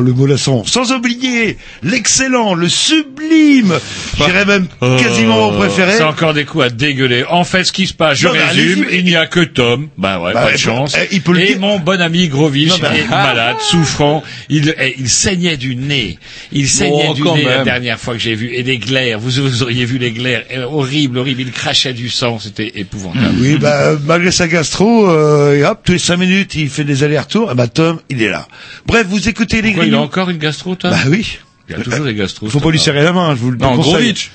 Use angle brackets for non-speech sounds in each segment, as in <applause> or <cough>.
Oula, le mollasson. Sans oublier l'excellent, le sublime, j'irais même quasiment mon préféré. Oh, C'est encore des coups à dégueuler. En fait, ce qui se passe, je Non, résume, il n'y a que Tom. Bah ouais, Bah, pas de chance. eh, il peut le Et dire. mon bon ami Grovich est malade, souffrant. Il, eh, il saignait du nez. Il saignait du nez la dernière fois que j'ai vu. Et des glaires. Vous, vous auriez vu les glaires. Eh, horrible, horrible. Il crachait du sang. C'était épouvantable. Oui, bah, malgré sa gastro, euh, et hop, tous les cinq minutes, il fait des allers-retours. Ah bah, Tom, il est là. Bref, vous écoutez les Quoi, il a encore une gastro, Tom Bah oui. Il a toujours des gastro. Faut pas lui serrer la main, je vous le Non, déconseille. Grovitch.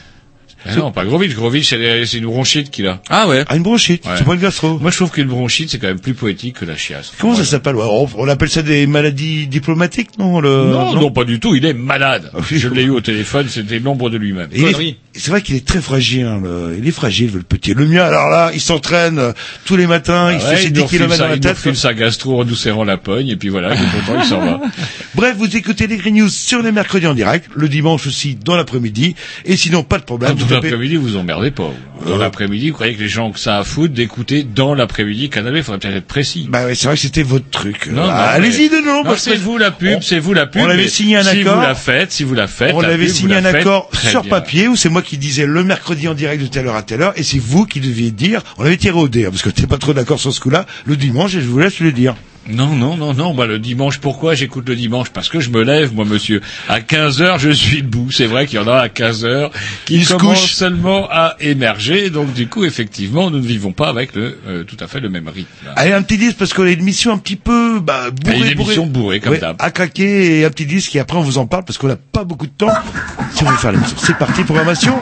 Ah non, pas Grovich. Grovich, c'est une bronchite qu'il a. Ah ouais. Ah, une bronchite, Ouais. c'est pas une gastro. Moi, je trouve qu'une bronchite, c'est quand même plus poétique que la chiasse. Comment ça s'appelle on, on appelle ça des maladies diplomatiques, non le... non, non, pas du tout. Il est malade. Ah oui. Je l'ai eu au téléphone. C'était l'ombre de lui-même. Il est-. C'est vrai qu'il est très fragile. hein, le- il est fragile, le petit. Le mien, alors là, il s'entraîne euh, tous les matins, il Ah Ouais, fait ses nous 10 refile km dans la il nous tête. refile sa gastro en nous serrant la pogne, et puis voilà, il est content, il s'en va. <laughs> Bref, vous écoutez les Green News sur les mercredis en direct, le dimanche aussi dans l'après-midi, et sinon pas de problème. Dans vous tapez- l'après-midi, vous emmerdez pas. vous. Dans Euh. l'après-midi, vous croyez que les gens que ça a à foutre d'écouter dans l'après-midi Canal B, faudrait peut-être être précis. Bah ouais, c'est vrai que c'était votre truc. Non, Ah, Allez-y de parce c'est vous la pub, on- c'est vous la pub. on avait signé un si accord. vous la faites, si vous la faites, On avait signé un accord sur papier où c'est moi qui disais le mercredi en direct de telle heure à telle heure et c'est vous qui deviez dire, on avait tiré au dé, hein, parce que t'es pas trop d'accord sur ce coup-là, le dimanche et je vous laisse le dire. Non, non, non, non. Bah, le dimanche, pourquoi j'écoute le dimanche? Parce que je me lève, moi, monsieur. À 15 heures, je suis debout. C'est vrai qu'il y en a à 15 heures qui se commencent couchent. seulement à émerger. Donc, du coup, effectivement, nous ne vivons pas avec le euh, tout à fait le même rythme. Allez, un petit disque parce qu'on a une émission un petit peu bah, bourrée, Une bourrée. émission bourrée, comme Ouais, d'hab. à craquer et un petit disque et après on vous en parle parce qu'on n'a pas beaucoup de temps si on veut faire l'émission. C'est parti, programmation.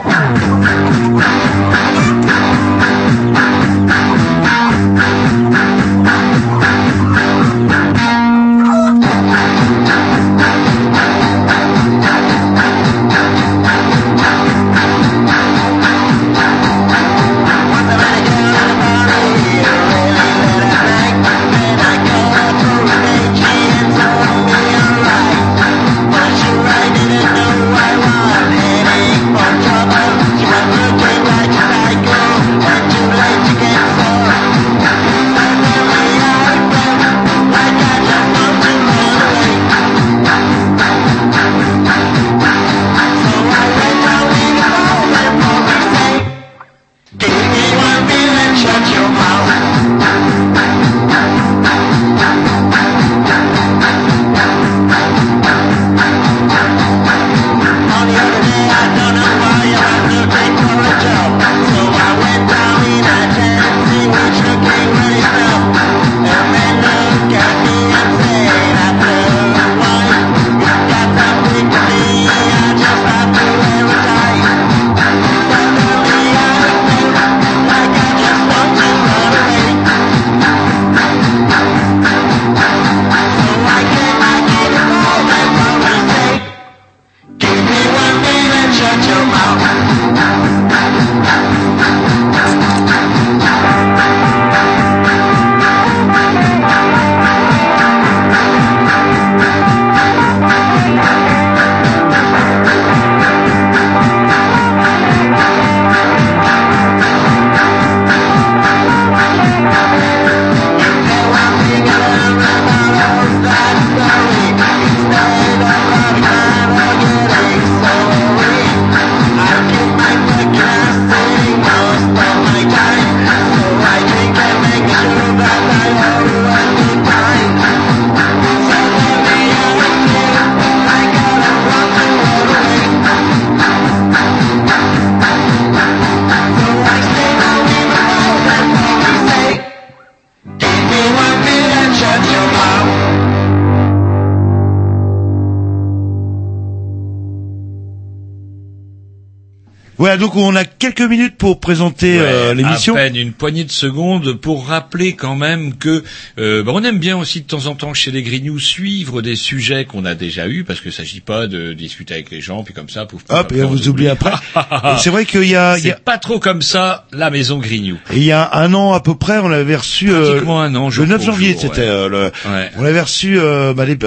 Quelques minutes pour présenter euh, l'émission. À peine une poignée de secondes pour rappeler quand même que euh, bah, on aime bien aussi de temps en temps chez les Grignoux suivre des sujets qu'on a déjà eus parce que s'agit pas de discuter avec les gens puis comme ça pouf, pouf, Hop, et on vous oublie. après. <laughs> C'est vrai qu'il y a, y a, pas trop comme ça la maison Grignoux. il y a un an à peu près, on avait reçu euh, Pratiquement un an, le 9 pour janvier, c'était ouais. euh, Ouais. on avait reçu euh, bah, les-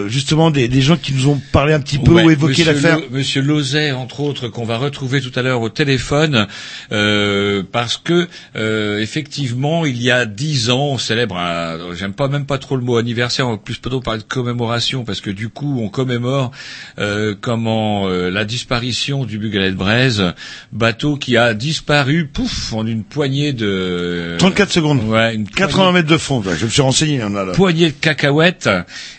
euh, justement des, des gens qui nous ont parlé un petit peu Ouais, ou évoqué l'affaire. Monsieur Lozet, entre autres, qu'on va retrouver tout à l'heure au téléphone, euh, parce que euh, effectivement, il y a dix ans, on célèbre. un- J'aime pas même pas trop le mot anniversaire, on va plus plutôt parler de commémoration, parce que du coup, on commémore euh, comment euh, la disparition du Bugalet de Braise, bateau qui a disparu, pouf, en une poignée de 34 secondes. Ouais, une 80 mètres de fond. Je me suis renseigné. On a là. poignée de cacahuètes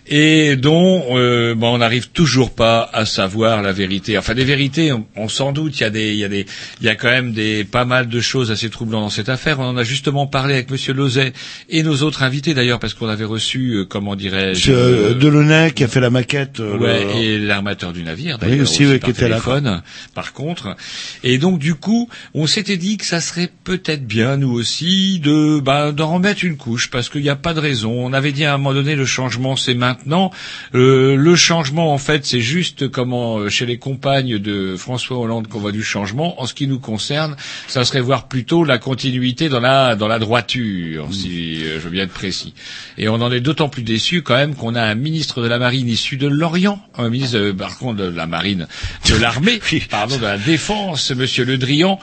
et euh, bon, on n'arrive toujours pas à savoir la vérité. Enfin, des vérités, on, on s'en doute. Il y a des, il y a des, il y a quand même des pas mal de choses assez troublantes dans cette affaire. On en a justement parlé avec Monsieur Lozet et nos autres invités d'ailleurs, parce qu'on avait reçu, euh, comment dirais-je, Monsieur euh, Delaunay qui a fait la maquette. euh, Ouais, le- et l'armateur du navire, Oui, d'ailleurs, aussi, oui, par qui était là, téléphone, par contre. Et donc, du coup, on s'était dit que ça serait peut-être bien, nous aussi, de bah, d'en remettre une couche, parce qu'il n'y a pas de raison. On avait dit à un moment donné, le changement, c'est maintenant. Euh, le changement, en fait, c'est juste comment, euh, chez les compagnes de François Hollande qu'on voit du changement. En ce qui nous concerne, ça serait voir plutôt la continuité dans la dans la droiture, si euh, je veux bien être précis. Et on en est d'autant plus déçu quand même qu'on a un ministre de la Marine issu de l'Orient, un ministre euh, par contre de la Marine, de l'armée, <laughs> pardon, de la Défense, Monsieur Le Drian,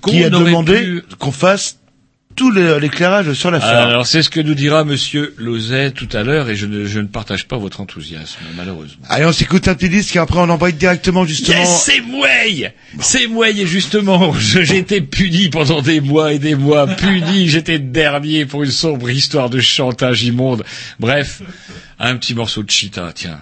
qu'on qui a demandé pu- qu'on fasse tout l'éclairage sur l'affaire. Alors c'est ce que nous dira Monsieur Lozet tout à l'heure, et je ne, je ne partage pas votre enthousiasme, malheureusement. Allez, on s'écoute un petit disque et après on envoie directement justement. Yes, c'est Mouey C'est Mouey, et justement, <laughs> été puni pendant des mois et des mois, puni, <laughs> j'étais dernier pour une sombre histoire de chantage immonde. Bref, un petit morceau de Cheetah, tiens.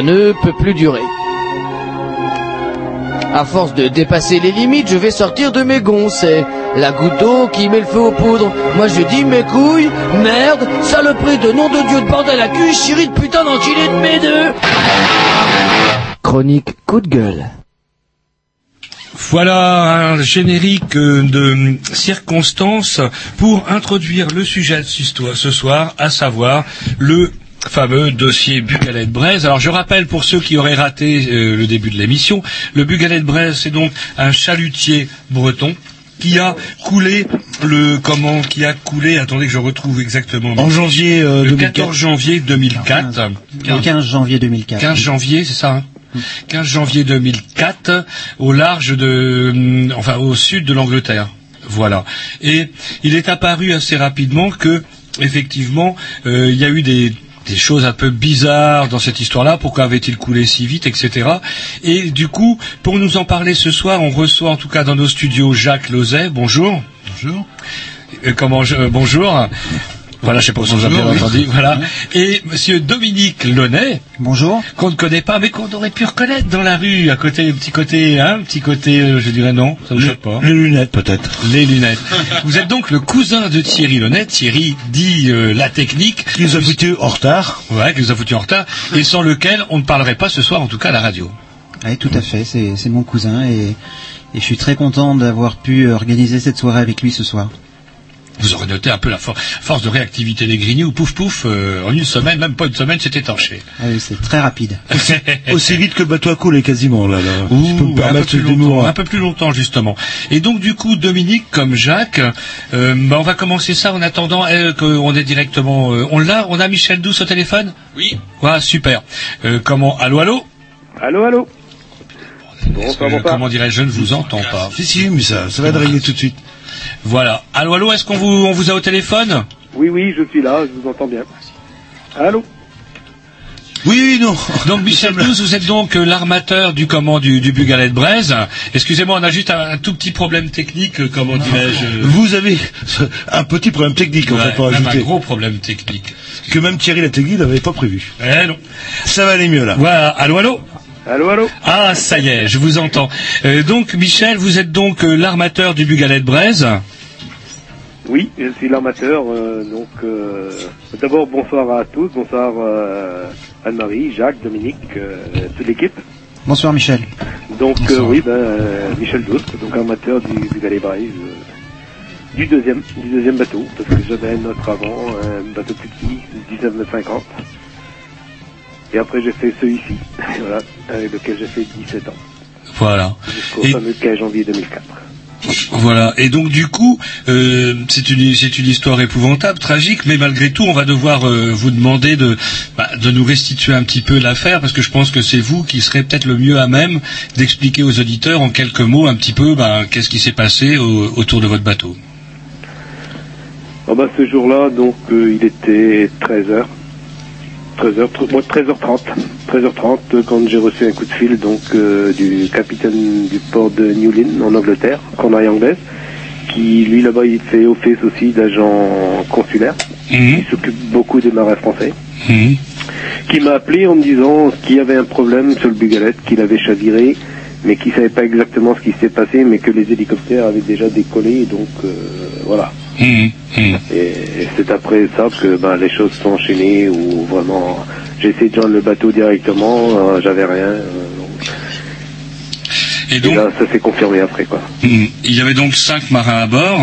Ça ne peut plus durer. À force de dépasser les limites, je vais sortir de mes gonds. C'est la goutte d'eau qui met le feu aux poudres. Moi je dis mes couilles, merde, saloperie de nom de Dieu de bordel à cul, chérie de putain d'enculé de mes deux. Chronique coup de gueule. Voilà un générique euh, de circonstances pour introduire le sujet de ce soir, à savoir le fameux dossier Bugalet de Braise. Alors je rappelle pour ceux qui auraient raté euh, le début de l'émission, le Bugalet de Braise c'est donc un chalutier breton qui a coulé le comment qui a coulé attendez que je retrouve exactement En janvier euh, le 2004. 14 janvier 2004 Le 15 janvier 2004. 15 janvier, c'est ça hein 15 janvier 2004, au large de, hum, enfin au sud de l'Angleterre. Voilà. Et il est apparu assez rapidement que, effectivement, euh, il y a eu des des choses un peu bizarres dans cette histoire-là. Pourquoi avait-il coulé si vite, etc. Et du coup, pour nous en parler ce soir, on reçoit en tout cas dans nos studios Jacques Lozet. Bonjour. Bonjour. Euh, comment je, euh, bonjour. Voilà, je sais pas si vous avez oui. entendu. Voilà. Et Monsieur Dominique Launay, Bonjour. qu'on ne connaît pas, mais qu'on aurait pu reconnaître dans la rue, à côté, petit côté, hein, petit côté, euh, je dirais non, ça vous choque pas. Les lunettes peut-être. Les lunettes. Vous êtes donc le cousin de Thierry Launay. Thierry dit euh, la technique. Qui nous a foutu en retard. Ouais, qui nous a foutu en retard, et sans lequel on ne parlerait pas ce soir, en tout cas à la radio. Oui, tout à fait. C'est c'est mon cousin et, et je suis très content d'avoir pu organiser cette soirée avec lui ce soir. Vous aurez noté un peu la for- force de réactivité des grignoux, pouf pouf, euh, en une semaine, même pas une semaine, c'est étanché. Ah oui, c'est très rapide. <laughs> Aussi vite que le bateau a coulé quasiment là. là. Ouh, Je peux me un, peu plus longtemps, dénouement. un peu plus longtemps justement. Et donc du coup Dominique comme Jacques, euh, bah, on va commencer ça en attendant euh, qu'on est directement. euh, on l'a, on a Michel Douce au téléphone? Oui. Voilà super. Euh, comment Allô allô? Allô, allô? Que, comment dirais-je Je ne vous entends pas. Si si, mais ça, ça va être réglé tout de suite. Voilà. Allô allô. Est-ce qu'on vous on vous a au téléphone Oui, oui, je suis là, je vous entends bien. Allô Oui, oui, non. Donc Michel <laughs> Douce, vous êtes donc euh, l'armateur du comment du, du Bugalet de Braise. Excusez-moi, on a juste un, un tout petit problème technique, euh, comment dirais-je. euh, Vous avez <laughs> un petit problème technique en ouais, fait pour même un ajouter. gros problème technique. Que même Thierry Lategui n'avait pas prévu. Eh non. Ça va aller mieux là. Voilà. Allô allô. Allô, allô Ah, ça y est, je vous entends. Euh, donc, Michel, vous êtes donc euh, l'armateur du Bugalet de Braise. Oui, je suis l'armateur, euh, donc euh, d'abord bonsoir à tous, bonsoir euh, Anne-Marie, Jacques, Dominique, euh, toute l'équipe. Bonsoir Michel. Donc euh, Bonsoir. oui, ben, euh, Michel Doutre, donc armateur du, du Galet Braise, euh, du deuxième, du deuxième bateau, parce que j'avais un autre avant, un bateau plus petit, 19 mètres 50. Et après j'ai fait celui-ci, voilà, avec lequel j'ai fait 17 ans, Voilà. jusqu'au Et- fameux 15 janvier 2004. Voilà. Et donc, du coup, euh, c'est une, c'est une histoire épouvantable, tragique, mais malgré tout, on va devoir euh, vous demander de, bah, de nous restituer un petit peu l'affaire, parce que je pense que c'est vous qui serez peut-être le mieux à même d'expliquer aux auditeurs en quelques mots un petit peu, bah, qu'est-ce qui s'est passé au- autour de votre bateau. Ah bah, ce jour-là, donc, euh, il était 13h. 13h, moi, 13h30. 13h30, euh, quand j'ai reçu un coup de fil, donc, euh, du capitaine du port de Newlyn, en Angleterre, Corneille anglaise, qui, lui, là-bas, il fait office aussi d'agent consulaire. Mhm. Il s'occupe beaucoup des marins français. Mhm. Qui m'a appelé en me disant qu'il y avait un problème sur le Bugalet, qu'il avait chaviré, mais qu'il savait pas exactement ce qui s'était passé, mais que les hélicoptères avaient déjà décollé, donc, euh, voilà. Mhm. Mhm. Et c'est après ça que ben, les choses sont enchaînées où vraiment j'ai essayé de joindre le bateau directement, euh, j'avais rien. euh, donc- Et et donc, là ça s'est confirmé après quoi. mhm. il y avait donc cinq marins à bord.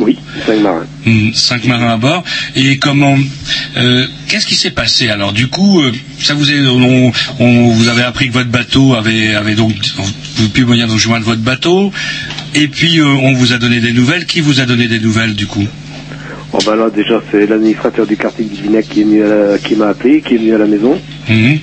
Oui, cinq marins. Hmm, cinq marins à bord. Et comment euh, Qu'est-ce qui s'est passé alors? Du coup, euh, ça vous est, on, on- vous avez appris que votre bateau avait, avait donc vous pu moyen de joindre votre bateau. Et puis euh, on vous a donné des nouvelles. Qui vous a donné des nouvelles du coup? Bon ben là déjà c'est l'administrateur du quartier de Guinec qui est venu à la- qui m'a appelé, qui est venu à la maison. Mhm.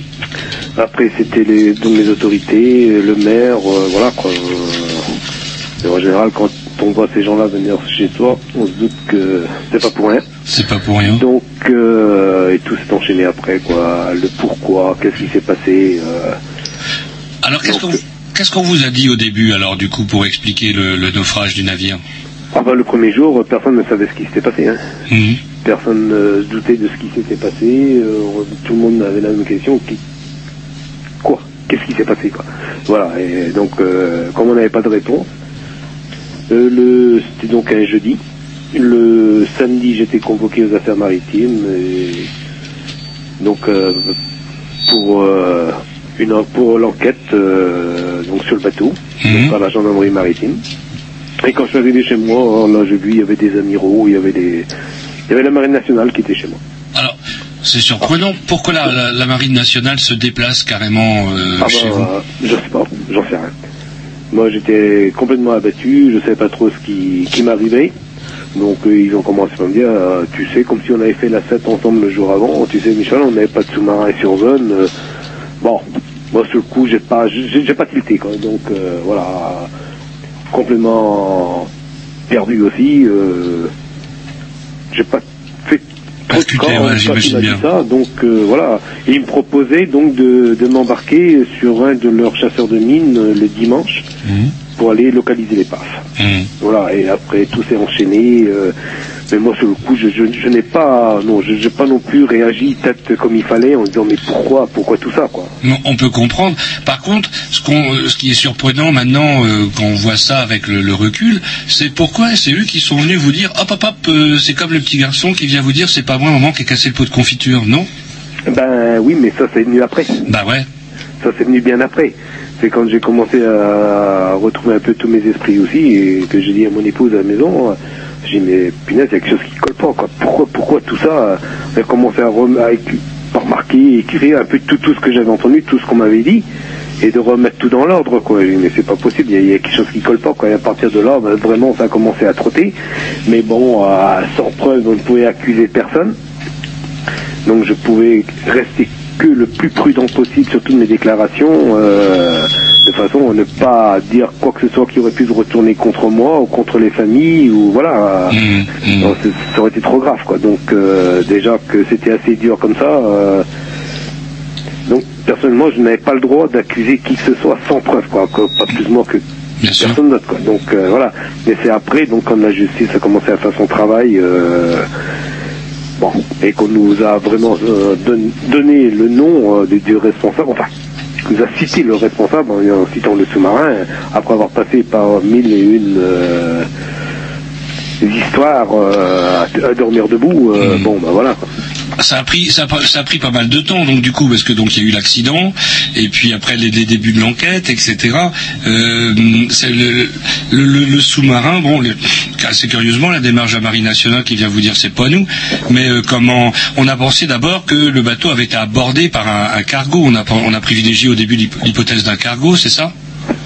Après c'était les donc les autorités, le maire, euh, voilà quoi. Euh, en général quand on voit ces gens-là venir chez toi, on se doute que c'est pas pour rien. C'est pas pour rien. Donc, euh, et tout s'est enchaîné après, quoi. Le pourquoi, qu'est-ce qui s'est passé. euh, Alors qu'est-ce qu'on qu'est-ce qu'on vous a dit au début alors du coup pour expliquer le, le naufrage du navire? Ah bah, le premier jour, personne ne savait ce qui s'était passé. Hein. Mhm. Personne ne se doutait de ce qui s'était passé. euh, tout le monde avait la même question. Qui... Quoi? Qu'est-ce qui s'est passé quoi? Voilà. Et donc, euh, comme on n'avait pas de réponse, euh, le... c'était donc un jeudi. Le samedi, j'étais convoqué aux affaires maritimes. Et... Donc, euh, pour euh, une pour l'enquête euh, donc sur le bateau Mhm. par la gendarmerie maritime. Et quand je suis arrivé chez moi, là j'ai vu il y avait des amiraux, il y avait des il y avait la marine nationale qui était chez moi. Alors, c'est surprenant. Pourquoi la, la- la marine nationale se déplace carrément euh, Ah chez vous? bah, je sais pas, j'en sais rien. Moi j'étais complètement abattu, je savais pas trop ce qui, m'arrivait. Donc euh, ils ont commencé à me dire, euh, tu sais, comme si on avait fait la 7 ensemble le jour avant, tu sais Michel, on n'avait pas de sous-marin sur zone. euh, bon, moi sur le coup j'ai pas pas tilté quoi. Donc voilà, complètement perdu aussi. J'ai pas ouais, quand il m'a dit ça. Donc euh, voilà, Et ils me proposaient donc de, de m'embarquer sur un de leurs chasseurs de mines euh, le dimanche Mhm. pour aller localiser les PAF. Mhm. Voilà, et après tout s'est enchaîné. euh, mais moi, sur le coup, je, je, je n'ai pas, non, je n'ai pas non plus réagi peut-être comme il fallait en disant mais pourquoi, pourquoi tout ça, quoi? Non, on peut comprendre. Par contre, ce, qu'on, ce qui est surprenant maintenant, euh, quand on voit ça avec le, le recul, c'est pourquoi c'est eux qui sont venus vous dire hop hop hop, euh, c'est comme le petit garçon qui vient vous dire c'est pas moi maman qui a cassé le pot de confiture, non? Ben oui, mais ça c'est venu après. Bah ouais. Ça c'est venu bien après. C'est quand j'ai commencé à retrouver un peu tous mes esprits aussi et que j'ai dit à mon épouse à la maison, euh, j'ai dit mais punaise, il y a quelque chose qui colle pas quoi. Pourquoi, pourquoi tout ça euh, J'ai commencé à, à remarquer, écrire un peu tout, tout ce que j'avais entendu, tout ce qu'on m'avait dit et de remettre tout dans l'ordre quoi. Dit, mais c'est pas possible, il y, a- a quelque chose qui colle pas quoi. Et à partir de là, ben, vraiment ça a commencé à trotter. Mais bon, euh, sans preuve, on ne pouvait accuser personne. Donc je pouvais rester que le plus prudent possible sur toutes mes déclarations, euh, de façon à ne pas dire quoi que ce soit qui aurait pu se retourner contre moi ou contre les familles ou voilà. Non, c'est- ça aurait été trop grave quoi. Donc euh, déjà que c'était assez dur comme ça. euh, donc personnellement, je n'avais pas le droit d'accuser qui que ce soit sans preuve quoi, pas plus moi que Bien personne d'autre quoi. Donc euh, voilà. Mais c'est après, donc quand la justice a commencé à faire son travail, euh, bon, et qu'on nous a vraiment euh, don- donné le nom euh, du, du responsable, enfin, qu'on nous a cité le responsable en, en citant le sous-marin, après avoir passé par mille et une euh, histoires euh, à, à dormir debout. Mhm. Bon, ben voilà. quoi. Ça a pris, ça a, pris pas mal de temps, donc du coup, parce que donc il y a eu l'accident, et puis après les, débuts de l'enquête, etc. Euh, c'est le, le, le- le sous-marin, bon, assez curieusement, la démarche la Marine nationale qui vient vous dire c'est pas nous, mais euh, comment on a pensé d'abord que le bateau avait été abordé par un, cargo. On a, on a privilégié au début l'hyp- l'hypothèse d'un cargo, c'est ça?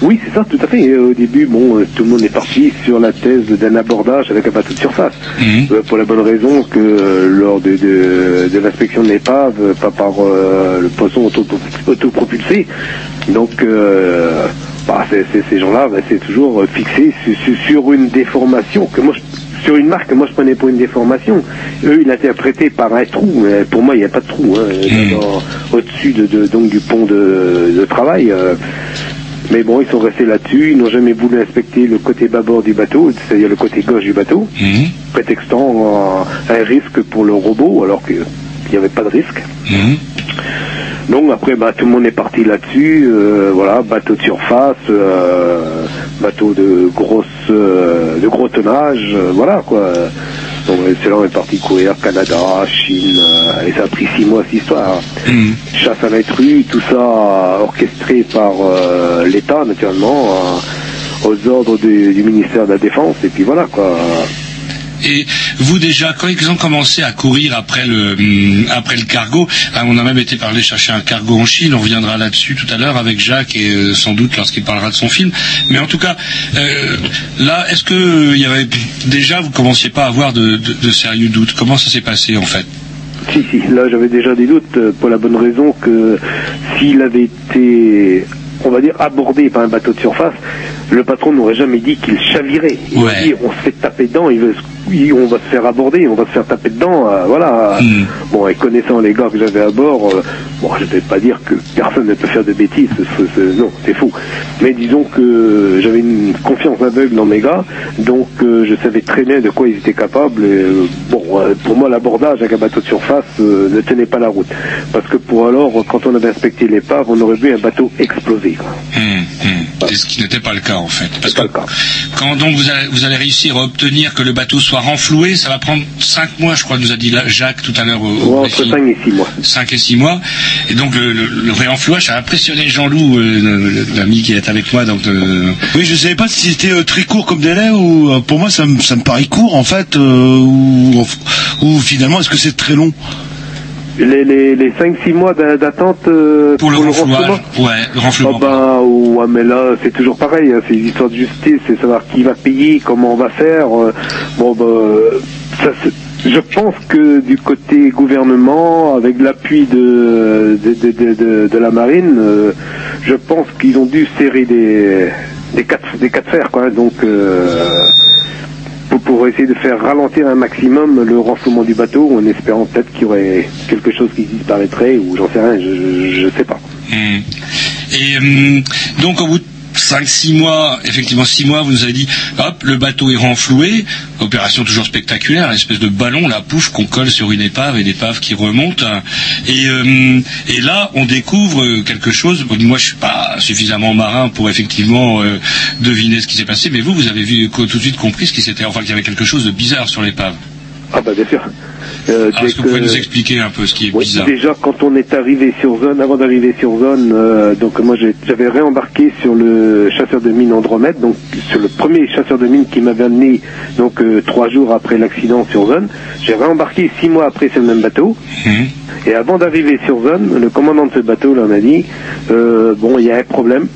Oui, c'est ça, tout à fait. Et au début, bon, euh, tout le monde est parti sur la thèse d'un abordage avec un bateau de surface. Mhm. Euh, pour la bonne raison que euh, lors de, de, de l'inspection de l'épave, pas par le poisson auto- autopropulsé, donc bah, ces gens-là, bah, c'est toujours fixé su- su- sur une déformation que moi je- sur une marque que moi je prenais pour une déformation. Eux, ils l'interprétaient par un trou. mais pour moi, il n'y a pas de trou hein, Mhm. au-dessus de, de- donc du pont de, de travail. euh. Mais bon, ils sont restés là-dessus. Ils n'ont jamais voulu inspecter le côté bâbord du bateau, c'est-à-dire le côté gauche du bateau Mhm. prétextant un, un risque pour le robot alors qu'il n'y avait pas de risque. Mhm. Donc après, bah, tout le monde est parti là-dessus. euh, voilà, bateau de surface, euh, bateau de grosse, euh, de gros tonnage, euh, voilà quoi. Donc c'est là on est parti courir Canada, Chine, euh, et ça a pris six mois cette histoire. Mhm. Chasse à l'intrus, tout ça orchestré par euh, l'État naturellement, euh, aux ordres du, du ministère de la Défense. Et puis voilà quoi. Et vous déjà, quand ils ont commencé à courir après le hum, après le cargo, on a même été parler chercher un cargo en Chine. On reviendra là-dessus tout à l'heure avec Jacques et euh, sans doute lorsqu'il parlera de son film. Mais en tout cas, euh, là, est-ce que euh, il y avait déjà vous commenciez pas à avoir de, de- de sérieux doutes? Comment ça s'est passé en fait? Si, si, là j'avais déjà des doutes pour la bonne raison que s'il avait été, on va dire, abordé par un bateau de surface, le patron n'aurait jamais dit qu'il chavirait. Il Ouais. dit on se fait taper dedans, il veut oui, on va se faire aborder, on va se faire taper dedans, euh, voilà. Bon, et connaissant les gars que j'avais à bord, euh, bon, je vais pas dire que personne ne peut faire de bêtises, non, c'est faux. Mais disons que j'avais une confiance aveugle dans mes gars, donc euh, je savais très bien de quoi ils étaient capables. Et, euh, bon, pour moi, l'abordage avec un bateau de surface ne tenait pas la route, parce que pour alors, quand on avait inspecté l'épave, on aurait vu un bateau exploser. quoi. Hum, hum. C'est ce qui n'était pas le cas en fait. Parce C'est pas que le cas. quand donc vous allez, vous allez réussir à obtenir que le bateau soit renfloué, ça va prendre 5 mois, je crois, nous a dit Jacques tout à l'heure au, au Ouais, entre briefing. 5 et 6 mois. 5 et 6 mois. Et donc le, le, le réenflouage a impressionné Jean-Loup, euh, l'ami qui est avec moi. Donc euh, Oui, je savais pas si c'était euh, très court comme délai ou euh, pour moi ça me, ça me paraît court en fait euh, ou, ou finalement est-ce que c'est très long? Les, les, les 5-6 mois d'a- d'attente euh, pour le renflouage, renflouement ouais, le Ah renflouement. bah ouais mais là c'est toujours pareil, hein, c'est une histoire de justice, c'est savoir qui va payer, comment on va faire. euh, bon bah euh, ça, je pense que du côté gouvernement, avec l'appui de de, de, de, de- la marine, euh, je pense qu'ils ont dû serrer des des de, des cas de fer quoi. Donc euh, pour, essayer de faire ralentir un maximum le renflouement du bateau en espérant peut-être qu'il y aurait quelque chose qui disparaîtrait ou j'en sais rien, je, je, je sais pas. Et hum, donc au bout de 5-6 mois, effectivement 6 mois, vous nous avez dit, hop, le bateau est renfloué, opération toujours spectaculaire, une espèce de ballon, la pouf qu'on colle sur une épave et l'épave qui remonte. Et, et là, on découvre euh, quelque chose. Moi, je suis pas suffisamment marin pour effectivement euh, deviner ce qui s'est passé, mais vous, vous avez vu tout de suite compris ce qui s'était, enfin qu'il y avait quelque chose de bizarre sur l'épave. Ah bah bien sûr. Euh, dès est-ce que vous pouvez nous expliquer un peu ce qui est Oui, bizarre déjà quand on est arrivé sur zone, avant d'arriver sur zone, euh, donc moi j'avais réembarqué sur le chasseur de mines Andromède, donc sur le premier chasseur de mines qui m'avait amené donc euh, trois jours après l'accident sur zone. J'ai réembarqué six mois après le même bateau. Hum. Et avant d'arriver sur zone, le commandant de ce bateau là m'a dit bon il y a un problème.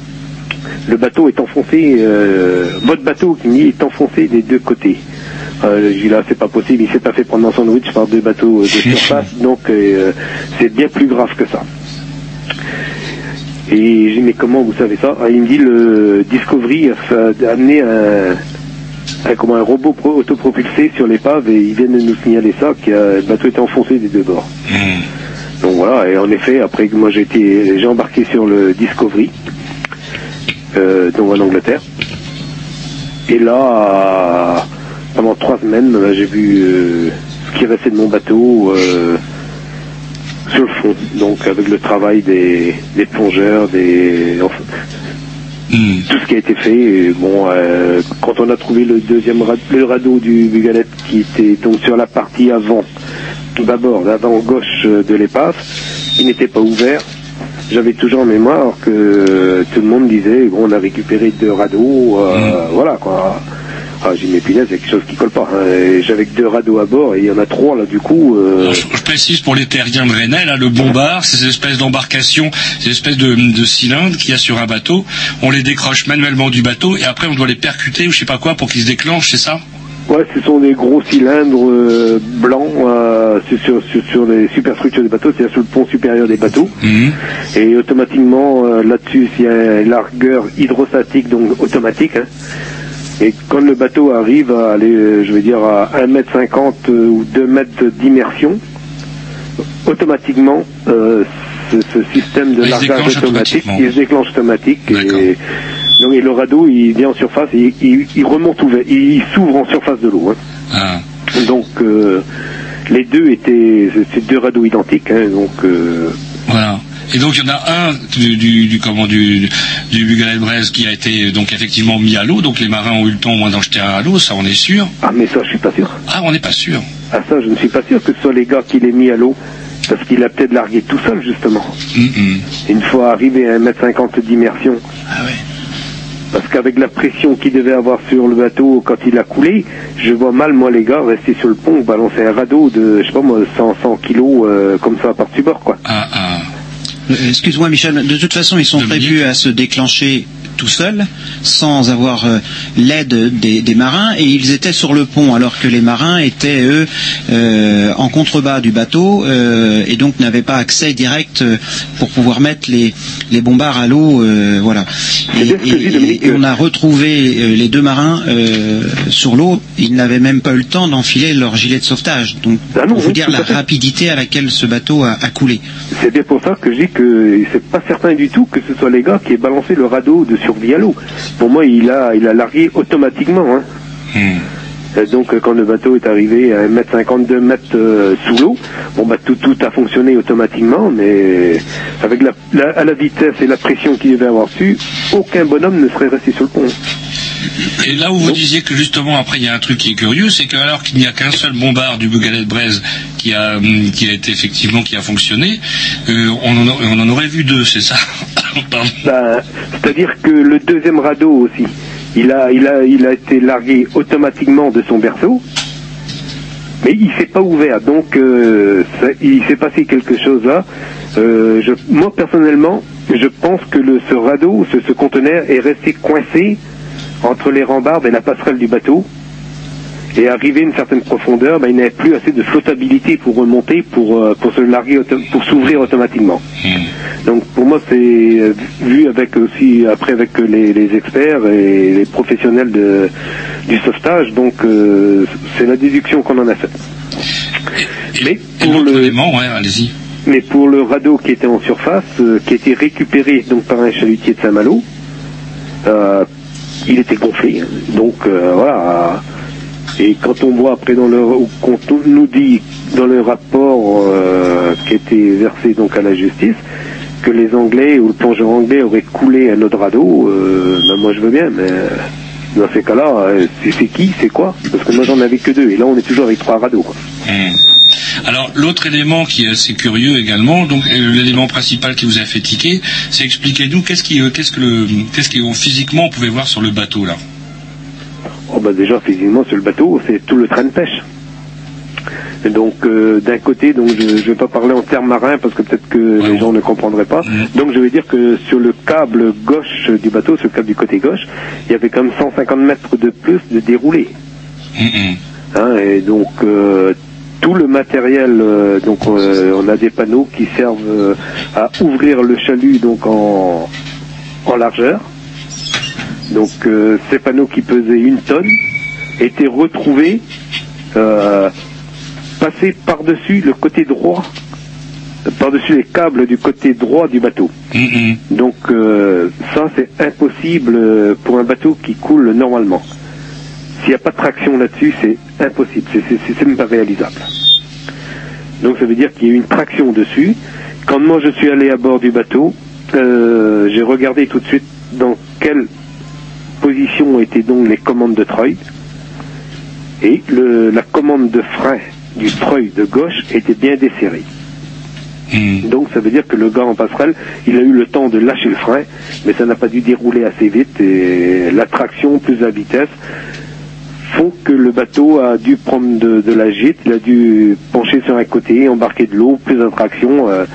Le bateau est enfoncé, euh, votre bateau qui est enfoncé des deux côtés. Euh, là c'est pas possible, il s'est pas fait prendre dans son sandwich par deux bateaux euh, de surface, donc euh, c'est bien plus grave que ça. Et j'ai dit mais comment vous savez ça? Ah, Il me dit le Discovery a, amené un, un, comment, un robot pro- autopropulsé sur l'épave et ils viennent de nous signaler ça, que le bateau était enfoncé des deux bords. Hum. Donc voilà, et en effet, après que moi j'ai été, j'ai embarqué sur le Discovery, euh, donc en Angleterre. Et là, pendant trois semaines, j'ai vu euh, ce qui restait de mon bateau euh, sur le fond, donc avec le travail des, des plongeurs, des enfin, Hum. tout ce qui a été fait. Et bon, euh, quand on a trouvé le deuxième ra- le radeau du Bugalette qui était donc sur la partie avant, d'abord l'avant gauche de l'épave, il n'était pas ouvert. J'avais toujours en mémoire que tout le monde disait bon, on a récupéré deux radeaux, euh, voilà quoi. Ah, j'ai mais punaise, il y a quelque chose qui colle pas. hein. J'avais que deux radeaux à bord et il y en a trois là du coup. euh, je, je précise pour les terriens de Rennais, là, le bombard, c'est ces espèces d'embarcations, ces espèces de, de cylindres qu'il y a sur un bateau. On les décroche manuellement du bateau et après on doit les percuter ou je sais pas quoi pour qu'ils se déclenchent, c'est ça? Ouais, ce sont des gros cylindres euh, blancs euh, sur, sur, sur, sur les superstructures des bateaux, c'est-à-dire sur le pont supérieur des bateaux. Mhm. Et automatiquement, euh, là-dessus, il y a une largueur hydrostatique, donc automatique. hein. Et quand le bateau arrive à aller, euh, je vais dire, à 1m50 euh, ou 2 mètres d'immersion, automatiquement, euh, ce, ce système de largage automatique, il se déclenche automatique. Et, donc, et le radeau, il vient en surface, et il, il remonte ouvert, il s'ouvre en surface de l'eau. hein. Ah. Donc euh, les deux étaient c'est deux radeaux identiques, hein, donc euh, Voilà. Et donc il y en a un du, du, du comment du du Bugalet Braise qui a été donc effectivement mis à l'eau. Donc les marins ont eu le temps au moins d'en jeter un à l'eau, ça on est sûr. ah mais ça je suis pas sûr. Ah on n'est pas sûr. Ah ça je ne suis pas sûr que ce soit les gars qui l'aient mis à l'eau, parce qu'il a peut-être largué tout seul justement. Une fois arrivé à 1m50 d'immersion, Ah ouais. parce qu'avec la pression qu'il devait avoir sur le bateau quand il a coulé, je vois mal moi les gars rester sur le pont, balancer un radeau de je sais pas moi 100, 100 kilos euh, comme ça par-dessus bord quoi. Ah, ah. Euh, Excuse-moi Michel, de toute façon ils sont Dominique. prévus à se déclencher tout seuls, sans avoir euh, l'aide des, des marins, et ils étaient sur le pont, alors que les marins étaient eux euh, en contrebas du bateau, euh, et donc n'avaient pas accès direct pour pouvoir mettre les, les bombards à l'eau, voilà. Et, on a retrouvé les deux marins sur l'eau, ils n'avaient même pas eu le temps d'enfiler leur gilet de sauvetage. Donc Ah non, pour vous oui, dire à la rapidité à laquelle ce bateau a, a coulé. C'est bien pour ça que je dis que c'est pas certain du tout que ce soit les gars qui aient balancé le radeau de l'eau. Pour moi, il a, il a largué automatiquement. Hein. Hmm. Euh, Donc, quand le bateau est arrivé à 1m50, 2 mètres euh, sous l'eau, bon, bah, tout, tout a fonctionné automatiquement, mais avec la, la- à la vitesse et la pression qu'il devait avoir su, aucun bonhomme ne serait resté sur le pont. Et là où vous disiez que justement après il y a un truc qui est curieux, c'est que alors qu'il n'y a qu'un seul bombard du Bugalet de Braise qui a hum, qui a été effectivement qui a fonctionné, euh, on, en a- on en aurait vu deux, c'est ça. <coughs> Ben, C'est-à-dire que le deuxième radeau aussi, il a, il, a, il a été largué automatiquement de son berceau, mais il s'est pas ouvert. Donc, euh, ça- il s'est passé quelque chose là. Euh, je, moi, personnellement, je pense que le, ce radeau, ce, ce conteneur est resté coincé entre les rambardes et la passerelle du bateau. Et arrivé à une certaine profondeur, ben, il n'avait plus assez de flottabilité pour remonter, pour, euh, pour se larguer, pour s'ouvrir automatiquement. Donc pour moi c'est euh, vu avec aussi après avec les, les experts et les professionnels de, du sauvetage, donc euh, c'est la déduction qu'on en a faite. Mais pour le- élément, ouais, allez-y. Mais pour le radeau qui était en surface, euh, qui a été récupéré donc par un chalutier de Saint-Malo, euh, il était gonflé. Donc euh, voilà. Et quand on voit après dans le, ou quand on nous dit dans le rapport euh, qui a été versé donc à la justice que les Anglais ou le plongeur anglais aurait coulé un autre radeau, ben moi je veux bien, mais dans ces cas-là, euh, c'est qui, c'est quoi? Parce que moi j'en avais que deux, et là on est toujours avec trois radeaux. Hmm. Alors l'autre élément qui est assez curieux également, donc euh, l'élément principal qui vous a fait tiquer, c'est expliquez-nous qu'est-ce qui, euh, qu'est-ce que le, qu'est-ce qui physiquement on pouvait voir sur le bateau là. Oh bah déjà physiquement sur le bateau, c'est tout le train de pêche. Et donc euh, d'un côté, donc je ne vais pas parler en termes marins parce que peut-être que Ouais, les gens ne comprendraient pas. Donc je vais dire que sur le câble gauche du bateau, sur le câble du côté gauche, il y avait comme 150 mètres de plus de déroulé. Hmm, hmm. Hein, et donc euh, tout le matériel, euh, donc euh, on a des panneaux qui servent euh, à ouvrir le chalut donc en, en largeur. Donc euh, ces panneaux qui pesaient une tonne étaient retrouvés euh, passés par-dessus le côté droit, par-dessus les câbles du côté droit du bateau. Hmm, hmm. Donc euh, ça c'est impossible pour un bateau qui coule normalement. S'il n'y a pas de traction là-dessus, c'est impossible, c'est- même pas réalisable. Donc ça veut dire qu'il y a eu une traction dessus. Quand moi je suis allé à bord du bateau, euh, j'ai regardé tout de suite dans quelle position étaient donc les commandes de treuil. Et le- la commande de frein du treuil de gauche était bien desserrée. Donc ça veut dire que le gars en passerelle, il a eu le temps de lâcher le frein, mais ça n'a pas dû dérouler assez vite et la traction plus la vitesse font que le bateau a dû prendre de, de la gîte, il a dû pencher sur un côté, embarquer de l'eau, plus de traction, euh,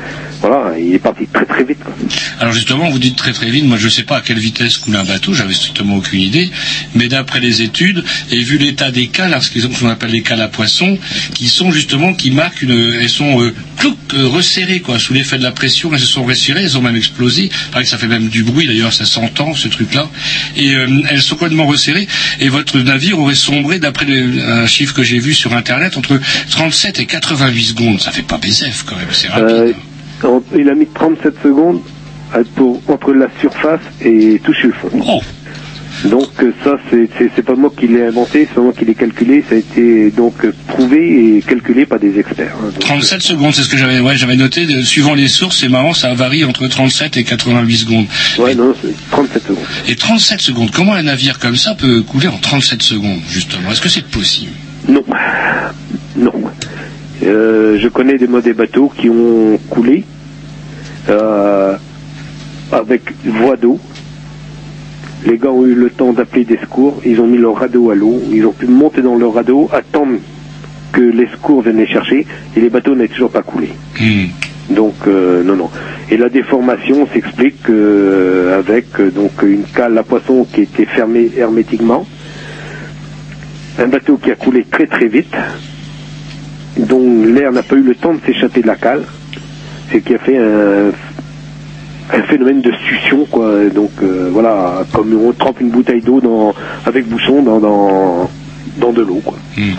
voilà, il est parti très très vite. quoi. Alors justement, vous dites très très vite, moi je ne sais pas à quelle vitesse coule un bateau, j'avais strictement aucune idée, mais d'après les études, et vu l'état des cales, hein, ce qu'on appelle les cales à poisson, qui sont justement, qui marquent une, elles sont euh, clouc, euh, resserrées, quoi, sous l'effet de la pression, elles se sont resserrées, elles ont même explosé, pareil ça fait même du bruit d'ailleurs, ça s'entend ce truc-là, et euh, elles sont complètement resserrées, et votre navire aurait sombré, d'après un chiffre que j'ai vu sur internet, entre 37 et 88 secondes, ça fait pas BZF quand même, c'est rapide. Euh, en- il a mis 37 secondes pour, entre la surface et toucher le fond. Oh, Donc euh, ça, c'est- pas moi qui l'ai inventé, c'est pas moi qui l'ai calculé, ça a été donc euh, prouvé et calculé par des experts. hein. Donc, 37 secondes, c'est ce que j'avais ouais, j'avais noté. de- suivant les sources, c'est marrant, ça varie entre 37 et 88 secondes. euh, ouais, non, c'est 37 secondes. Et 37 secondes, comment un navire comme ça peut couler en 37 secondes, justement? Est-ce que c'est possible? Non, non. Euh, je connais des modèles bateaux qui ont coulé euh, avec voie d'eau. Les gars ont eu le temps d'appeler des secours, ils ont mis leur radeau à l'eau, ils ont pu monter dans leur radeau, attendre que les secours viennent les chercher, et les bateaux n'avaient toujours pas coulé. Hmm. Donc euh, non non. Et la déformation s'explique euh, avec euh, donc une cale à poisson qui était fermée hermétiquement, un bateau qui a coulé très très vite, dont l'air n'a pas eu le temps de s'échapper de la cale, c'est qui a fait un, un phénomène de succion quoi. Donc euh, voilà, comme on trempe une bouteille d'eau dans avec bouchon dans dans, dans de l'eau quoi. Hmm.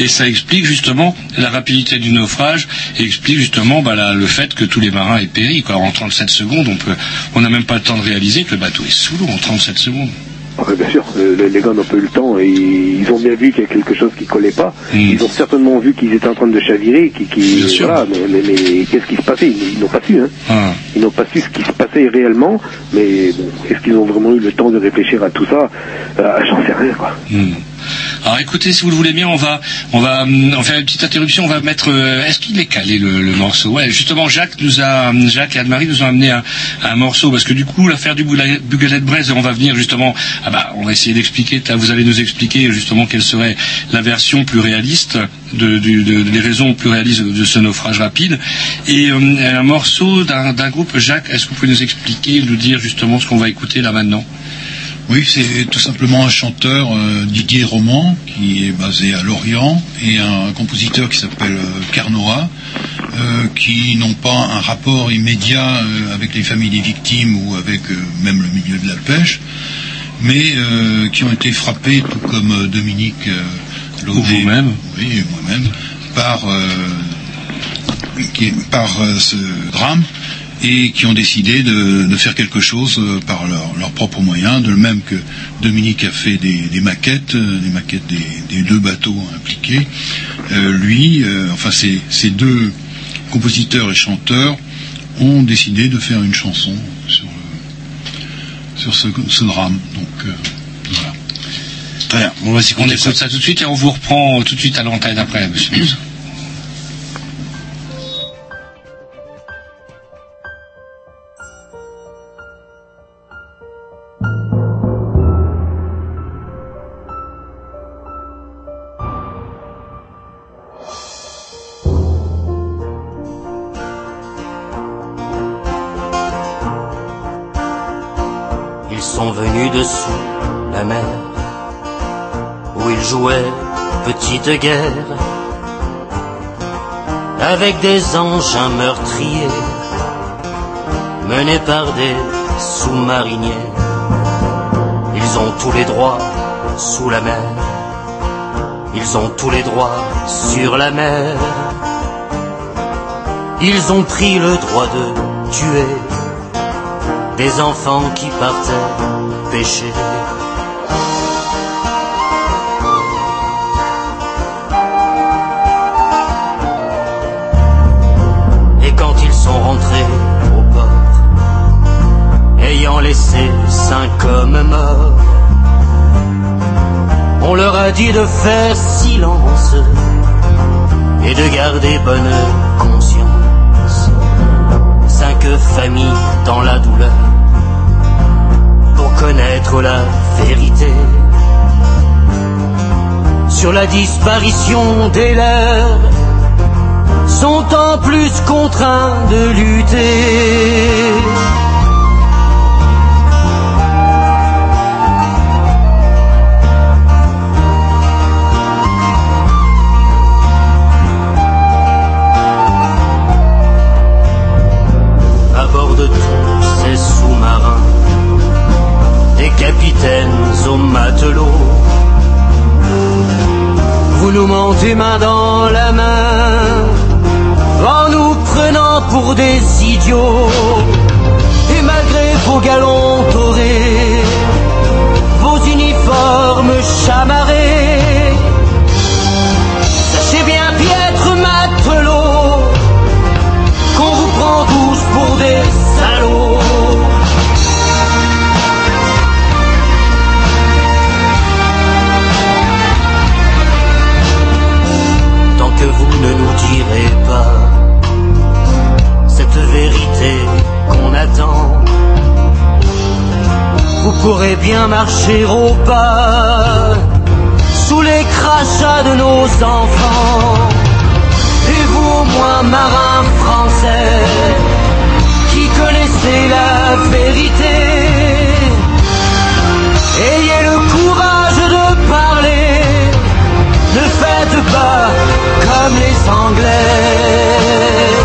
Et ça explique justement la rapidité du naufrage et explique justement bah, la- le fait que tous les marins aient péri. Quoi. En 37 secondes, on peut, on n'a même pas le temps de réaliser que le bateau est sous l'eau en 37 secondes. Ah ouais, bien sûr, les, les gars n'ont pas eu le temps et ils ont bien vu qu'il y a quelque chose qui collait pas. Ils ont certainement vu qu'ils étaient en train de chavirer, qui, qui Bien sûr. voilà, mais, mais, mais qu'est-ce qui se passait? Ils, ils n'ont pas su, hein. Ah. Ils n'ont pas su ce qui se passait réellement, mais bon, est-ce qu'ils ont vraiment eu le temps de réfléchir à tout ça? Euh, J'en sais rien, quoi. Hmm. Alors écoutez, si vous le voulez bien, on va, on va, hum, on une petite interruption. On va mettre. euh, Est-ce qu'il est calé le, morceau? Ouais, justement, Jacques nous a, Jacques et Anne-Marie nous ont amené un, morceau parce que du coup, l'affaire du Bugalet Braise, on va venir justement. Ah bah, on va essayer d'expliquer. Vous allez nous expliquer justement quelle serait la version plus réaliste de, raisons plus réalistes de ce naufrage rapide. Et euh, un morceau d'un groupe. Jacques, est-ce que vous pouvez nous expliquer, nous dire justement ce qu'on va écouter là maintenant? Oui, c'est tout simplement un chanteur, euh, Didier Roman, qui est basé à Lorient, et un compositeur qui s'appelle euh, Carnoa, euh, qui n'ont pas un rapport immédiat euh, avec les familles des victimes ou avec même le milieu de la pêche, mais euh, qui ont été frappés, tout comme Dominique Laudet, Ou vous-même. oui, moi-même, par, euh, qui- par ce drame et qui ont décidé de, de faire quelque chose euh, par leurs leurs propres moyens, de même que Dominique a fait des, des maquettes, euh, des maquettes des, des deux bateaux impliqués. Euh, lui, euh, enfin ces, ces deux compositeurs et chanteurs ont décidé de faire une chanson sur, le- sur ce, ce drame. Donc euh, voilà. Très bien. On, va on écoute ça tout de suite et on vous reprend tout de suite à l'antenne après, monsieur. Guerre, avec des engins meurtriers, menés par des sous-mariniers. Ils ont tous les droits sous la mer, ils ont tous les droits sur la mer. Ils ont pris le droit de tuer des enfants qui partaient pêcher. Hommes morts, on leur a dit de faire silence et de garder bonne conscience. Cinq familles dans la douleur pour connaître la vérité sur la disparition des leurs sont en plus contraints de lutter. Vous nous mentez marcher au pas sous les crachats de nos enfants. Et vous au moins marin français qui connaissait la vérité. Ayez le courage de parler, ne faites pas comme les Anglais.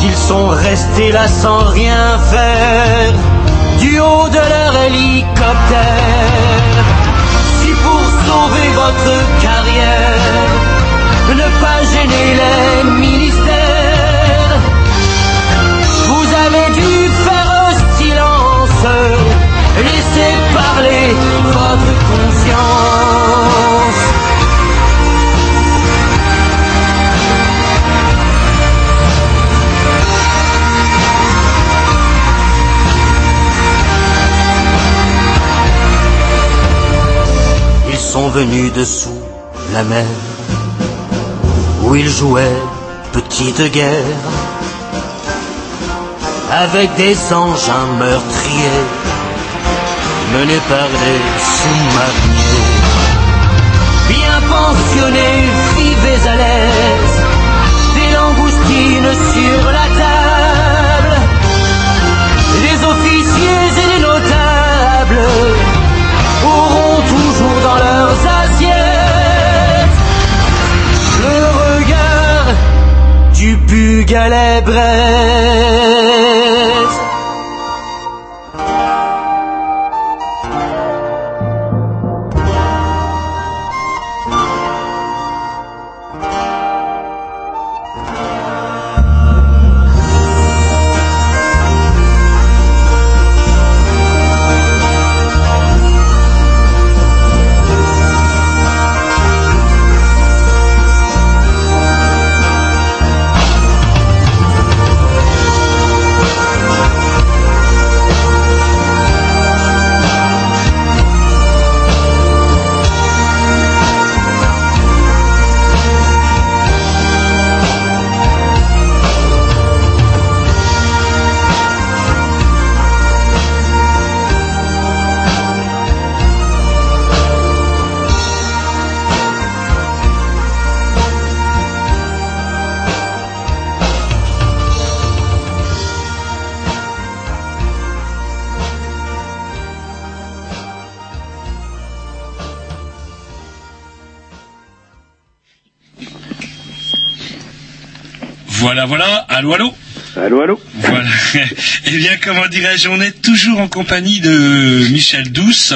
Qu'ils sont restés là sans rien faire du haut de leur hélicoptère. Si pour sauver votre carrière, ne pas gêner les ministères, vous avez dû faire silence, laisser parler votre conscience. Venus dessous la mer, où ils jouaient petite guerre, avec des engins meurtriers, menés par des sous-mariniers. Bien pensionnés, vivez à l'aise, des langoustines sur la Brest. Voilà, voilà. Allô, allô Allô, allô Voilà. <laughs> eh bien, comment dirais-je, on est toujours en compagnie de Michel Douce,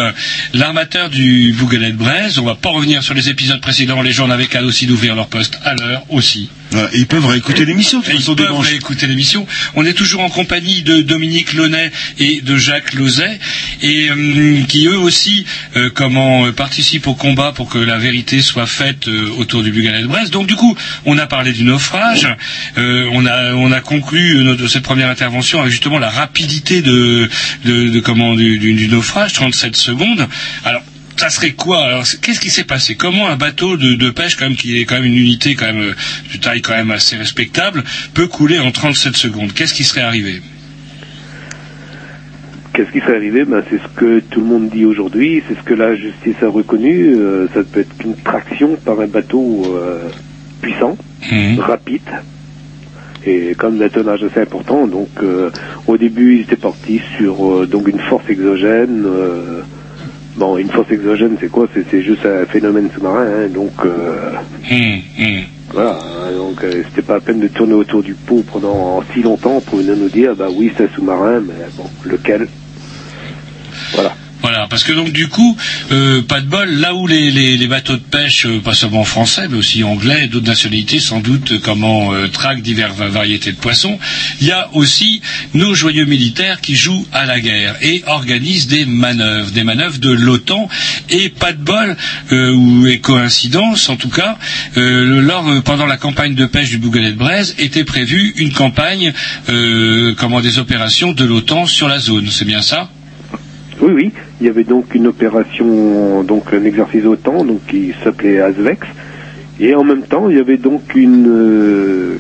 l'armateur du Bougalet de Braise. On va pas revenir sur les épisodes précédents. Les gens n'avaient qu'à aussi d'ouvrir leur poste à l'heure aussi. Ouais, ils peuvent réécouter l'émission. ils peuvent débranche. écouter l'émission. On est toujours en compagnie de Dominique Launay et de Jacques Lauzet, et euh, qui eux aussi, euh, comment euh, participent au combat pour que la vérité soit faite euh, autour du Bugalet de Brest. Donc du coup, on a parlé du naufrage, euh, on a on a conclu euh, notre, cette première intervention avec justement la rapidité de de, de comment du, du, du naufrage, 37 secondes. Alors ça serait quoi Alors, qu'est-ce qui s'est passé Comment un bateau de, de pêche, quand même, qui est quand même une unité quand même euh, de taille quand même assez respectable, peut couler en 37 secondes? Qu'est-ce qui serait arrivé? Qu'est-ce qui serait arrivé? Ben, C'est ce que tout le monde dit aujourd'hui, c'est ce que la justice a reconnu. euh, ça ne peut être qu'une traction par un bateau euh, puissant, Mhm. rapide, et comme un tonnage assez important. Donc euh, au début, ils étaient partis sur donc une force exogène. Bon, une force exogène, c'est quoi? C'est juste un phénomène sous-marin. hein, donc euh, Hum, hum. voilà, hein, donc euh, c'était pas la peine de tourner autour du pot pendant si longtemps pour venir nous dire bah oui c'est un sous-marin, mais bon lequel? Voilà. Voilà, parce que donc du coup, euh, pas de bol, là où les, les, bateaux de pêche, euh, pas seulement français, mais aussi anglais d'autres nationalités, sans doute, euh, comment euh, traquent diverses va- variétés de poissons, il y a aussi nos joyeux militaires qui jouent à la guerre et organisent des manœuvres, des manœuvres de l'OTAN, et pas de bol, euh, ou et coïncidence en tout cas, euh, lors, euh, pendant la campagne de pêche du Bougalet de Braise, était prévue une campagne, euh, comment des opérations de l'OTAN sur la zone, c'est bien ça? Oui, oui. Il y avait donc une opération, donc un exercice OTAN, donc qui s'appelait Asvex. Et en même temps, il y avait donc une, euh,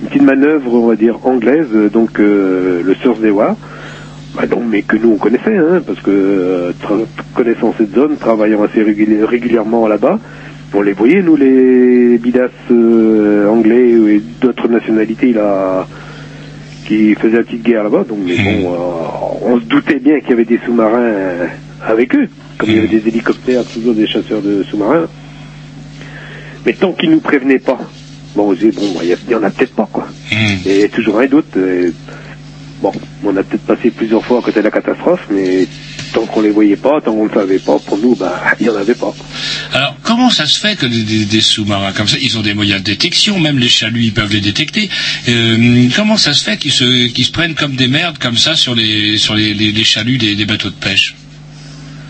une petite manœuvre, on va dire, anglaise, donc euh, le Sursewa. Bah donc, mais que nous on connaissait, hein, parce que euh, connaissant cette zone, travaillant assez réguli- régulièrement là-bas, on les voyait, nous, les bidas euh, anglais et d'autres nationalités là, qui faisaient la petite guerre là-bas. Donc, mais bon, euh, on se doutait bien qu'il y avait des sous-marins euh, avec eux, comme il y avait des hélicoptères, toujours des chasseurs de sous-marins. Mais tant qu'ils nous prévenaient pas, bon, on se disait, bon, il y, a- il y en a peut-être pas, quoi. Et il y a toujours un doute. bon, on a peut-être passé plusieurs fois à côté de la catastrophe, mais tant qu'on les voyait pas, tant qu'on ne savait pas, pour nous, bah, <laughs> il y en avait pas. Alors, comment ça se fait que des, des- des sous-marins comme ça, ils ont des moyens de détection, même les chaluts, ils peuvent les détecter. Euh, comment ça se fait qu'ils se, prennent comme des merdes comme ça sur les, sur les, les- les chaluts des, des bateaux de pêche?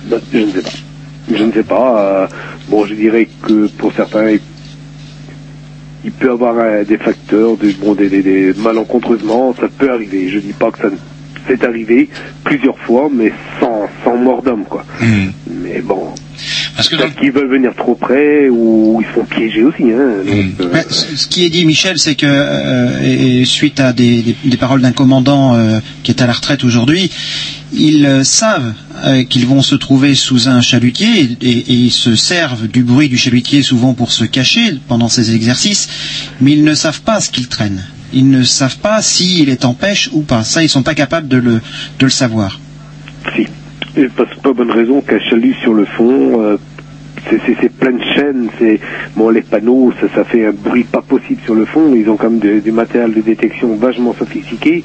Bah, je ne sais pas. Je ne sais pas. euh, bon, je dirais que pour certains, il, peut y avoir euh, des facteurs, des, bon, des, des, des malencontreusement, ça peut arriver. Je dis pas que ça ne- c'est arrivé plusieurs fois, mais sans, sans mort d'homme, quoi. Mais bon. Parce que Peut-être qu'ils veulent venir trop près ou ils sont piégés aussi, hein. donc, euh, ce qui est dit, Michel, c'est que euh, et suite à des, des- des paroles d'un commandant euh, qui est à la retraite aujourd'hui, ils savent qu'ils vont se trouver sous un chalutier et, et ils se servent du bruit du chalutier souvent pour se cacher pendant ces exercices, mais ils ne savent pas ce qu'ils traînent. Ils ne savent pas s'il est en pêche ou pas. Ça, ils sont pas capables de le, de le savoir. Si. Et que pas bonne raison qu'un chalut sur le fond, euh, c'est- plein de chaînes, c'est bon les panneaux, ça, ça fait un bruit pas possible sur le fond. Ils ont quand même du matériel de détection vachement sophistiqué.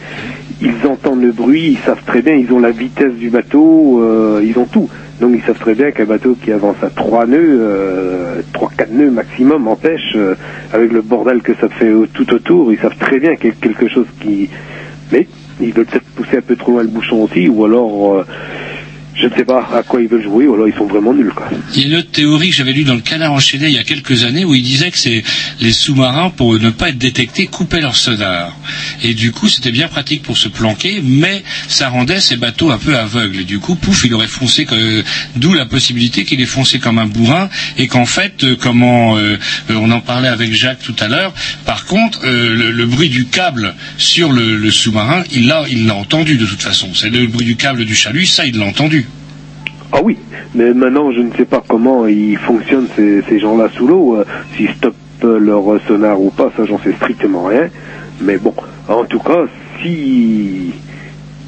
Ils entendent le bruit, ils savent très bien, ils ont la vitesse du bateau, euh, ils ont tout. Donc ils savent très bien qu'un bateau qui avance à trois nœuds, euh, trois quatre nœuds maximum en pêche, euh, avec le bordel que ça fait tout autour, ils savent très bien qu'il y a quelque chose qui, mais ils veulent peut-être pousser un peu trop loin le bouchon aussi, ou alors euh, je ne sais pas à quoi ils veulent jouer, ou alors ils sont vraiment nuls quoi. Il y a une autre théorie que j'avais lue dans le Canard enchaîné il y a quelques années où il disait que c'est les sous-marins pour ne pas être détectés coupaient leur sonar et du coup c'était bien pratique pour se planquer mais ça rendait ces bateaux un peu aveugles. Et du coup pouf il aurait foncé d'où la possibilité qu'il ait foncé comme un bourrin et qu'en fait euh, comment euh, euh, on en parlait avec Jacques tout à l'heure par contre le, bruit du câble sur le, sous-marin il l'a entendu de toute façon. C'est le bruit du câble du chalut ça il l'a entendu Ah oui, mais maintenant je ne sais pas comment ils fonctionnent ces, ces gens-là sous l'eau, euh, s'ils stoppent leur sonar ou pas, ça j'en sais strictement rien. Mais bon, en tout cas, si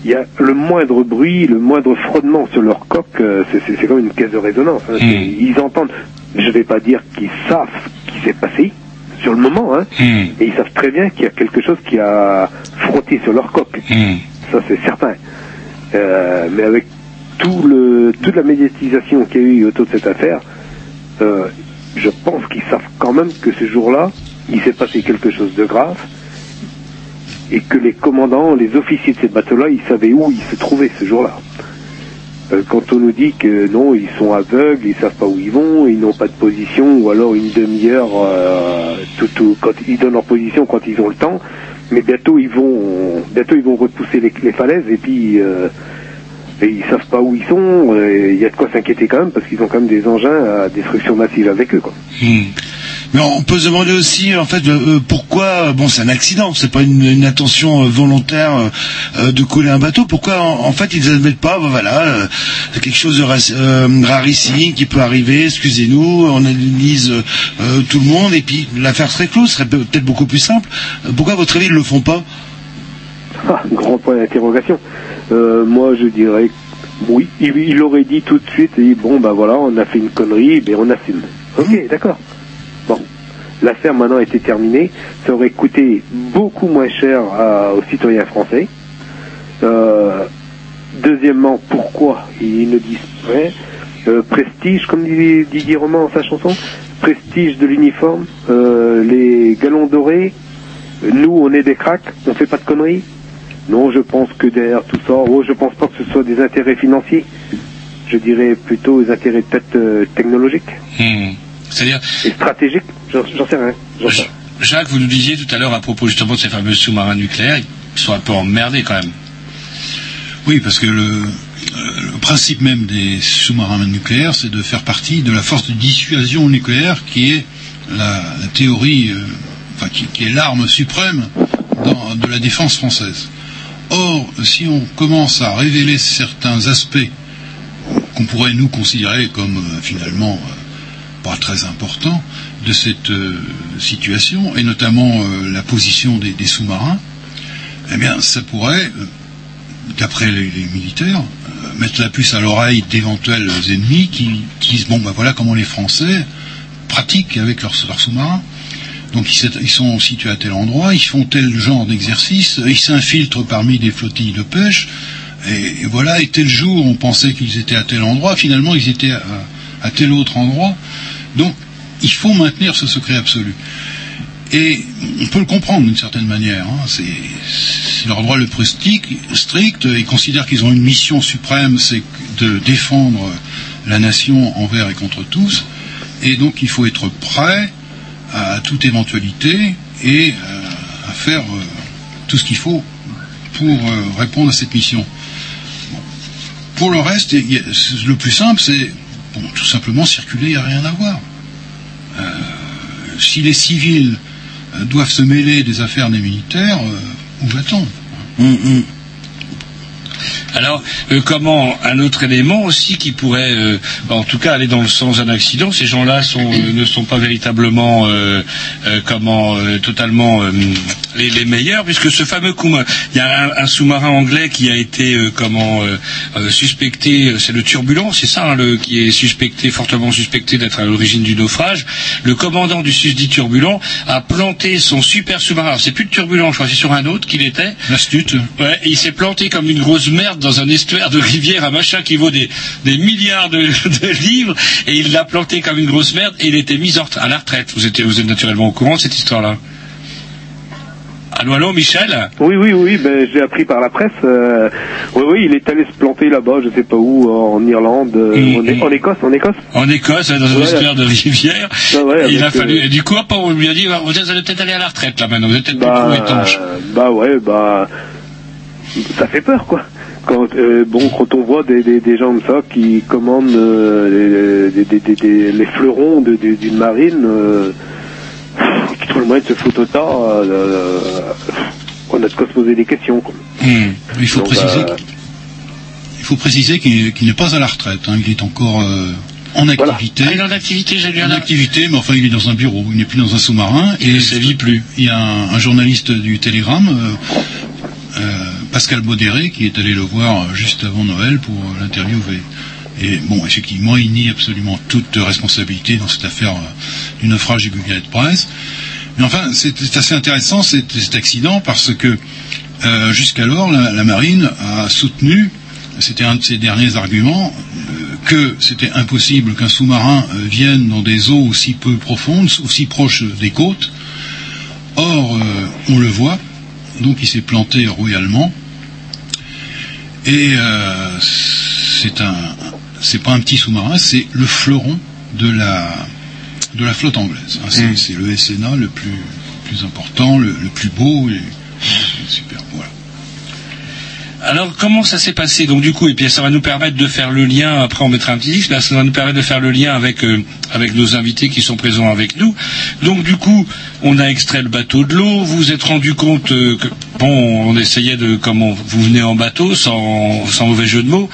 il y a le moindre bruit, le moindre frottement sur leur coque, euh, c'est- comme une caisse de résonance. hein. C'est- Ils entendent, je vais pas dire qu'ils savent ce qui s'est passé sur le moment, hein, et ils savent très bien qu'il y a quelque chose qui a frotté sur leur coque. Ça c'est certain. Euh, mais avec tout le, toute la médiatisation qu'il y a eu autour de cette affaire, euh, je pense qu'ils savent quand même que ce jour-là, il s'est passé quelque chose de grave et que les commandants, les officiers de ces bateaux-là, ils savaient où ils se trouvaient ce jour-là. Euh, quand on nous dit que non, ils sont aveugles, ils savent pas où ils vont, ils n'ont pas de position, ou alors une demi-heure, euh, tout, tout- quand ils donnent leur position quand ils ont le temps, mais bientôt ils vont, bientôt ils vont repousser les, falaises et puis euh, et ils savent pas où ils sont. et Il y a de quoi s'inquiéter quand même parce qu'ils ont quand même des engins à destruction massive avec eux. Quoi. Mais on peut se demander aussi, en fait, euh, euh, pourquoi, bon, c'est un accident, c'est pas une, une intention euh, volontaire euh, euh, de couler un bateau. Pourquoi, en, en fait, ils admettent pas, ben voilà, euh, quelque chose de euh, rarissime qui peut arriver. Excusez-nous, on analyse euh, euh, tout le monde et puis l'affaire serait close, serait peut-être beaucoup plus simple. Euh, Pourquoi, à votre avis, ils le font pas? Ah, grand point d'interrogation. Euh, moi, je dirais oui. Il, il aurait dit tout de suite, il dit, bon, ben voilà, on a fait une connerie, ben on assume. Ok, d'accord. Bon, l'affaire maintenant été terminée. Ça aurait coûté beaucoup moins cher à- aux citoyens français. Euh, deuxièmement, pourquoi ils ne disent rien Euh, Prestige, comme dit Didier Roman dans sa chanson, prestige de l'uniforme, euh, les galons dorés. Nous, on est des cracks, on fait pas de conneries. Non, je pense que derrière tout ça, oh, je pense pas que ce soit des intérêts financiers. Je dirais plutôt des intérêts peut-être euh, technologiques Hmm. C'est-à-dire, et stratégiques. J'en sais rien. Jacques, vous nous disiez tout à l'heure à propos justement de ces fameux sous-marins nucléaires, ils sont un peu emmerdés quand même. Oui, parce que le, euh, principe même des sous-marins nucléaires, c'est de faire partie de la force de dissuasion nucléaire qui est la, la théorie, euh, enfin qui, qui est l'arme suprême dans- de la défense française. Or, si on commence à révéler certains aspects qu'on pourrait nous considérer comme euh, finalement euh, pas très importants de cette euh, situation, et notamment la position des, sous-marins, eh bien, ça pourrait, d'après les, militaires, mettre la puce à l'oreille d'éventuels ennemis qui, disent bon, ben voilà comment les Français pratiquent avec leurs sous-marins. Donc ils, sont situés à tel endroit, ils font tel genre d'exercice, ils s'infiltrent parmi des flottilles de pêche, et, voilà, et tel jour on pensait qu'ils étaient à tel endroit, finalement ils étaient à, tel autre endroit. Donc il faut maintenir ce secret absolu. Et on peut le comprendre d'une certaine manière. hein. C'est leur droit le plus strict. Ils considèrent qu'ils ont une mission suprême, c'est de défendre la nation envers et contre tous. Et donc il faut être prêt à toute éventualité et euh, à faire euh, tout ce qu'il faut pour euh, répondre à cette mission. Pour le reste, le plus simple, c'est bon, tout simplement circuler, il n'y a rien à voir. Si les civils doivent se mêler des affaires des militaires, où va-t-on? Alors, euh, comment un autre élément aussi qui pourrait, euh, en tout cas, aller dans le sens d'un accident, ces gens-là sont, euh, ne sont pas véritablement, comment, totalement les, les meilleurs, puisque ce fameux coup, il y a un, un sous-marin anglais qui a été, comment, suspecté, c'est le turbulent, c'est ça, hein, le, qui est suspecté, fortement suspecté d'être à l'origine du naufrage. Le commandant du susdit turbulent a planté son super sous-marin. Alors, C'est plus de turbulent, je crois, c'est sur un autre qu'il était. L'astute. Ouais, il s'est planté comme une grosse merde dans un estuaire de rivière, un machin qui vaut des, des milliards de, de livres, et il l'a planté comme une grosse merde, et il était mis à la retraite. Vous êtes, vous êtes naturellement au courant de cette histoire-là Allô, allô, Michel? Oui, oui, oui, ben, j'ai appris par la presse. euh, oui, oui, il est allé se planter là-bas, je sais pas où, en Irlande, euh, en, Écosse, en Écosse. En Écosse, dans un Ouais. estuaire de rivière. Ah ouais, il a fallu, euh, et du coup, on lui a dit, vous allez peut-être aller à la retraite, là, maintenant. Vous êtes peut-être Bah, plus trop étanche. bah ouais, bah ça fait peur quoi. Quand euh, bon, quand on voit des, des, des gens comme ça qui commandent euh, les, des- des- des- les fleurons d'une marine, euh, qui trouvent le moyen de se foutre au tas, euh, on a de quoi se poser des questions. Quoi. Hmm. Il faut Donc, préciser, euh, il faut préciser qu'il n'est pas à la retraite. hein. Il est encore euh, en activité. Ah, il est en activité, j'ai lu En activité, mais enfin, il est dans un bureau. Il n'est plus dans un sous-marin. Il ne Et sévit plus. il y a un, un journaliste du Télégramme, euh, euh, Pascal Baudéré, qui est allé le voir juste avant Noël pour l'interviewer. Et bon, effectivement, il nie absolument toute responsabilité dans cette affaire euh, du naufrage du Bulgarie de Presse. Mais enfin, c'est assez intéressant cet, accident parce que euh, jusqu'alors, la, marine a soutenu, c'était un de ses derniers arguments, euh, que c'était impossible qu'un sous-marin vienne dans des eaux aussi peu profondes, aussi proches des côtes. Or, on le voit, donc il s'est planté royalement. Et euh, c'est un, c'est pas un petit sous-marin, c'est le fleuron de la de la flotte anglaise. hein. C'est Mm. c'est le SNA le plus plus important, le, le plus beau, et, super. Voilà. Alors, comment ça s'est passé Donc, du coup, et puis ça va nous permettre de faire le lien. Après, on mettra un petit disque. Là, ça va nous permettre de faire le lien avec euh, avec nos invités qui sont présents avec nous. Donc, du coup, on a extrait le bateau de l'eau. Vous vous êtes rendu compte euh, que bon, on essayait de comment vous venez en bateau, sans sans mauvais jeu de mots.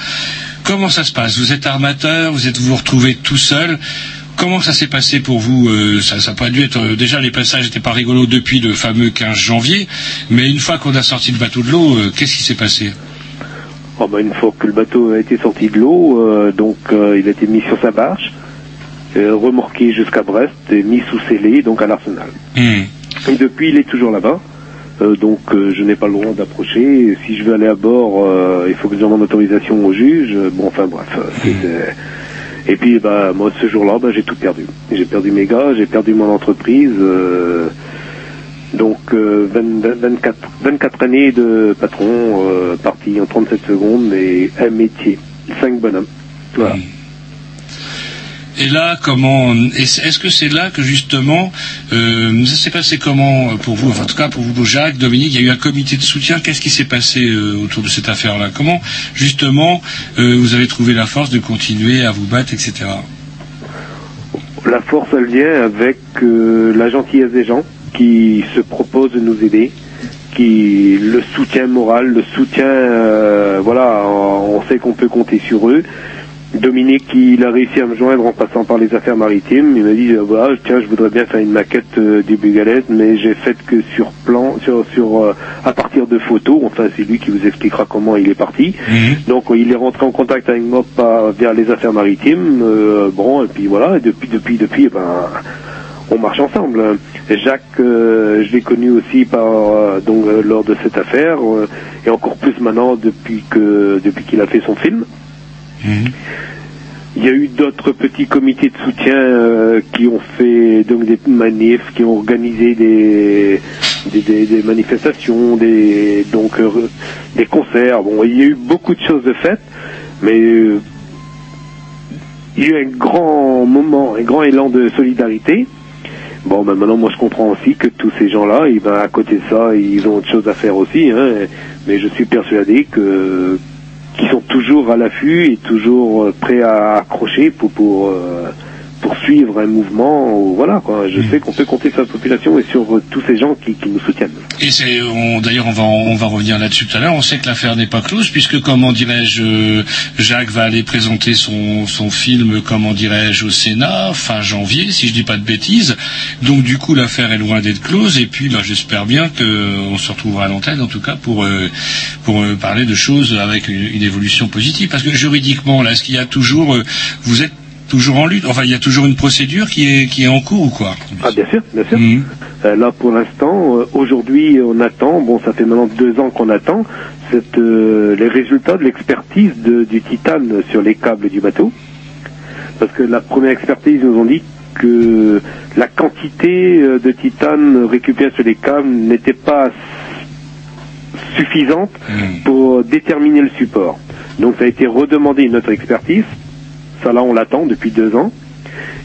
Comment ça se passe? Vous êtes armateur, vous êtes vous vous retrouvez tout seul. Comment ça s'est passé pour vous Euh, Ça n'a pas dû être euh, déjà les passages n'étaient pas rigolos depuis le fameux 15 janvier, mais une fois qu'on a sorti le bateau de l'eau, euh, qu'est-ce qui s'est passé? Oh, bah, une fois que le bateau a été sorti de l'eau, donc il a été mis sur sa barge, remorqué jusqu'à Brest et mis sous scellé, donc à l'arsenal. Hmm. Et depuis, il est toujours là-bas. Donc, je n'ai pas le droit d'approcher. Si je veux aller à bord, il faut que je demande autorisation au juge. Bon, enfin bref. c'était- Et puis, bah, moi, ce jour-là, bah, j'ai tout perdu. J'ai perdu mes gars, j'ai perdu mon entreprise. euh, donc, euh, 20 24, 24 années de patron, euh, parti en 37 secondes, et un métier. Cinq bonhommes. Voilà. Et là, comment est-ce que c'est là que justement, euh, ça s'est passé comment pour vous? En tout cas pour vous, Jacques, Dominique, il y a eu un comité de soutien. Qu'est-ce qui s'est passé euh, autour de cette affaire-là? Comment justement euh, vous avez trouvé la force de continuer à vous battre, etc. La force, elle vient avec euh, la gentillesse des gens qui se proposent de nous aider, qui le soutien moral, le soutien, euh, voilà, on sait qu'on peut compter sur eux. Dominique, il a réussi à me joindre en passant par les affaires maritimes. Il m'a dit, euh, voilà, tiens, je voudrais bien faire une maquette euh, du Bugalet, mais j'ai fait que sur plan, sur, sur, euh, à partir de photos. Enfin, c'est lui qui vous expliquera comment il est parti. Donc, euh, il est rentré en contact avec moi par, via les affaires maritimes. euh, bon, et puis voilà, et depuis, depuis, depuis, eh ben, on marche ensemble. Jacques, euh, je l'ai connu aussi par euh, donc euh, lors de cette affaire et encore plus maintenant depuis que depuis qu'il a fait son film. Il y a eu d'autres petits comités de soutien euh, qui ont fait donc des manifs, qui ont organisé des des, manifestations, des donc euh, des concerts. Bon, il y a eu beaucoup de choses de faites, mais euh, il y a eu un grand moment, un grand élan de solidarité. Bon, ben maintenant, moi, je comprends aussi que tous ces gens-là, ben, à côté de ça, ils ont autre chose à faire aussi. Hein, mais je suis persuadé que qu'ils sont toujours à l'affût et toujours euh, prêts à accrocher pour pour euh, poursuivre un mouvement. ou Voilà, quoi. Je sais qu'on peut compter sur la population et sur euh, tous ces gens qui, qui nous soutiennent. Et c'est, d'ailleurs, on va, on va revenir là-dessus tout à l'heure. On sait que l'affaire n'est pas close, puisque, comment dirais-je, euh, Jacques va aller présenter son, son film, comment dirais-je, au Sénat, fin janvier, si je dis pas de bêtises. Donc, du coup, l'affaire est loin d'être close. Et puis, ben, j'espère bien qu'on se retrouvera à l'antenne, en tout cas, pour, euh, pour euh, parler de choses avec une, une évolution positive. Parce que juridiquement, là, est-ce qu'il y a toujours, euh, vous êtes toujours en lutte Enfin, il y a toujours une procédure qui est, qui est en cours ou quoi Ah, bien sûr, bien sûr. Mhm. Euh, là, pour l'instant, euh, aujourd'hui, on attend, bon, ça fait maintenant deux ans qu'on attend, cette, euh, les résultats de l'expertise du titane sur les câbles du bateau. Parce que la première expertise nous ont dit que la quantité euh, de titane récupérée sur les câbles n'était pas suffisante pour déterminer le support. Donc ça a été redemandé une autre expertise. Ça là on l'attend depuis deux ans.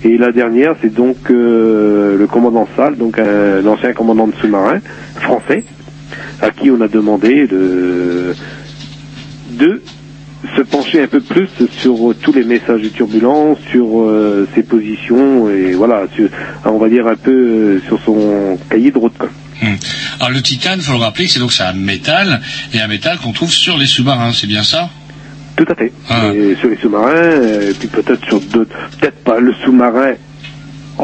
Et la dernière, c'est donc euh, le commandant Salle, donc un ancien commandant de sous-marin français, à qui on a demandé de, se pencher un peu plus sur euh, tous les messages de turbulence, sur euh, ses positions et voilà, on va dire un peu euh, sur son cahier de route. Hmm. Alors le titane, faut le rappeler, c'est donc c'est un métal et un métal qu'on trouve sur les sous-marins, c'est bien ça? Tout à fait. Ah. Et sur les sous-marins, euh, et puis peut-être sur d'autres, peut-être pas le sous-marin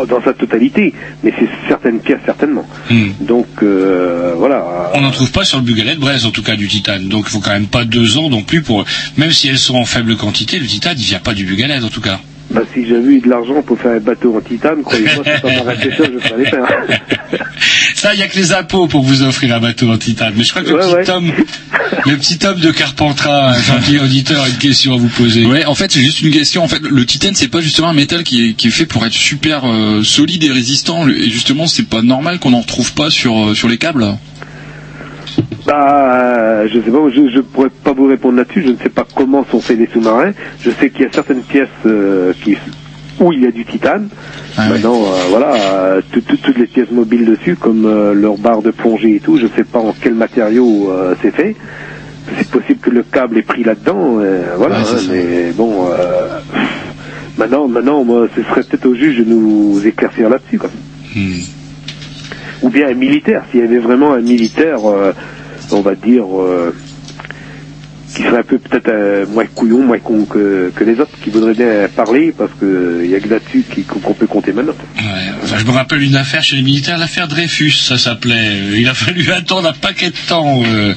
dans sa totalité, mais c'est certaines pièces certainement. Hmm. Donc euh, voilà. On n'en trouve pas sur le Bugalet de Brest, en tout cas du titane. Donc il faut quand même pas deux ans non plus pour, même si elles sont en faible quantité, le titane il vient pas du Bugalet en tout cas. Bah, si j'avais eu de l'argent pour faire un bateau en titane, croyez-moi, c'est pas m'arrêter ça, je ferais les faire. <laughs> Ça, il y a que les impôts pour vous offrir un bateau en titane. Mais je crois que le Ouais, petit ouais. homme, le petit homme de Carpentras, un gentil auditeur, a une question à vous poser. Ouais, en fait, c'est juste une question. En fait, le titane, c'est pas justement un métal qui est, qui est fait pour être super euh, solide et résistant. Et justement, c'est pas normal qu'on en retrouve pas sur euh, sur les câbles? Bah, je sais pas, je, je pourrais pas vous répondre là-dessus. Je ne sais pas comment sont faits les sous-marins. Je sais qu'il y a certaines pièces euh, qui, où il y a du titane. Ah Maintenant, euh, voilà, euh, tout- tout- toutes les pièces mobiles dessus, comme euh, leur barre de plongée et tout, je sais pas en quel matériau euh, c'est fait. C'est possible que le câble est pris là-dedans, euh, voilà. Ouais, hein, mais bon, euh, maintenant, maintenant, moi, ce serait peut-être au juge de nous éclaircir là-dessus, quoi. Hmm. Ou bien un militaire, s'il y avait vraiment un militaire, euh, on va dire, euh, qui serait un peu peut-être euh, moins couillon, moins con que, que les autres, qui voudraient bien parler, parce que il y a que là-dessus qu'on peut compter maintenant. Enfin, je me rappelle une affaire chez les militaires, l'affaire Dreyfus, ça s'appelait. Euh, Il a <laughs> fallu attendre un paquet de temps. euh.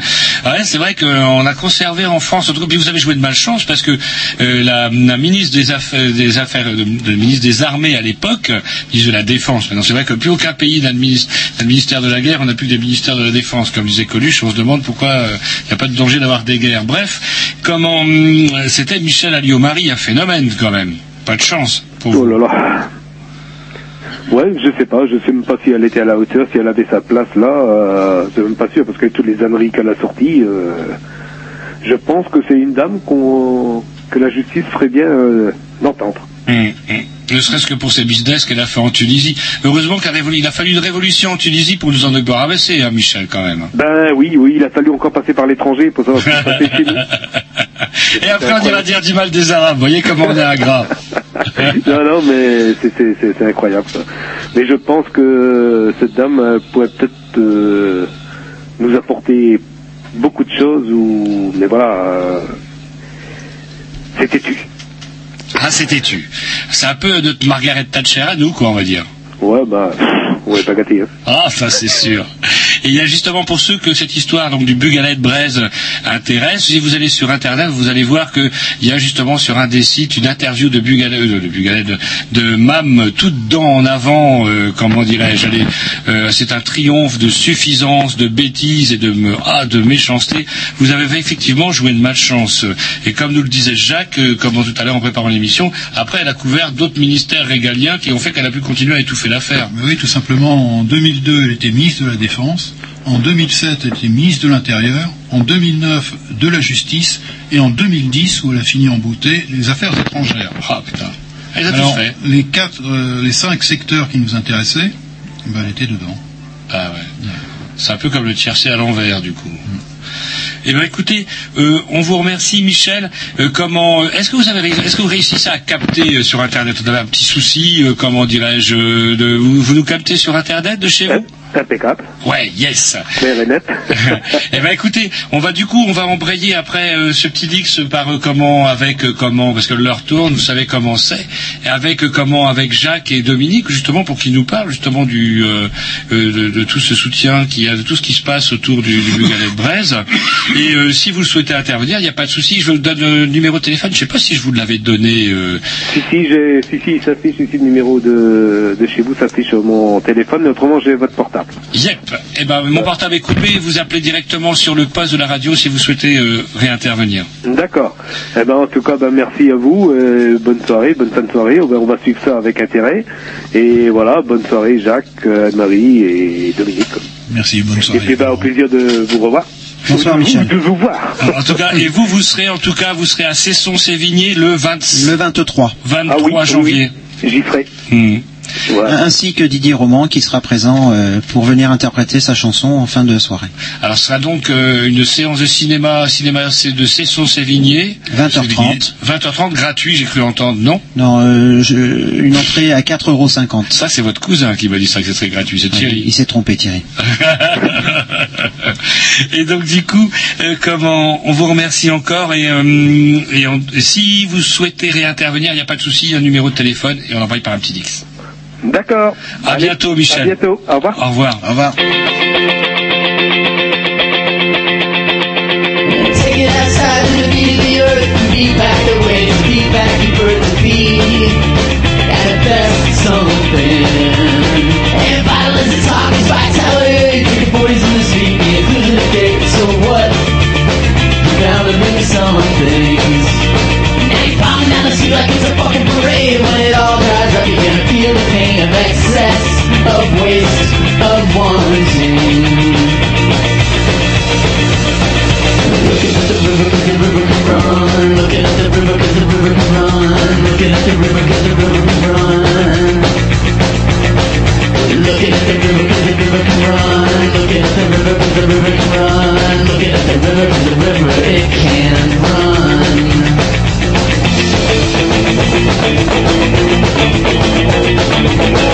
Ouais, c'est vrai qu'on a conservé en France, puis vous avez joué de malchance parce que euh, la, ministre des affaires, des affaires, de, ministre des armées à l'époque, ministre de la défense. Maintenant, c'est vrai que plus aucun pays n'a de ministère de la guerre, on n'a plus des ministères de la défense, comme disait Coluche. On se demande pourquoi euh, il n'y a pas de danger d'avoir des guerres. Bref, comment hum, c'était Michel Alliot-Marie, un phénomène quand même. Pas de chance. Pour Oh vous. là là. Ouais, je sais pas, je sais même pas si elle était à la hauteur, si elle avait sa place là, euh, c'est même pas sûr, parce que toutes les âneries qu'elle a sorties, euh, je pense que c'est une dame qu'on, que la justice ferait bien euh, d'entendre. Hum, hum. Ne serait-ce que pour ses business qu'elle a fait en Tunisie. Heureusement qu'il a, révolu- il a fallu une révolution en Tunisie pour nous en débarrasser, hein, Michel, quand même. Ben oui, oui, il a fallu encore passer par l'étranger pour savoir ce qui se passait chez nous. <laughs> Et après, on ira dire du mal des Arabes. Vous voyez comment on est ingrat. <laughs> non, non, mais c'est- incroyable ça. Mais je pense que cette dame euh, pourrait peut-être euh, nous apporter beaucoup de choses ou mais voilà euh, c'est têtu. Ah, c'était tu. C'est un peu notre Margaret Thatcher à nous, quoi, on va dire. Ouais bah pff, ouais pas gâté. Hein. Ah, ça c'est sûr. Et il y a justement pour ceux que cette histoire donc du Bugalet de Braise intéresse, si vous allez sur internet, vous allez voir que il y a justement sur un des sites une interview de Bugalet, euh, de, de, Mam, toutes dents en avant, euh, comment dirais-je, euh, c'est un triomphe de suffisance, de bêtise et de ah, de méchanceté. Vous avez effectivement joué de malchance. Et comme nous le disait Jacques, comme tout à l'heure en préparant l'émission, après elle a couvert d'autres ministères régaliens qui ont fait qu'elle a pu continuer à étouffer l'affaire. Oui, tout simplement, en 2002, elle était ministre de la Défense. En 2007, elle était ministre de l'Intérieur. En 2009, de la Justice. Et en 2010, où elle a fini en beauté, les Affaires étrangères. Ah putain. Elle a Alors, tout fait. les quatre, euh, les cinq secteurs qui nous intéressaient, ben, elle était dedans. Ah ouais. C'est un peu comme le tiercé à l'envers, du coup. Eh bien, écoutez, euh, on vous remercie, Michel. Euh, comment Est-ce que vous avez, est-ce que vous réussissez à capter sur Internet? On avait un petit souci, comment dirais-je, de, vous, vous nous captez sur Internet de chez vous? Impeccable. Ouais, yes. <laughs> Eh ben écoutez, on va du coup, on va embrayer après euh, ce petit Dix par euh, comment, avec euh, comment, parce que l'heure tourne, vous savez comment c'est, et avec comment, avec Jacques et Dominique, justement pour qu'ils nous parlent justement du de, de tout ce soutien qui a, de tout ce qui se passe autour du, du Bugalet de Braise. Et si vous souhaitez intervenir, il n'y a pas de souci, je vous donne le numéro de téléphone. Je sais pas si je vous l'avais donné. Si si j'ai si si s'affiche ici le numéro de, de chez vous s'affiche sur mon téléphone, mais autrement j'ai votre portable. Yep. Eh ben mon portable est coupé. Vous appelez directement sur le poste de la radio si vous souhaitez euh, réintervenir. D'accord. Eh ben en tout cas ben merci à vous, euh, bonne soirée, bonne fin de soirée. On va, on va suivre ça avec intérêt. Et voilà, bonne soirée Jacques, euh, Anne-Marie et Dominique. Merci, bonne Et soirée. puis ben, au plaisir de vous revoir. Bonsoir, Michel. De vous voir. Alors, en tout cas, et vous, vous serez en tout cas, vous serez à Cesson-Sévigné le 20 Le 23. 23 Ah oui, oui, janvier. J'y serai. Hmm. Voilà. Ainsi que Didier Roman qui sera présent euh, pour venir interpréter sa chanson en fin de soirée. Alors, ce sera donc euh, une séance de cinéma, cinéma de Cesson-Sévigné. 20h30. 20h30 gratuit, j'ai cru entendre, non? Non, euh, je- une entrée à 4,50€. Ça, c'est votre cousin qui m'a dit ça, que ce serait gratuit, c'est Ouais, Thierry. il s'est trompé Thierry. <laughs> et donc du coup, euh, comment on vous remercie encore et, euh, et on- et si vous souhaitez réintervenir, il n'y a pas de souci, un numéro de téléphone et on envoie par un petit Dix. D'accord. À Allez, bientôt, Michel. À bientôt. Au revoir. Au revoir. Au revoir. Something. Street like it's a fucking parade. When it all dries up, you're gonna feel the pain of excess, of waste, of wanting. Looking at the river, cause the river can run. Looking at the river, cause the river can run. Looking at the river, cause the river can run. Looking at the river, cause the river can run. Looking at the river, Música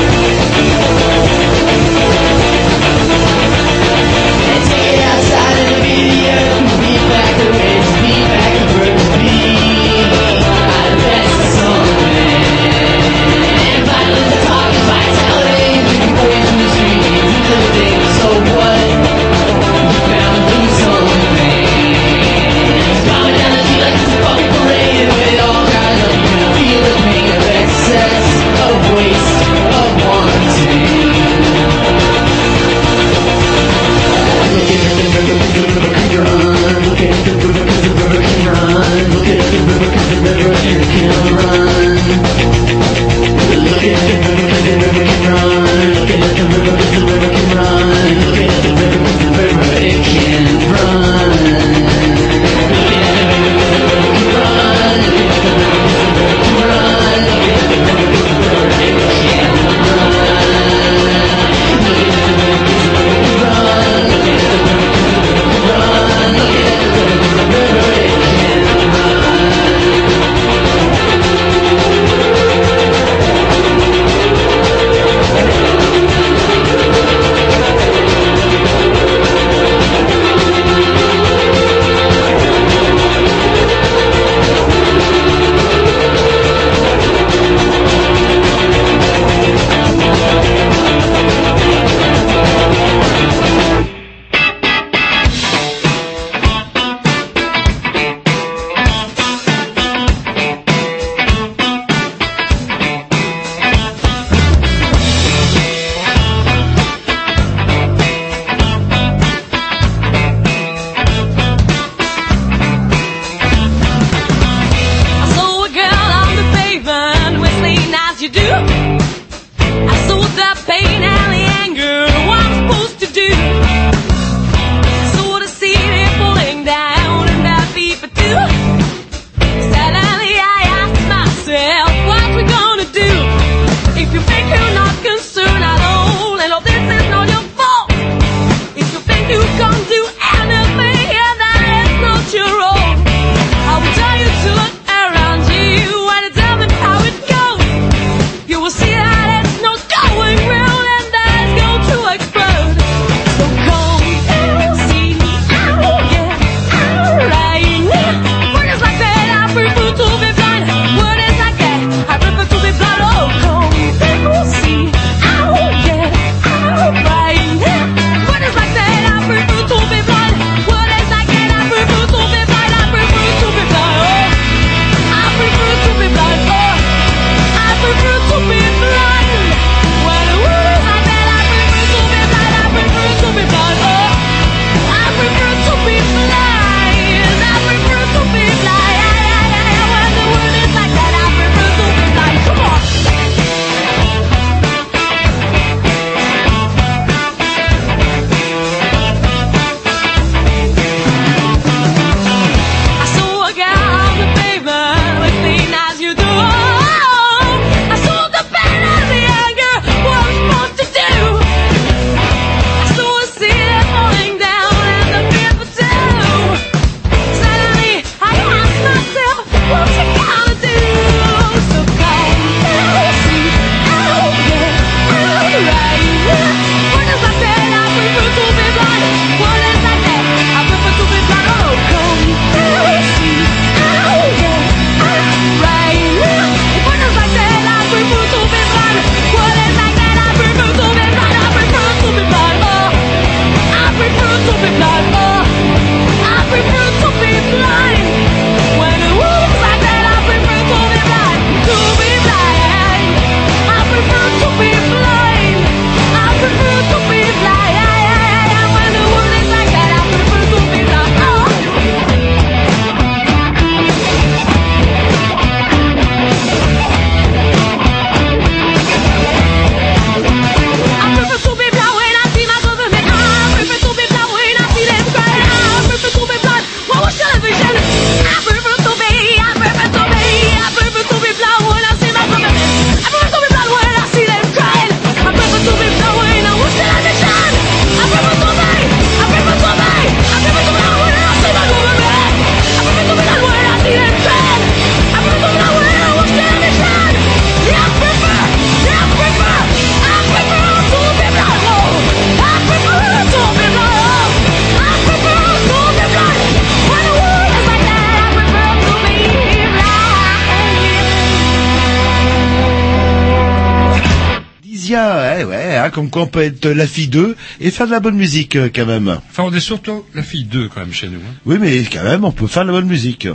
comme quoi on peut être la fille d'eux et faire de la bonne musique euh, quand même. Enfin, on est surtout la fille d'eux quand même chez nous. hein. Oui, mais quand même, on peut faire de la bonne musique.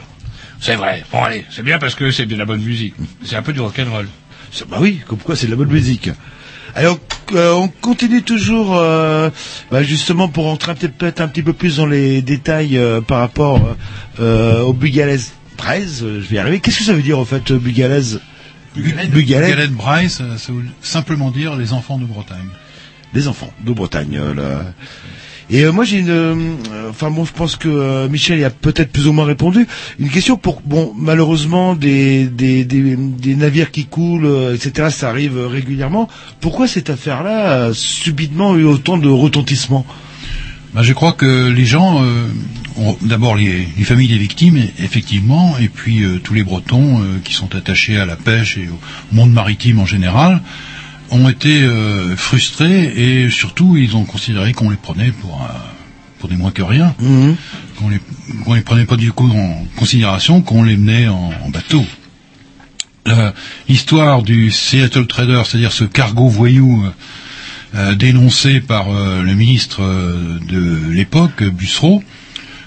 C'est vrai. Bon, allez, c'est bien parce que c'est de la bonne musique. C'est un peu du rock'n'roll. Bah oui, comme quoi c'est de la bonne musique. Alors, euh, on continue toujours, euh, bah, justement pour rentrer peut-être un petit peu plus dans les détails euh, par rapport au Bugalaise 13. euh, je vais y arriver. Qu'est-ce que ça veut dire en fait, euh, Bugalaise Bugalaise Galette Braille, ça, veut simplement dire les enfants de Bretagne. Les enfants de Bretagne. euh, là. Et euh, moi j'ai une, euh, enfin bon, je pense que euh, Michel y a peut-être plus ou moins répondu. Une question pour, bon, malheureusement des des, des, des navires qui coulent, euh, etc. Ça arrive euh, régulièrement. Pourquoi cette affaire-là a subitement eu autant de retentissement? Ben, je crois que les gens, euh, ont- d'abord les, les familles des victimes, effectivement, et puis euh, tous les Bretons euh, qui sont attachés à la pêche et au monde maritime en général, ont été euh, frustrés et surtout ils ont considéré qu'on les prenait pour euh, pour des moins que rien, qu'on les qu'on les prenait pas du coup en considération, qu'on les menait en, en bateau. La- L'histoire du Seattle Trader, c'est-à-dire ce cargo voyou euh, euh, dénoncé par euh, le ministre euh, de l'époque, Bussereau,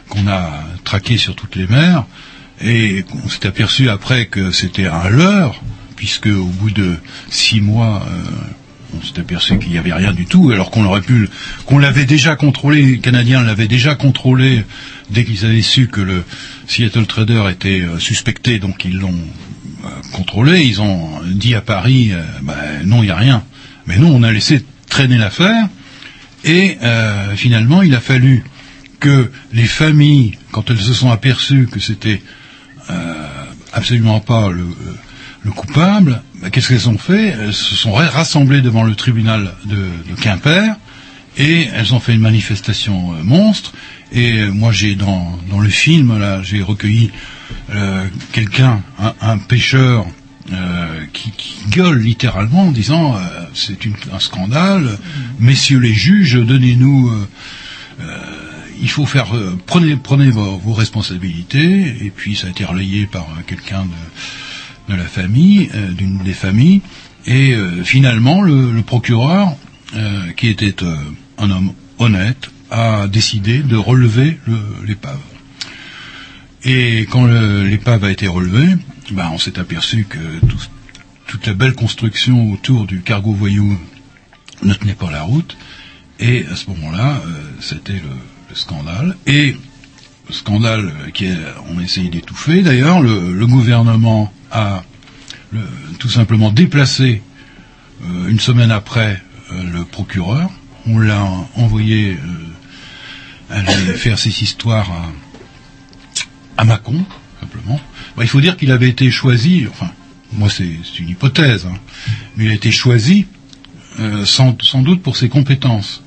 qu'on a traqué sur toutes les mers, et on s'est aperçu après que c'était un leurre, puisque au bout de six mois, euh, on s'est aperçu qu'il n'y avait rien du tout, alors qu'on aurait pu, qu'on l'avait déjà contrôlé, les Canadiens l'avaient déjà contrôlé dès qu'ils avaient su que le Seattle Trader était euh, suspecté, donc ils l'ont euh, contrôlé, ils ont dit à Paris, euh, bah, non, il n'y a rien. Mais nous, on a laissé traîner l'affaire, et euh, finalement, il a fallu que les familles, quand elles se sont aperçues que c'était euh, absolument pas le, le coupable, bah, qu'est-ce qu'elles ont fait? Elles se sont ra- rassemblées devant le tribunal de, de Quimper et elles ont fait une manifestation euh, monstre. Et euh, moi, j'ai dans, dans le film là, j'ai recueilli euh, quelqu'un, un, un pêcheur. Euh, qui, qui gueule littéralement en disant euh, c'est un scandale, messieurs les juges, donnez-nous euh, euh, il faut faire euh, prenez prenez vos, vos responsabilités. Et puis ça a été relayé par quelqu'un de, de la famille d'une des familles. Et euh, finalement le, le procureur euh, qui était euh, un homme honnête a décidé de relever le- l'épave. Et quand l'épave a été relevée ben, on s'est aperçu que tout- toute la belle construction autour du cargo voyou ne tenait pas la route et à ce moment-là, euh, c'était le, le scandale. Et le scandale qui est, on a essayé d'étouffer. D'ailleurs, le, le gouvernement a le- tout simplement déplacé euh, une semaine après euh, le procureur. On l'a envoyé aller <coughs> faire ses histoires à, à Mâcon, simplement. Bon, il faut dire qu'il avait été choisi, enfin, moi c'est une hypothèse, hein, mais il a été choisi euh, sans, sans doute pour ses compétences,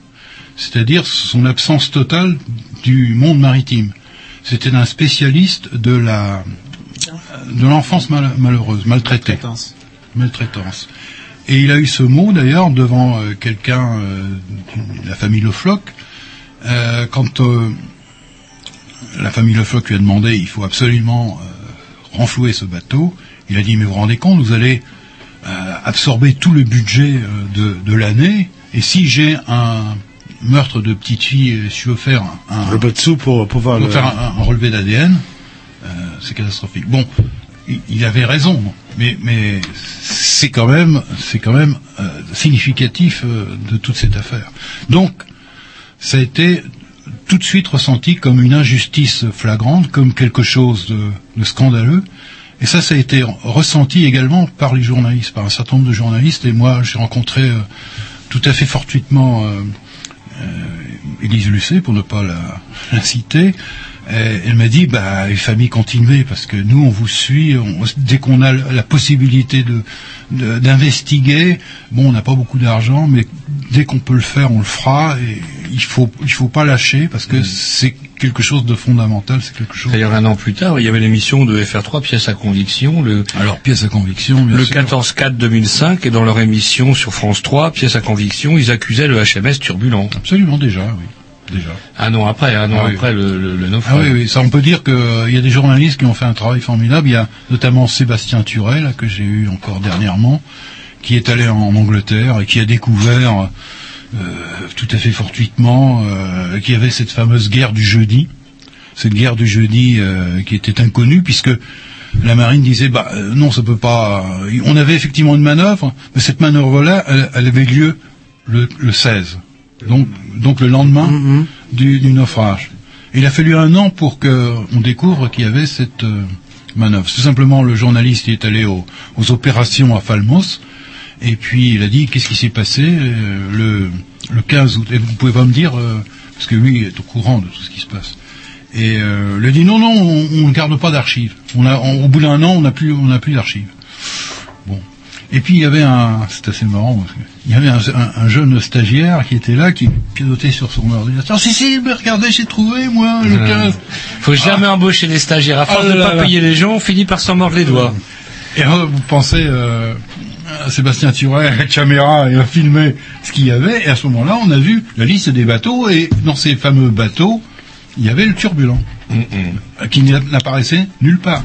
c'est-à-dire son absence totale du monde maritime. C'était un spécialiste de la de l'enfance mal- malheureuse, maltraitée, Maltraitance. maltraitance. Et il a eu ce mot d'ailleurs devant euh, quelqu'un euh, de la famille Le Floch, quand la famille Le Floch lui a demandé il faut absolument euh, renflouer ce bateau, il a dit mais vous vous rendez compte, vous allez euh, absorber tout le budget euh, de, de l'année, et si j'ai un meurtre de petite fille, et si je veux faire un, sous pour pouvoir pour le... faire un, un relevé d'ADN, euh, c'est catastrophique. Bon, il, il avait raison, mais, mais c'est quand même, c'est quand même euh, significatif euh, de toute cette affaire. Donc, ça a été tout de suite ressenti comme une injustice flagrante, comme quelque chose de, scandaleux. Et ça, ça a été ressenti également par les journalistes, par un certain nombre de journalistes. Et moi, j'ai rencontré euh, tout à fait fortuitement euh, euh, Élise Lucet, pour ne pas la, <laughs> la citer. Euh, elle m'a dit, bah, les familles continuez, parce que nous, on vous suit, on- dès qu'on a la possibilité de d'investiguer, bon, on n'a pas beaucoup d'argent, mais dès qu'on peut le faire, on le fera, et il faut il faut pas lâcher, parce que c'est quelque chose de fondamental, c'est quelque chose... D'ailleurs, un an plus tard, il y avait l'émission de FR3, pièce à conviction, le, Alors, pièce à conviction, bien le sûr. 14-4-2005, et dans leur émission sur France 3, pièce à conviction, ils accusaient le HMS turbulent. Absolument, déjà, oui. Déjà. Un an après, un an Ah oui. après le, le, le Ah naufrage. oui, oui, ça on peut dire qu'il y a des journalistes qui ont fait un travail formidable. Il y a notamment Sébastien Turel, que j'ai eu encore dernièrement, qui est allé en Angleterre et qui a découvert euh, tout à fait fortuitement euh, qu'il y avait cette fameuse guerre du jeudi, cette guerre du jeudi euh, qui était inconnue puisque la marine disait bah euh, non ça peut pas. On avait effectivement une manœuvre, mais cette manœuvre-là, elle, elle avait lieu le, le 16, donc donc le lendemain du, du naufrage. Il a fallu un an pour que on découvre qu'il y avait cette euh, manœuvre. Tout simplement, le journaliste est allé au- aux opérations à Falmos et puis il a dit qu'est-ce qui s'est passé euh, le, le 15 août? Et vous pouvez pas me dire euh, parce que lui est au courant de tout ce qui se passe. Et euh, il a dit non non on ne garde pas d'archives. On a on- au bout d'un an on n'a plus on n'a plus d'archives. Et puis il y avait un c'est assez marrant parce que il y avait un, un- un jeune stagiaire qui était là qui pilotait sur son ordinateur. Si si mais regardez j'ai trouvé moi le 15. Faut jamais embaucher les stagiaires. À force Ah de là pas là. payer les gens, on finit par s'en mordre les doigts. Et euh, vous pensez, euh, à Sébastien Turet, avec caméra, il a filmé ce qu'il y avait, et à ce moment-là, on a vu la liste des bateaux, et dans ces fameux bateaux, il y avait le turbulent, euh, qui n'a- n'apparaissait nulle part.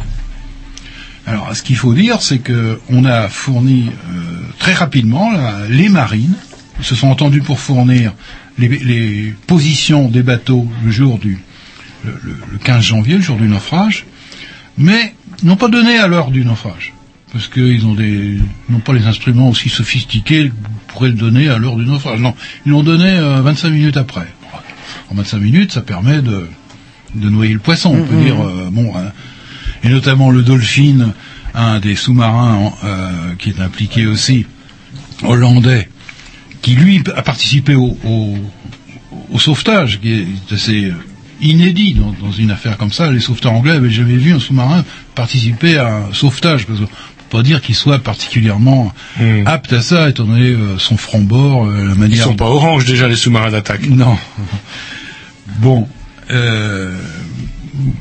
Alors, ce qu'il faut dire, c'est que on a fourni euh, très rapidement là, les marines se sont entendus pour fournir les, les positions des bateaux le jour du le, le- le 15 janvier, le jour du naufrage, mais n'ont pas donné à l'heure du naufrage. Parce qu'ils ont des, n'ont pas les instruments aussi sophistiqués que vous pourrez le donner à l'heure du naufrage. Non, ils l'ont donné euh, 25 minutes après. En 25 minutes, ça permet de, de noyer le poisson, on peut Mhm. dire. euh, bon, hein. Et notamment le Dolphin, un des sous-marins euh, qui est impliqué aussi, hollandais, qui lui a participé au, au, au sauvetage, qui est assez euh, inédit dans, dans une affaire comme ça. Les sauveteurs anglais n'avaient jamais vu un sous-marin participer à un sauvetage, parce que on peut pas dire qu'il soit particulièrement apte à ça, étant donné euh, son franc-bord, euh, la Ils manière. sont pas orange déjà les sous-marins d'attaque. Non. Bon, euh,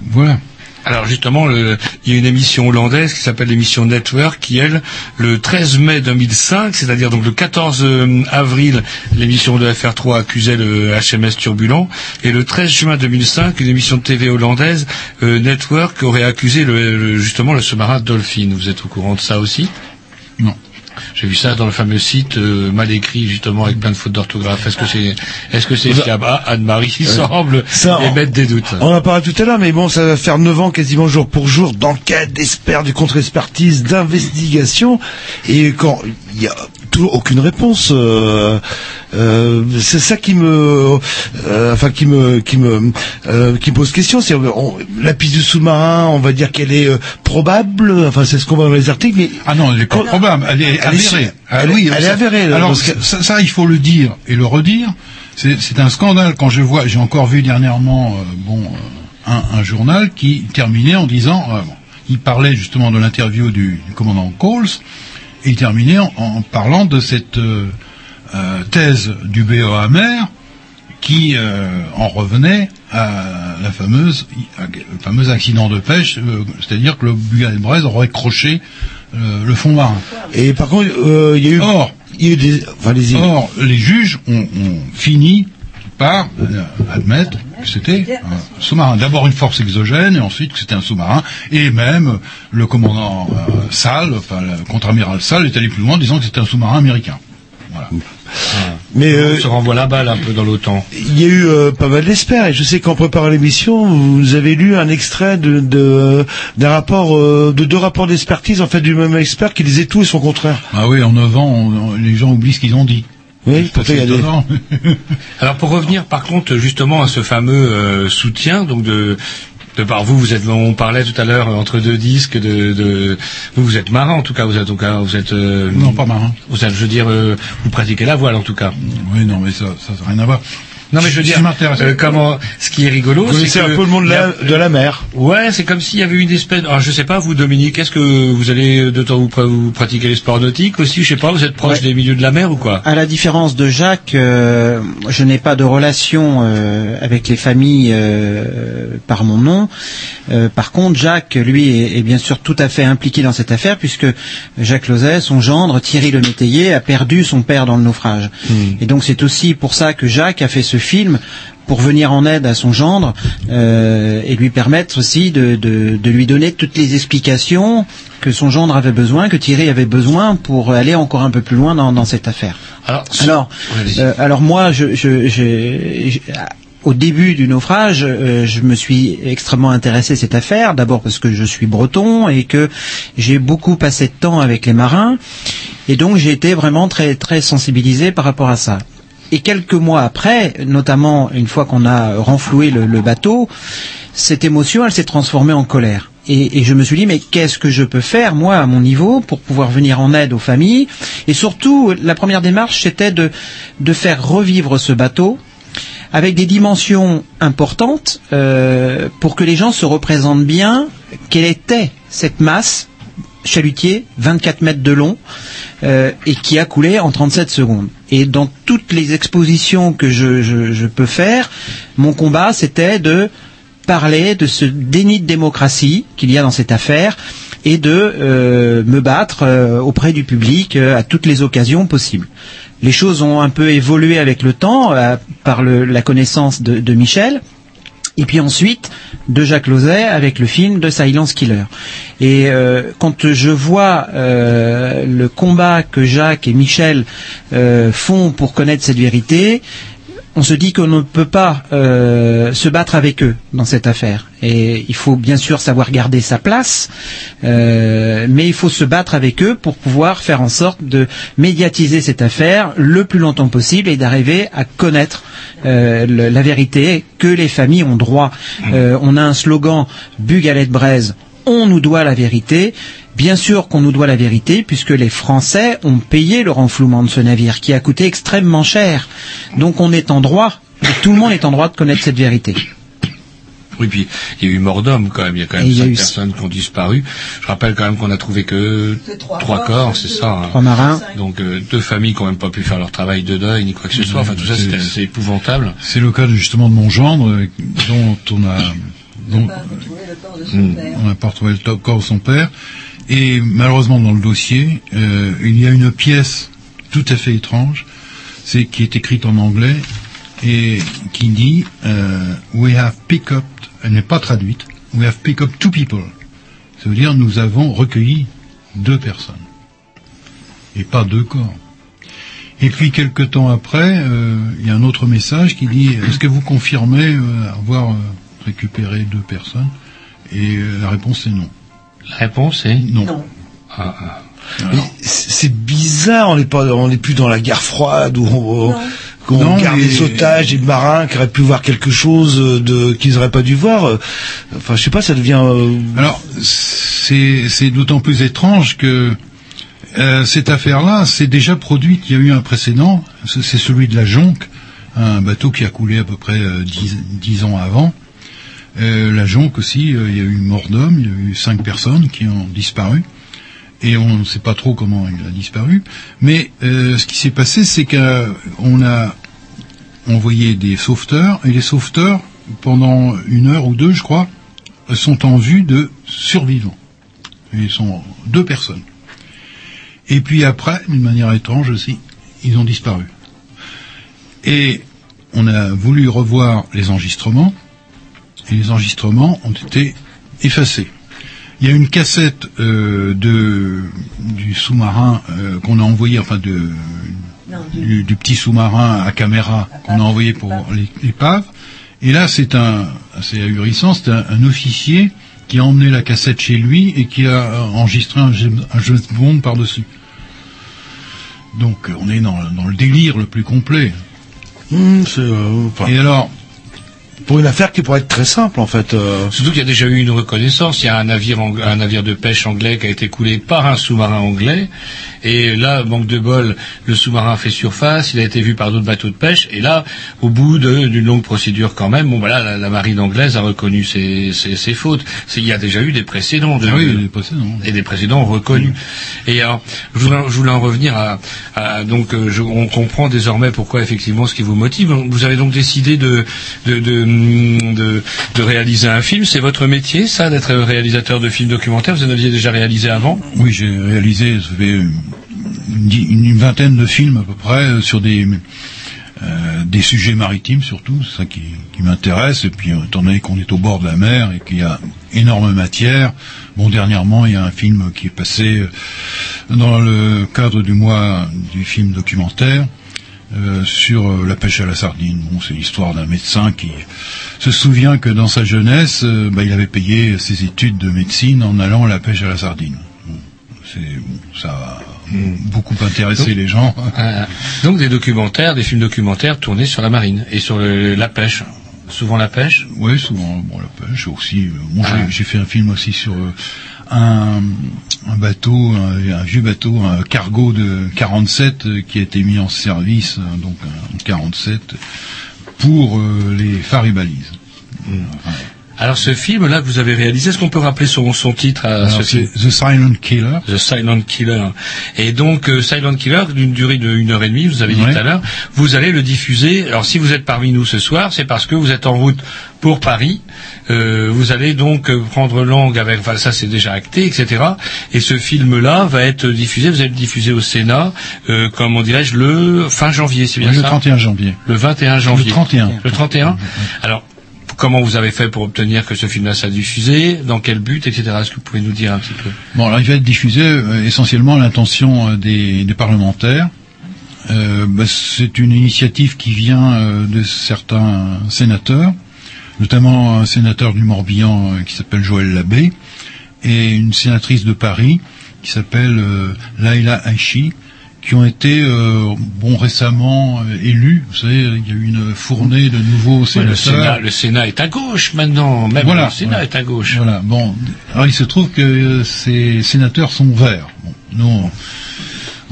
voilà. Alors justement, il y a une émission hollandaise qui s'appelle l'émission Network, qui elle, le 13 mai 2005, c'est-à-dire donc le 14 euh, avril, l'émission de FR3 accusait le HMS Turbulent, et le 13 juin 2005, une émission de TV hollandaise, euh, Network, aurait accusé justement le sous-marin Dolphin. Vous êtes au courant de ça aussi? Non. J'ai vu ça dans le fameux site euh, mal écrit justement avec plein de fautes d'orthographe. Est-ce que c'est est-ce que c'est fiable Ah, Anne-Marie il semble Ça, on- émettre des doutes. On en parlait tout à l'heure, mais bon, ça va faire 9 ans quasiment jour pour jour d'enquête, d'experts, du contre-expertise, d'investigation, et quand il y a toujours aucune réponse, euh, euh, c'est ça qui me, euh, enfin qui me, qui me, euh, qui me pose question. C'est la piste du sous-marin, on va dire qu'elle est euh, probable. Enfin, c'est ce qu'on voit dans les articles, mais ah non, elle est pas probable, elle est avérée. Ah Elle, oui, elle est avérée. là, Alors que- ça, ça, il faut le dire et le redire. C'est un scandale quand je vois. J'ai encore vu dernièrement, euh, bon, un, un journal qui terminait en disant, euh, il parlait justement de l'interview du, du commandant Coles et il terminait en, en parlant de cette euh, euh, thèse du BEA mer qui euh, en revenait à la fameuse, à- le fameux accident de pêche, euh, c'est-à-dire que le Guyane Braise aurait croché euh, le fond marin. Et par contre, euh, il y a eu, Or, il y a eu des, enfin les Or, les juges ont, ont fini par euh, admettre que c'était un sous-marin. D'abord une force exogène, et ensuite que c'était un sous-marin. Et même le commandant euh, Salle, enfin le contre-amiral Salle, est allé plus loin en disant que c'était un sous-marin américain. Voilà. Mais On se renvoie la balle un peu dans l'OTAN. Il y a eu euh, pas mal d'experts et je sais qu'en préparant l'émission, vous avez lu un extrait de de- d'un rapport euh, de deux rapports d'expertise en fait du même expert qui disait tout et son contraire. Ah oui, en 9 ans, on- on- les gens oublient ce qu'ils ont dit. Oui, il y a des-. <laughs> Alors pour revenir par contre justement à ce fameux euh, soutien donc de de par vous, vous êtes, on parlait tout à l'heure euh, entre deux disques de, de vous, vous êtes marin en tout cas, vous êtes en tout cas, vous êtes euh, Non, pas marin. Vous êtes, je veux dire, euh, vous pratiquez la voile en tout cas. Oui, non, mais ça, ça n'a rien à voir. Non mais je veux dire, euh, comment, ce qui est rigolo, c'est que un peu le monde de la, il y a- de la mer. Ouais, c'est comme s'il y avait une espèce. Alors, je sais pas, vous, Dominique, est-ce que vous allez de temps vous, vous pratiquez les sports nautiques aussi Je sais pas, vous êtes proche Ouais. des milieux de la mer ou quoi? À la différence de Jacques, euh, je n'ai pas de relation euh, avec les familles euh, par mon nom. Euh, par contre, Jacques, lui, est, est bien sûr tout à fait impliqué dans cette affaire puisque Jacques Lozet, son gendre, Thierry Le Métayer, a perdu son père dans le naufrage. Et donc c'est aussi pour ça que Jacques a fait ce film pour venir en aide à son gendre euh, et lui permettre aussi de, de, de lui donner toutes les explications que son gendre avait besoin, que Thierry avait besoin pour aller encore un peu plus loin dans, dans cette affaire. Alors, Alors, euh, alors moi, je, je, au début du naufrage, euh, je me suis extrêmement intéressé à cette affaire. D'abord parce que je suis breton et que j'ai beaucoup passé de temps avec les marins, et donc j'ai été vraiment très très sensibilisé par rapport à ça. Et quelques mois après, notamment une fois qu'on a renfloué le, bateau, cette émotion, elle s'est transformée en colère. Et, je me suis dit, mais qu'est-ce que je peux faire, moi, à mon niveau, pour pouvoir venir en aide aux familles? Et surtout, la première démarche, c'était de, de faire revivre ce bateau avec des dimensions importantes euh, pour que les gens se représentent bien quelle était cette masse chalutier, 24 mètres de long, euh, et qui a coulé en 37 secondes. Et dans toutes les expositions que je, peux faire, mon combat, c'était de parler de ce déni de démocratie qu'il y a dans cette affaire et de euh, me battre euh, auprès du public euh, à toutes les occasions possibles. Les choses ont un peu évolué avec le temps, par la connaissance de Michel, et puis ensuite de Jacques Lauzet avec le film de Silence Killer. Et euh, quand je vois euh, le combat que Jacques et Michel euh, font pour connaître cette vérité, on se dit qu'on ne peut pas euh, se battre avec eux dans cette affaire. Et il faut bien sûr savoir garder sa place, euh, mais il faut se battre avec eux pour pouvoir faire en sorte de médiatiser cette affaire le plus longtemps possible et d'arriver à connaître euh, la vérité que les familles ont droit. On a un slogan Bugalette Braise, on nous doit la vérité. Bien sûr qu'on nous doit la vérité, puisque les Français ont payé le renflouement de ce navire, qui a coûté extrêmement cher. Donc on est en droit, et tout le monde est en droit de connaître cette vérité. Oui, puis il y a eu mort d'homme quand même. Il y a quand même cinq eu- personnes qui ont disparu. Je rappelle quand même qu'on a trouvé que trois, corps, c'est ça. hein. Trois marins. Donc euh, deux familles qui n'ont même pas pu faire leur travail de deuil ni quoi que ce soit. Enfin tout ça, c'est épouvantable. C'est le cas justement de mon gendre, euh, dont on a, Hmm. on n'a pas retrouvé le to- corps de son père. Et malheureusement dans le dossier, euh, il y a une pièce tout à fait étrange, c'est qui est écrite en anglais et qui dit euh, We have picked up, elle n'est pas traduite, We have picked up two people. Ça veut dire nous avons recueilli deux personnes et pas deux corps. Et puis quelque temps après, euh, il y a un autre message qui dit Est-ce que vous confirmez euh, avoir euh, récupéré deux personnes? Et euh, la réponse est non. La réponse est non. Ah, ah. C'est c'est bizarre, on n'est pas, on n'est plus dans la guerre froide où on, Non, garde mais- des otages et des marins qui auraient pu voir quelque chose de qu'ils n'auraient pas dû voir. Enfin, je sais pas, ça devient. euh, Alors, c'est c'est d'autant plus étrange que euh, cette affaire-là s'est déjà produite. Il y a eu un précédent, c'est c'est celui de la Jonque, un bateau qui a coulé à peu près euh, dix, dix ans avant. Euh, la Jonque aussi, euh, il y a eu mort d'homme, il y a eu cinq personnes qui ont disparu. Et on ne sait pas trop comment il a disparu. Mais euh, ce qui s'est passé, c'est qu'on a envoyé des sauveteurs, et les sauveteurs, pendant une heure ou deux, je crois, sont en vue de survivants. Ils sont deux personnes. Et puis après, d'une manière étrange aussi, ils ont disparu. Et on a voulu revoir les enregistrements, et les enregistrements ont été effacés. Il y a une cassette euh, de du sous-marin euh, qu'on a envoyé, enfin de du, du petit sous-marin à caméra qu'on a envoyé pour l'é- l'épave. Et là, c'est un, c'est ahurissant, c'est un, un officier qui a emmené la cassette chez lui et qui a enregistré un James, un James Bond par-dessus. Donc, on est dans, dans le délire le plus complet. c'est, euh, enfin, Et alors, pour une affaire qui pourrait être très simple en fait. euh, Surtout qu'il y a déjà eu une reconnaissance. Il y a un navire, ang- un navire de pêche anglais qui a été coulé par un sous-marin anglais. Et là, manque de bol, le sous-marin fait surface. Il a été vu par d'autres bateaux de pêche. Et là, au bout d'une longue procédure quand même, bon voilà, la, la marine anglaise a reconnu ses, ses- ses fautes. C'est- Il y a déjà eu des précédents. De, ah oui, de- les précédents. et des précédents reconnus. Et alors, je voulais, je voulais en revenir à, à- donc, euh, je- on comprend désormais pourquoi effectivement ce qui vous motive. Vous avez donc décidé de de, de, de- de réaliser un film. C'est votre métier, ça, d'être réalisateur de films documentaires. Vous en aviez déjà réalisé avant? Oui, j'ai réalisé fait une, vingtaine de films à peu près euh, sur des euh, des sujets maritimes surtout, c'est ça qui, qui m'intéresse. Et puis, euh, étant donné qu'on est au bord de la mer et qu'il y a énorme matière, bon, dernièrement, il y a un film qui est passé euh, dans le cadre du mois du film documentaire euh, sur euh, la pêche à la sardine. Bon, c'est l'histoire d'un médecin qui se souvient que dans sa jeunesse, euh, bah, il avait payé ses études de médecine en allant à la pêche à la sardine. Bon, c'est bon, ça a beaucoup intéressé Donc- les gens. <laughs> Euh, donc des documentaires, des films documentaires tournés sur la marine et sur le- la pêche. Souvent la pêche. Oui, souvent bon, la pêche aussi. Bon, j'ai- Ah. j'ai fait un film aussi sur un, un bateau, un, un vieux bateau, un cargo de 47 euh, qui a été mis en service, euh, donc un 47 pour euh, les phares et balises. Alors ce film-là que vous avez réalisé, est-ce qu'on peut rappeler son, son titre à Alors, ce film? C'est The Silent Killer. The Silent Killer. Et donc euh, Silent Killer d'une durée de une heure et demie, vous avez dit Ouais. tout à l'heure, vous allez le diffuser. Alors si vous êtes parmi nous ce soir, c'est parce que vous êtes en route pour Paris. Euh, vous allez donc euh, prendre langue avec, enfin ça c'est déjà acté, etc. Et ce film-là va être diffusé, vous allez le diffuser au Sénat, euh, comment dirais-je, le fin janvier, c'est bien le ça 31 janvier. Le 21 janvier. Le 31. Le 31. Alors, comment vous avez fait pour obtenir que ce film-là soit diffusé Dans quel but, etc. Est-ce que vous pouvez nous dire un petit peu? Bon, alors il va être diffusé euh, essentiellement à l'intention des, des parlementaires. Euh, bah, c'est une initiative qui vient euh, de certains sénateurs, notamment un sénateur du Morbihan euh, qui s'appelle Joël Labbé, et une sénatrice de Paris qui s'appelle euh, Laila Aichi, qui ont été euh, bon récemment euh, élus. Vous savez, il y a eu une fournée de nouveaux Ouais, le, sénateurs. Sénat, le Sénat est à gauche maintenant, même Voilà, le Sénat voilà. est à gauche. Voilà. Bon, alors il se trouve que euh, ces sénateurs sont verts. Bon, nous, on,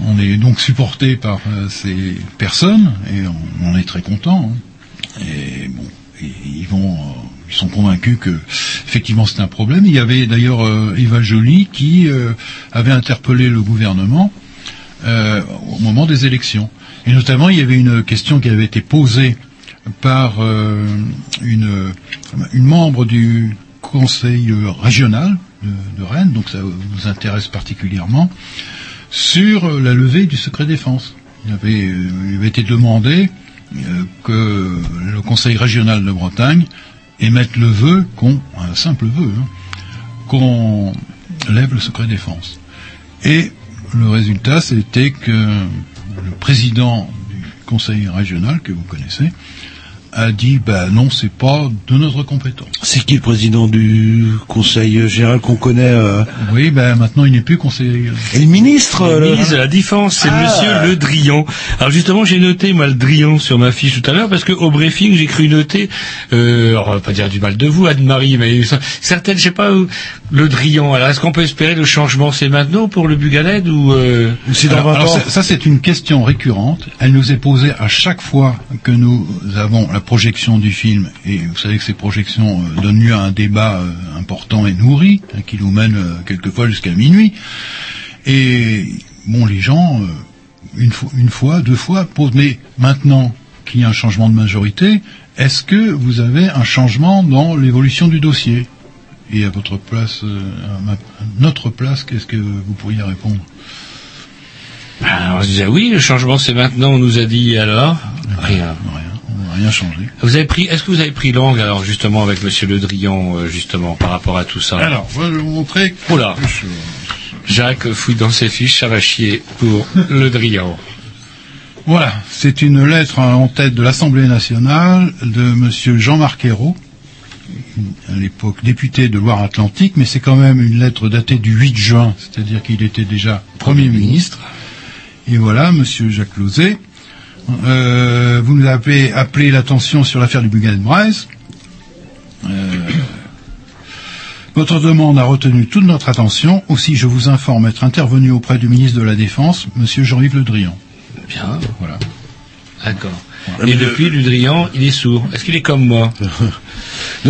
on est donc supportés par ces personnes et on, on est très contents. hein. Et bon, ils vont, euh, ils sont convaincus que effectivement c'est un problème. Il y avait d'ailleurs euh, Eva Joly qui euh, avait interpellé le gouvernement euh, au moment des élections. Et notamment, il y avait une question qui avait été posée par euh, une, une membre du conseil euh, régional de, de Rennes, donc ça vous intéresse particulièrement, sur la levée du secret défense. Il avait, il avait été demandé que le conseil régional de Bretagne émette le vœu qu'on, un simple vœu, hein, qu'on lève le secret défense. Et le résultat, c'était que le président du conseil régional, que vous connaissez, a dit, bah non, c'est pas de notre compétence. C'est qui le président du conseil général qu'on connaît euh Oui, ben maintenant il n'est plus conseiller. Et le ministre Le euh, le- ministre de la Défense, c'est Ah. Monsieur Le Drian. Alors justement, j'ai noté moi le Drian sur ma fiche tout à l'heure parce que au briefing, j'ai cru noter, euh, alors, on va pas dire du mal de vous, Anne-Marie, mais certaines, je sais pas, Le Drian. Alors est-ce qu'on peut espérer le changement C'est maintenant pour le Bugaled ou euh... C'est dans Alors, 20 alors, ans. ça, ça, c'est une question récurrente. Elle nous est posée à chaque fois que nous avons la projection du film. Et vous savez que ces projections euh, donnent lieu à un débat euh, important et nourri, hein, qui nous mène euh, quelquefois jusqu'à minuit. Et bon, les gens, une, fois, une fois, deux fois, posent, mais maintenant qu'il y a un changement de majorité, est-ce que vous avez un changement dans l'évolution du dossier? Et à votre place, à ma- à notre place, qu'est-ce que vous pourriez répondre? Alors, je disais oui, le changement c'est maintenant. On nous a dit alors? Rien. Rien, on n'a rien changé. Vous avez pris, est-ce que vous avez pris langue alors justement avec Monsieur Le Drian euh, justement par rapport à tout ça? Alors, je vais vous montrer. Oh là. Jacques fouille dans ses fiches, ça va chier pour Le Drian. Voilà, c'est une lettre en tête de l'Assemblée nationale de Monsieur Jean-Marc Ayrault, à l'époque député de Loire-Atlantique, mais c'est quand même une lettre datée du 8 juin, c'est-à-dire qu'il était déjà Premier ministre. Et voilà, Monsieur Jacques Lauzet, euh, vous nous avez appelé l'attention sur l'affaire du Bugan Braise. Euh, votre demande a retenu toute notre attention. Aussi, je vous informe être intervenu auprès du ministre de la Défense, Monsieur Jean-Yves Le Drian. Bien, Voilà. d'accord. Et depuis, Le Drian, il est sourd. Est-ce qu'il est comme moi? <laughs>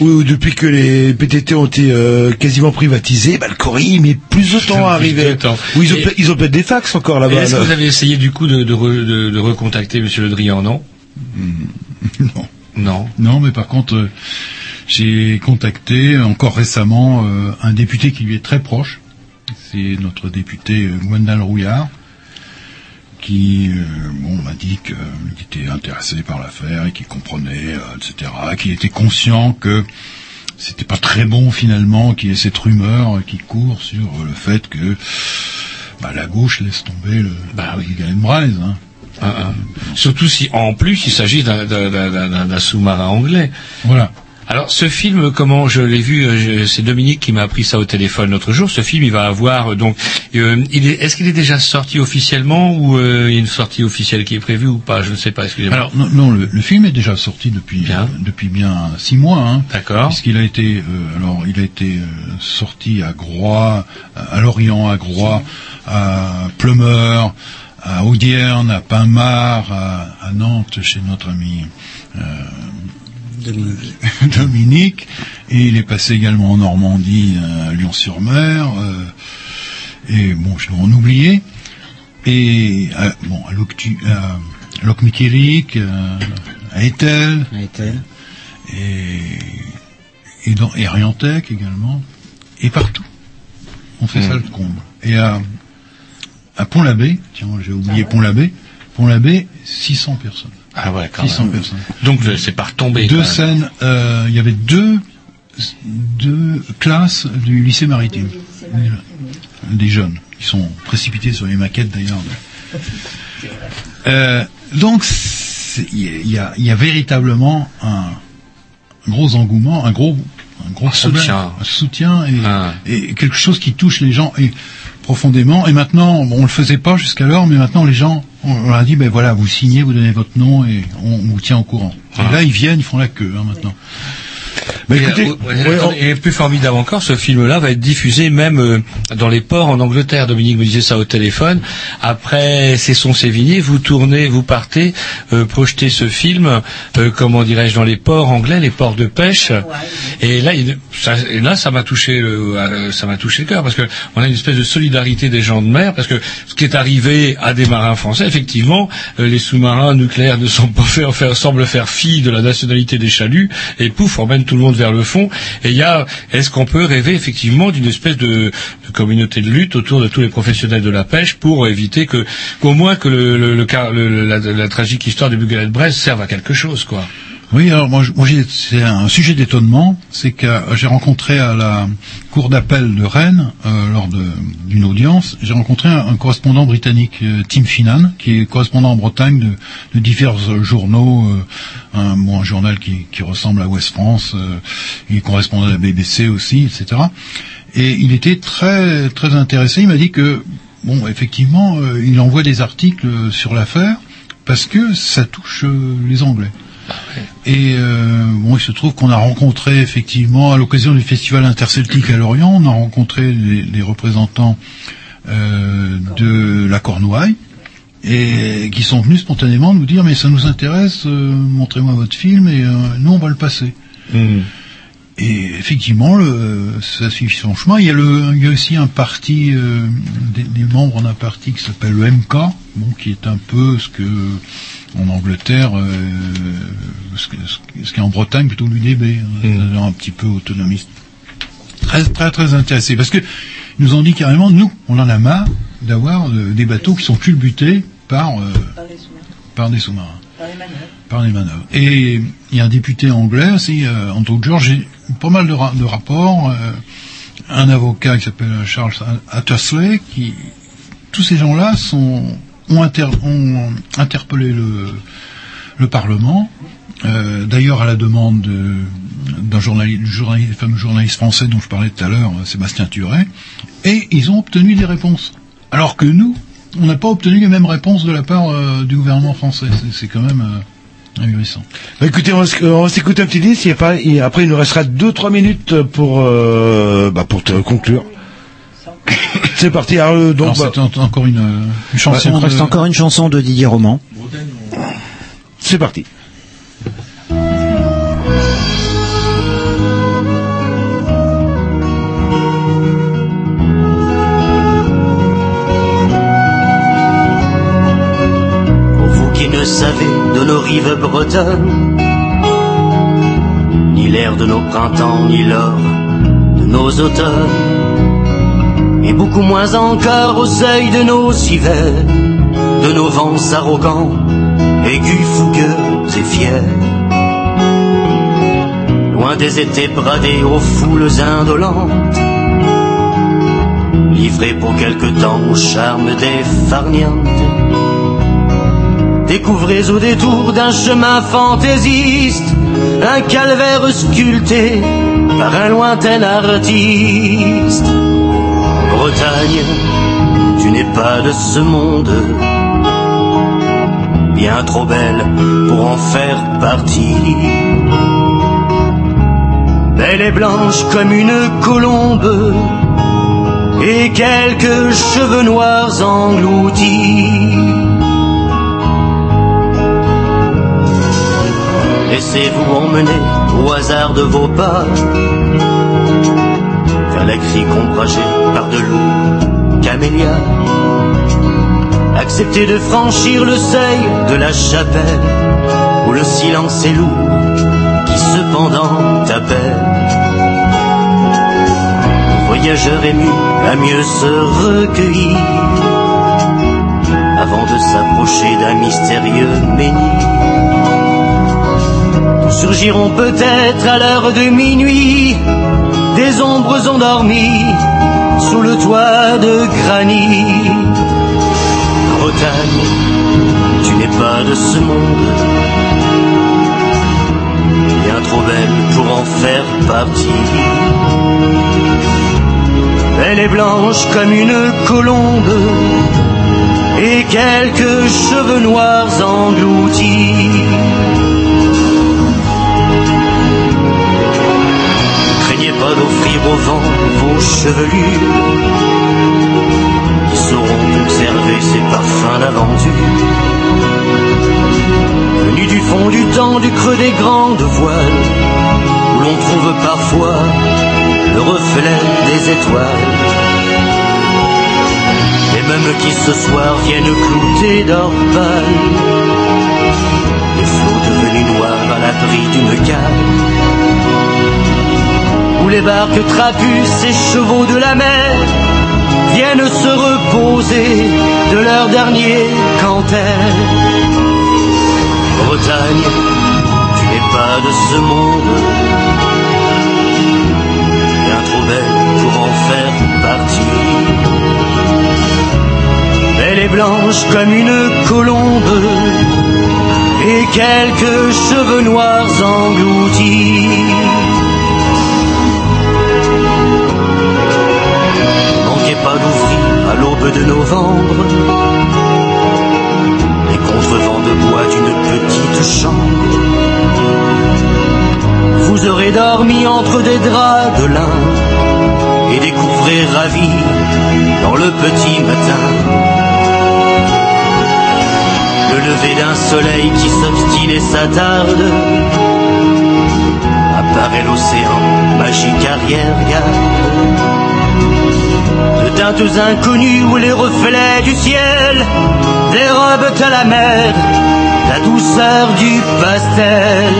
Oui, depuis que les PTT ont été euh, quasiment privatisés, bah, le il met plus de temps à arriver. temps. Oui, ils ont, Et- peut- ils ont peut-être des fax encore là-bas. Est-ce que vous avez essayé du coup de, de, re- de- de recontacter Monsieur Le Drian, non? <laughs> Non. Non. Non, mais par contre, euh, j'ai contacté encore récemment euh, un député qui lui est très proche. C'est notre député Gwendal Rouillard, qui euh, bon, m'a dit qu'il était intéressé par l'affaire et qu'il comprenait, euh, etc., qu'il était conscient que c'était pas très bon finalement qu'il y ait cette rumeur qui court sur le fait que bah, la gauche laisse tomber le, Bah oui. le Galen Braise, hein. Ah, ah. Surtout si en plus il s'agit d'un sous-marin anglais. Voilà. Alors ce film, comment je l'ai vu, euh, c'est Dominique qui m'a appris ça au téléphone l'autre jour. Ce film, il va avoir euh, donc, euh, il est, est-ce qu'il est déjà sorti officiellement ou euh, il y a une sortie officielle qui est prévue ou pas? Je ne sais pas. Excusez-moi. Alors non, non, le, le film est déjà sorti depuis Bien. depuis bien six mois. Hein. D'accord. Puisqu'il a été, euh, alors il a été euh, sorti à Groix, à Lorient, à Groix, à Plumeur, à Audierne, à Pinmar, à, à Nantes chez notre ami euh, <laughs> Dominique. Et il est passé également en Normandie, à Lyon-sur-Mer. euh, et bon, je dois en oublier. Et à, bon, à Loctu- à Locmiquéric, euh, à Etel, À Etel. et, et dans et Riantec également, et partout. On fait ça le comble. Et à, à Pont-l'Abbé, tiens, j'ai oublié Pont-l'Abbé, Pont-l'Abbé, 600 personnes. Ah ouais, quand 600 même. personnes. Donc euh, c'est pas retombé. Deux scènes, euh, il y avait deux, deux classes du lycée maritime. Des jeunes qui sont précipités sur les maquettes d'ailleurs. Euh, donc il y, a- y a, véritablement un gros engouement, un gros, un gros Un problème, soutien. un soutien et, Ah. et quelque chose qui touche les gens et profondément. Et maintenant, bon, on le faisait pas jusqu'alors, mais maintenant les gens, on leur a dit, ben voilà, vous signez, vous donnez votre nom et on, vous tient au courant. Ah. Et là, ils viennent, ils font la queue hein, maintenant. Et, écoutez, euh, ouais, ouais, on- et plus formidable encore, ce film-là va être diffusé même euh, dans les ports en Angleterre. Dominique me disait ça au téléphone. Après Cesson Sévigné, vous tournez, vous partez, euh, projeter ce film, euh, comment dirais-je, dans les ports anglais, les ports de pêche. Et là, il- ça, et là, ça m'a touché, le, euh, ça m'a touché le cœur parce que on a une espèce de solidarité des gens de mer. Parce que ce qui est arrivé à des marins français, effectivement, euh, les sous-marins nucléaires ne sont pas faits, faire, semblent faire fi de la nationalité des chaluts et pouf, emmène tout le monde vers le fond. Et il y a, est-ce qu'on peut rêver effectivement d'une espèce de, communauté de lutte autour de tous les professionnels de la pêche pour éviter que, qu'au moins que le, la tragique histoire du Bugalet de Brest serve à quelque chose, quoi. Oui, alors moi, moi c'est un sujet d'étonnement, c'est que euh, j'ai rencontré à la cour d'appel de Rennes, euh, lors d'une audience, j'ai rencontré un, correspondant britannique, euh, Tim Finan, qui est correspondant en Bretagne de, de divers journaux, un, bon, journal qui, ressemble à Ouest France, il est correspondant à la BBC aussi, etc. Et il était très très intéressé. Il m'a dit que bon, effectivement, il envoie des articles sur l'affaire parce que ça touche les Anglais. Et euh, bon, il se trouve qu'on a rencontré effectivement à l'occasion du festival interceltique à Lorient, on a rencontré les, les représentants euh, de la Cornouaille et qui sont venus spontanément nous dire mais ça nous intéresse, euh, montrez-moi votre film et nous on va le passer. Et effectivement, le, ça suit son chemin. Il y a, le, il y a aussi un parti, des, des membres d'un parti qui s'appelle le MK, bon, qui est un peu ce que en Angleterre, euh, ce, ce qui est en Bretagne plutôt l'UDB, hein, c'est-à-dire un petit peu autonomiste. Très très très intéressé parce que ils nous ont dit carrément, nous, on en a marre d'avoir euh, des bateaux qui sont culbutés par euh, par des sous-marins par les manœuvres. Et il y a un député anglais aussi, euh, Andrew George, j'ai pas mal de, ra- de rapports, euh, un avocat qui s'appelle Charles Attersley, qui tous ces gens-là sont ont, inter- ont interpellé le, le Parlement, euh, d'ailleurs à la demande de- d'un journaliste, fameux journaliste français dont je parlais tout à l'heure, euh, Sébastien Turet, et ils ont obtenu des réponses. Alors que nous, on n'a pas obtenu les mêmes réponses de la part euh, du gouvernement français. C'est- quand même euh. Bah, écoutez, on va, s'écouter un petit disque, et après, il nous restera 2-3 minutes pour, bah, pour te conclure. <coughs> C'est parti, alors, euh, donc, Alors, bah, c'est en- encore une, euh, une chanson. Il nous reste de- encore une chanson de Didier Roman. c'est parti. Pour vous qui ne savez de nos rives bretonnes, ni l'air de nos printemps, ni l'or de nos automnes, et beaucoup moins encore au seuil de nos hivers, de nos vents arrogants, aigus, fougueux et fiers. Loin des étés bradés aux foules indolentes, livrés pour quelque temps au charme des farnientes. Découvrez au détour d'un chemin fantaisiste un calvaire sculpté par un lointain artiste. Bretagne, tu n'es pas de ce monde, bien trop belle pour en faire partie. Belle et blanche comme une colombe, et quelques cheveux noirs engloutis. Laissez-vous emmener au hasard de vos pas crique ombragée par de lourds camélias. Acceptez de franchir le seuil de la chapelle où le silence est lourd qui cependant t'appelle. Voyageur ému à mieux se recueillir avant de s'approcher d'un mystérieux menhir surgiront peut-être à l'heure de minuit des ombres endormies sous le toit de granit. Bretagne, tu n'es pas de ce monde, bien trop belle pour en faire partie. Elle est blanche comme une colombe et quelques cheveux noirs engloutis. D'offrir au vent vos chevelures qui sauront conserver ces parfums d'aventure. Venus du fond du temps, du creux des grandes voiles, où l'on trouve parfois le reflet des étoiles. Les mêmes qui ce soir viennent clouter d'or pâle, les flots devenus noirs à l'abri d'une cale les barques trapussent et chevaux de la mer viennent se reposer de leur dernier canter. Bretagne, tu n'es pas de ce monde, bien trop belle pour en faire partie. Elle est blanche comme une colombe et quelques cheveux noirs engloutis. À l'aube de novembre les contrevents de bois d'une petite chambre. Vous aurez dormi entre des draps de lin et découvrez ravi dans le petit matin le lever d'un soleil qui s'obstine et s'attarde. Apparaît l'océan, magique arrière-garde de teintes inconnues où les reflets du ciel dérobent à la mer la douceur du pastel.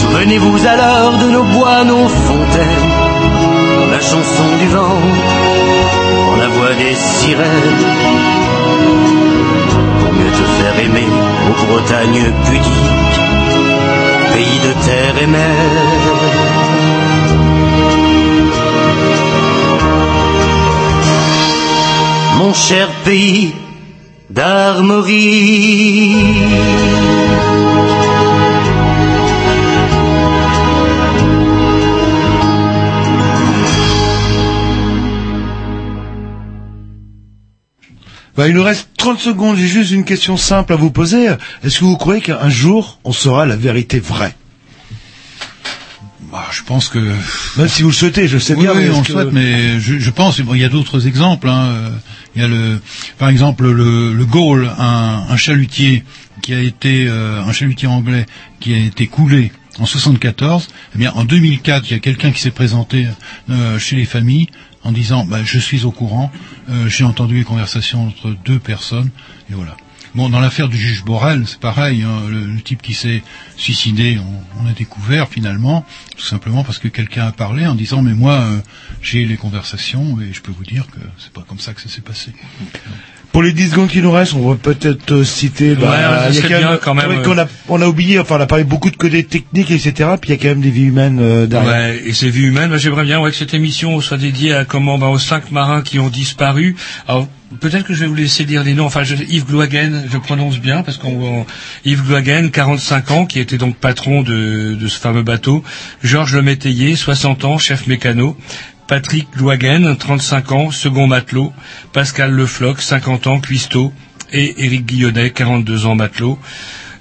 Souvenez-vous alors de nos bois, nos fontaines, dans la chanson du vent, dans la voix des sirènes. Pour mieux te faire aimer aux Bretagne pudiques, pays de terre et mer. Mon cher pays d'Armorie. Bah, il nous reste 30 secondes, j'ai juste une question simple à vous poser. Est-ce que vous croyez qu'un jour, on saura la vérité vraie? Bah, je pense que Même si vous le souhaitez, je sais oui, bien. oui, on le que- souhaite, mais je, je pense. Bon, il y a d'autres exemples. hein, Il y a le, par exemple, le, le Gaulle, un, un chalutier qui a été euh, un chalutier anglais qui a été coulé en 74. Eh bien, en 2004, il y a quelqu'un qui s'est présenté euh, chez les familles en disant bah, je suis au courant, euh, j'ai entendu les conversations entre deux personnes et voilà. Bon, dans l'affaire du juge Borel, c'est pareil. hein, le, type qui s'est suicidé, on, on a découvert finalement, tout simplement parce que quelqu'un a parlé en disant mais moi euh, j'ai les conversations et je peux vous dire que c'est pas comme ça que ça s'est passé. Pour les 10 secondes qui nous restent, on va peut-être euh, citer. bah, Ouais, il y a quand bien, quand même, euh. qu'on a, on a oublié. Enfin, on a parlé beaucoup de côté technique, etc. Puis il y a quand même des vies humaines euh, derrière. Ouais, et ces vies humaines, moi, j'aimerais bien ouais, que cette émission soit dédiée à comment bah, aux cinq marins qui ont disparu. Alors peut-être que je vais vous laisser dire les noms. Enfin, je, Yves Gloagen, je prononce bien parce qu'on on- Yves Gloagen, 45 ans, qui était donc patron de, de ce fameux bateau. Georges Le Métayer, 60 ans, chef mécano. Patrick Gloagen, 35 ans, second matelot. Pascal Lefloc, 50 ans, cuistot. Et Éric Guillonnet, 42 ans, matelot.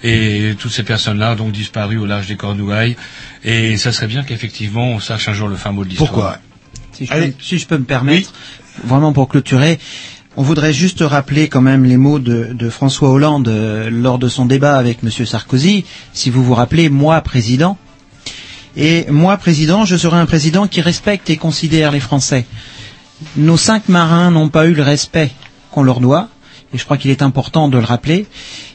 Et toutes ces personnes-là ont donc disparu au large des Cornouailles. Et ça serait bien qu'effectivement on sache un jour le fin mot de l'histoire. Pourquoi? Si je, peux, si je peux me permettre, vraiment pour clôturer, on voudrait juste rappeler quand même les mots de, de François Hollande euh, lors de son débat avec M. Sarkozy. Si vous vous rappelez, moi président. Et moi président, je serai un président qui respecte et considère les Français. Nos cinq marins n'ont pas eu le respect qu'on leur doit, et je crois qu'il est important de le rappeler,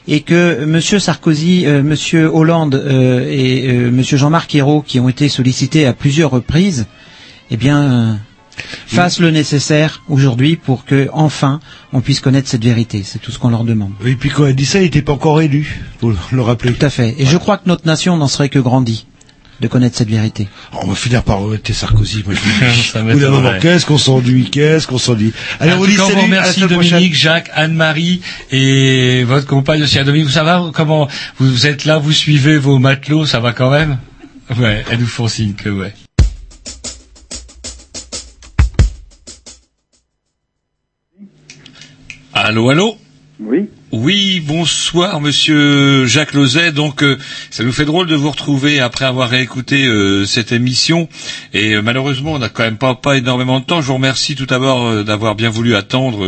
et que M. Sarkozy, euh, M. Hollande euh, et euh, M. Jean-Marc Ayrault, qui ont été sollicités à plusieurs reprises, eh bien, euh, fassent le nécessaire aujourd'hui pour que enfin on puisse connaître cette vérité. C'est tout ce qu'on leur demande. Et puis quand elle dit ça, il n'était pas encore élu. Faut le rappeler. Tout à fait. Et je crois que notre nation n'en serait que grandie de connaître cette vérité. On va finir par remettre Sarkozy. Moi, je <laughs> dis. D'un moment, qu'est-ce qu'on s'ennuie Qu'est-ce qu'on s'ennuie? Allez, on dit salut. à prochaine. Dominique, Jacques, Anne-Marie et votre compagne aussi. Dominique, ça va? Comment vous êtes là Vous suivez vos matelots Ça va quand même? Ouais, elles nous font signe que ouais. Allô, allô? Oui. Oui, bonsoir Monsieur Jacques Lozet. Donc, euh, ça nous fait drôle de vous retrouver après avoir réécouté euh, cette émission. Et euh, malheureusement, on n'a quand même pas, pas énormément de temps. Je vous remercie tout d'abord euh, d'avoir bien voulu attendre,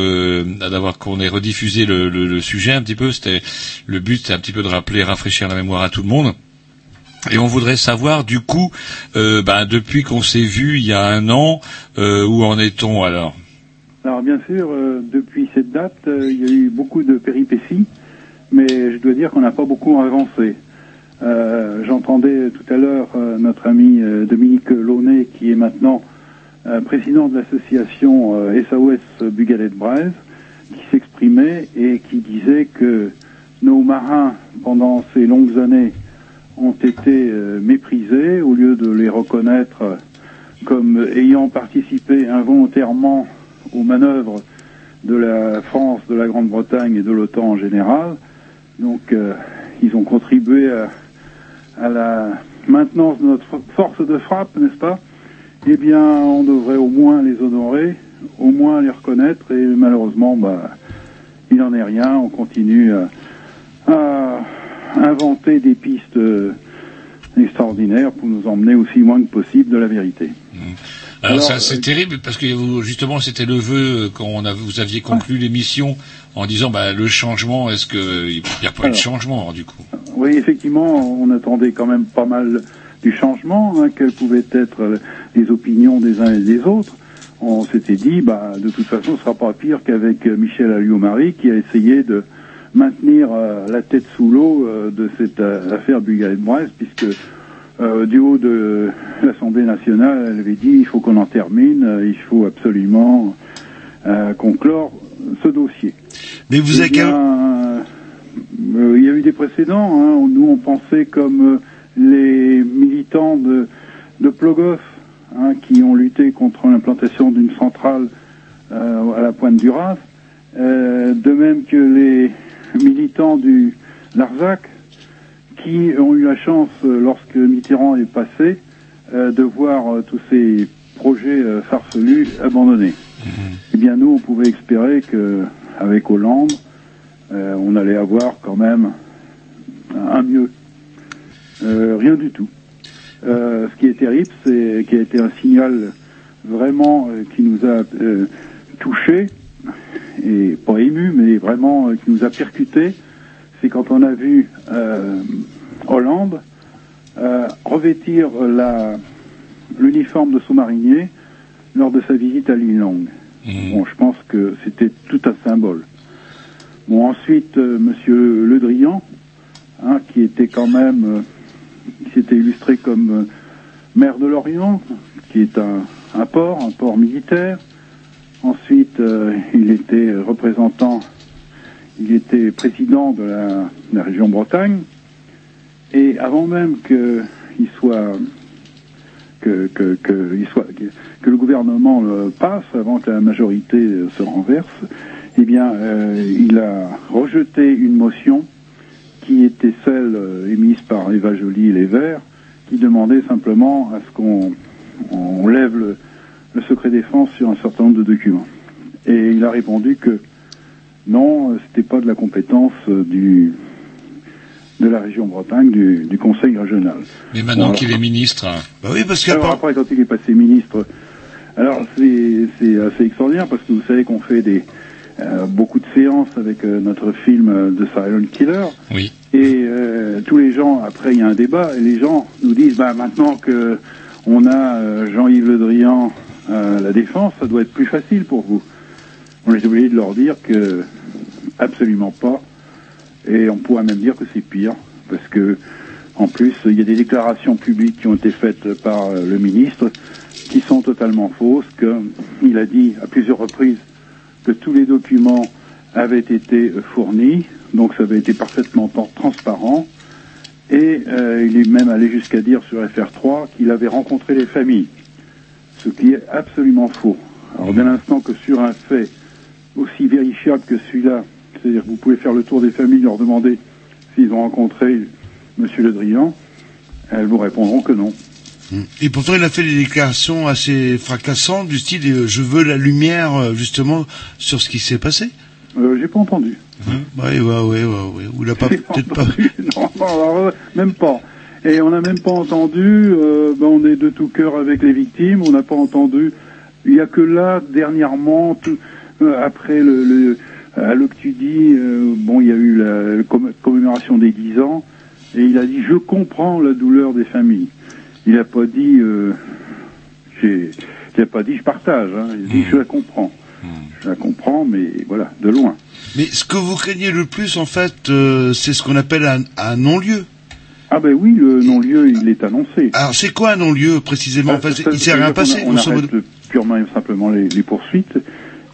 d'avoir qu'on ait rediffusé le, sujet un petit peu. C'était le but, c'était un petit peu de rappeler, rafraîchir la mémoire à tout le monde. Et on voudrait savoir, du coup, ben, depuis qu'on s'est vu il y a un an, où en est-on alors? Alors bien sûr, euh, depuis cette date, euh, il y a eu beaucoup de péripéties, mais je dois dire qu'on n'a pas beaucoup avancé. Euh, J'entendais tout à l'heure notre ami Dominique Launay, qui est maintenant président de l'association SAOS Bugalet de Braise, qui s'exprimait et qui disait que nos marins, pendant ces longues années, ont été méprisés au lieu de les reconnaître comme ayant participé involontairement aux manœuvres de la France, de la Grande-Bretagne et de l'OTAN en général. Donc, euh, ils ont contribué à, la maintenance de notre fo- force de frappe, n'est-ce pas? Eh bien, on devrait au moins les honorer, au moins les reconnaître, et malheureusement, bah, il n'en est rien. On continue à, inventer des pistes euh, extraordinaires pour nous emmener aussi loin que possible de la vérité. Alors, Alors, ça, c'est terrible parce que vous, justement c'était le vœu euh, quand on a, vous aviez conclu l'émission en disant bah, le changement. Est-ce que il n'y a pas eu de changement alors, du coup? Oui, effectivement, on attendait quand même pas mal du changement, hein, quelles pouvaient être euh, les opinions des uns et des autres. On s'était dit, bah, de toute façon, ce sera pas pire qu'avec euh, Michel Alliot-Marie qui a essayé de maintenir euh, la tête sous l'eau euh, de cette euh, affaire Bugalet-Brest, puisque euh, du haut de l'Assemblée nationale, elle avait dit, il faut qu'on en termine, euh, il faut absolument euh, conclure ce dossier. Mais vous Eh avez bien, quand euh, il y a eu des précédents. Hein. Nous, on pensait comme euh, les militants de, de Plogoff, hein, qui ont lutté contre l'implantation d'une centrale euh, à la pointe du euh, de même que les militants du Larzac, qui ont eu la chance, euh, lorsque Mitterrand est passé, euh, de voir euh, tous ces projets farfelus abandonnés. Eh bien, nous, on pouvait espérer que, avec Hollande, on allait avoir quand même un mieux. Rien du tout. Euh, ce qui est terrible, c'est qui a été un signal vraiment euh, qui nous a euh, touchés et pas ému, mais vraiment qui nous a percuté, c'est quand on a vu euh, Hollande euh, revêtir l'uniforme de sous-marinier lors de sa visite à l'île Longue. Bon, je pense que c'était tout un symbole. Bon, ensuite, euh, Monsieur Le Drian, hein, qui était quand même, euh, qui s'était illustré comme maire de Lorient, qui est un, un port, un port militaire. Ensuite, il était représentant il était président de la, de région Bretagne, et avant même que, le gouvernement le passe, avant que la majorité se renverse, eh bien, euh, il a rejeté une motion qui était celle euh, émise par Eva Joly et les Verts, qui demandait simplement à ce qu'on on lève le, le secret défense sur un certain nombre de documents. Et il a répondu que non, euh, c'était pas de la compétence euh, du de la région Bretagne, du, du Conseil régional. Mais maintenant qu'il est ministre, Bah oui, parce Alors après, quand il est passé ministre, alors c'est c'est assez extraordinaire parce que vous savez qu'on fait des euh, beaucoup de séances avec euh, notre film euh, The Silent Killer. Oui. Et euh, tous les gens, après il y a un débat, et les gens nous disent, bah maintenant que on a euh, Jean-Yves Le Drian à la défense, ça doit être plus facile pour vous. On est obligé de leur dire que absolument pas. Et on pourrait même dire que c'est pire, parce que en plus, il y a des déclarations publiques qui ont été faites par euh, le ministre qui sont totalement fausses, qu'il a dit à plusieurs reprises que tous les documents avaient été euh, fournis, donc ça avait été parfaitement transparent, et euh, il est même allé jusqu'à dire sur FR3 qu'il avait rencontré les familles, ce qui est absolument faux. Alors dès l'instant que sur un fait aussi vérifiable que celui-là, c'est-à-dire que vous pouvez faire le tour des familles, leur demander s'ils ont rencontré Monsieur Le Drian, elles vous répondront que non. Et pourtant, il a fait des déclarations assez fracassantes du style euh, je veux la lumière euh, justement sur ce qui s'est passé. Euh, J'ai pas entendu. Ouais, ouais, ouais, ouais. Ou il a pas <laughs> peut-être pas. <laughs> non, non, alors, euh, même pas. Et on n'a même pas entendu, ben, on est de tout cœur avec les victimes, on n'a pas entendu, il n'y a que là, dernièrement, tout- après le, le à l'Octudie, euh, bon, il y a eu la, la comm- commémoration des 10 ans, et il a dit, je comprends la douleur des familles. Il n'a pas dit, euh, j'ai- il n'a pas dit, je partage, hein. il a dit, je la comprends. Je la comprends, mais voilà, de loin. Mais ce que vous craignez le plus, en fait, euh, c'est ce qu'on appelle un, un non-lieu. Ah ben oui, le non-lieu, il est annoncé. Alors, c'est quoi un non-lieu précisément? Ah, Enfin, Il s'est rien passé On, grosso arrête purement et simplement les, les poursuites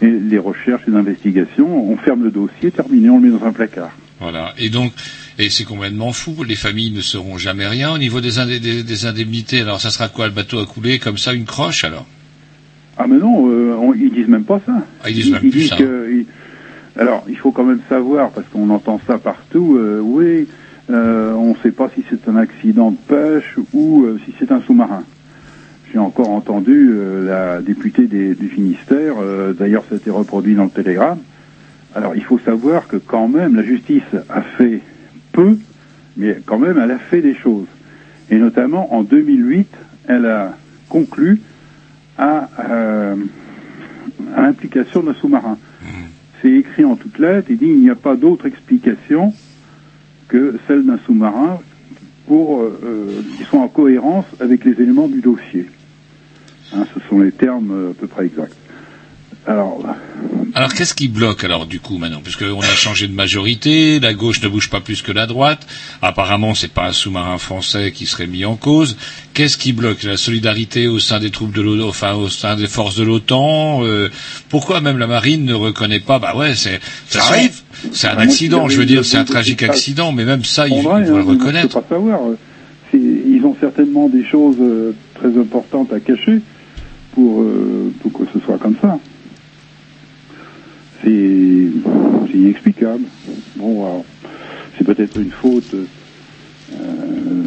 et les recherches, les investigations. On ferme le dossier, terminé, on le met dans un placard. Voilà. Et donc, et c'est complètement fou. Les familles ne seront jamais rien au niveau des, indé- des, des indemnités. Alors, ça sera quoi Le bateau a coulé comme ça, une croche alors? Ah mais non, euh, on- ils disent même pas ça. Ah, ils disent même plus ça. que- ils- Alors, il faut quand même savoir, parce qu'on entend ça partout, euh, oui, euh, on ne sait pas si c'est un accident de pêche ou si c'est un sous-marin. J'ai encore entendu euh, la députée des, du Finistère, euh, d'ailleurs ça a été reproduit dans le télégramme. Alors, il faut savoir que quand même, la justice a fait peu, mais quand même, elle a fait des choses. Et notamment, en 2008, elle a conclu à, euh, à l'implication d'un sous-marin. C'est écrit en toutes lettres, il dit il n'y a pas d'autre explication que celle d'un sous-marin pour euh, qui sont en cohérence avec les éléments du dossier. Hein, ce sont les termes euh, à peu près exacts. Alors, Alors, qu'est-ce qui bloque alors du coup maintenant? Puisqu'on a changé de majorité, la gauche ne bouge pas plus que la droite. Apparemment, c'est pas un sous-marin français qui serait mis en cause. Qu'est-ce qui bloque? La solidarité au sein des troupes de l'OTAN, enfin au sein des forces de l'OTAN. euh, pourquoi même la marine ne reconnaît pas? Bah ouais, c'est ça Ça arrive. C'est un accident. Je veux dire, c'est un tragique accident, mais même ça, il faut le reconnaître. Je peux pas savoir. euh, Ils ont certainement des choses très importantes à cacher pour, euh, pour que ce soit comme ça. C'est inexplicable. Bon, alors, c'est peut-être une faute, euh,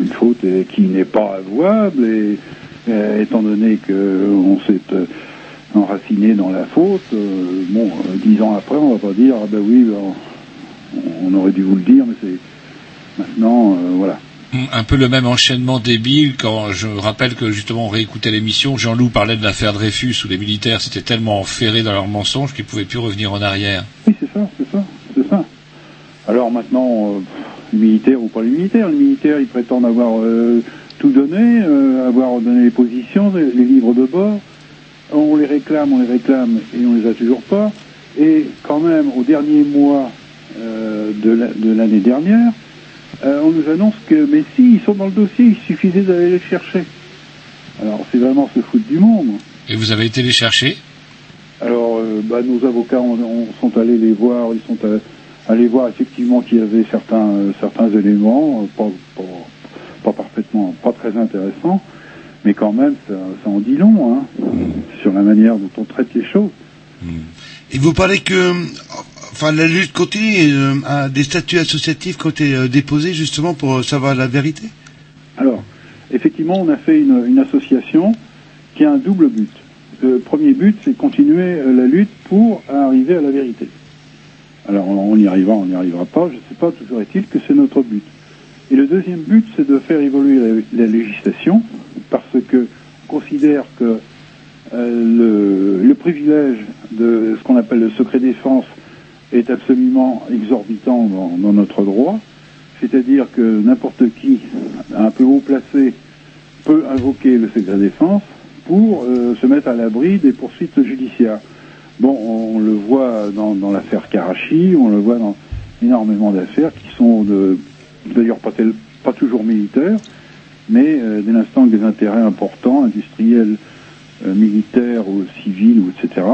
une faute euh, qui n'est pas avouable, et étant donné qu'on s'est enraciné dans la faute, bon, dix ans après, on va pas dire, ah ben oui, ben, on aurait dû vous le dire, mais c'est maintenant, voilà. Un peu le même enchaînement débile quand je rappelle que justement on réécoutait l'émission, Jean-Loup parlait de l'affaire Dreyfus où les militaires s'étaient tellement enferrés dans leurs mensonges qu'ils pouvaient plus revenir en arrière. Oui, c'est ça, c'est ça, c'est ça. Alors maintenant, euh, les militaires ou pas les militaires, les militaires, ils prétendent avoir euh, tout donné, euh, avoir donné les positions, les, livres de bord. On les réclame, on les réclame et on les a toujours pas. Et quand même, au dernier mois euh, de la- de l'année dernière, euh, on nous annonce que, mais si, ils sont dans le dossier, il suffisait d'aller les chercher. Alors c'est vraiment se foutre du monde. Et vous avez été les chercher? Alors, euh, bah, nos avocats ont- ont- sont allés les voir, ils sont allés, allés voir effectivement qu'il y avait certains, euh, certains éléments, pas, pas, pas parfaitement, pas très intéressants, mais quand même, ça, ça en dit long, hein, sur la manière dont on traite les choses. Et vous parlez que, enfin, la lutte continue, euh, des statuts associatifs qui ont été euh, déposés justement pour euh, savoir la vérité. Alors, effectivement, on a fait une, association qui a un double but. Le premier but, c'est continuer la lutte pour arriver à la vérité. Alors, on y arrivera, on n'y arrivera pas, je ne sais pas, toujours est-il que c'est notre but. Et le deuxième but, c'est de faire évoluer la, la législation, parce que on considère que le, le privilège de ce qu'on appelle le secret défense est absolument exorbitant dans, notre droit. C'est-à-dire que n'importe qui, un peu haut placé, peut invoquer le secret défense pour euh, se mettre à l'abri des poursuites judiciaires. Bon, on le voit dans, l'affaire Karachi, on le voit dans énormément d'affaires qui sont d'ailleurs pas, toujours militaires, mais euh, dès l'instant que des intérêts importants, industriels, euh, militaires ou civils, ou etc.,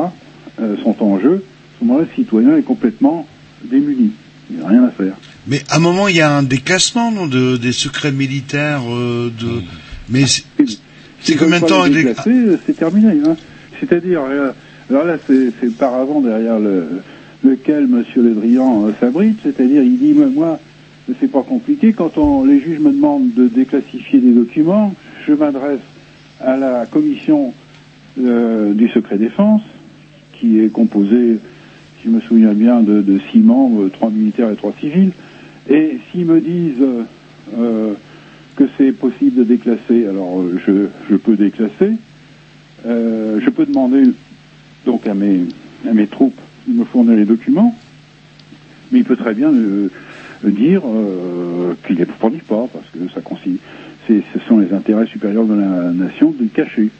sont en jeu, ce moment-là, le citoyen est complètement démuni. Il n'y a rien à faire. Mais à un moment, il y a un déclassement non, de, des secrets militaires. euh, de... Mais c'est- combien de temps euh, C'est terminé. Hein. C'est-à-dire, euh, alors là, c'est le paravent derrière le, lequel M. Le Drian euh, s'abrite. C'est-à-dire, il dit, moi, moi, c'est pas compliqué. Quand on, les juges me demandent de déclassifier des documents, je m'adresse à la commission euh, du secret défense, qui est composée, si je me souviens bien, de, de six membres, trois militaires et trois civils. Et s'ils me disent euh, euh, que c'est possible de déclasser, alors euh, je, je peux déclasser. Euh, je peux demander donc à mes, à mes troupes de me fournir les documents, mais il peut très bien euh, dire euh, qu'il ne les fournit pas, parce que ça ce sont les intérêts supérieurs de la nation de le cacher.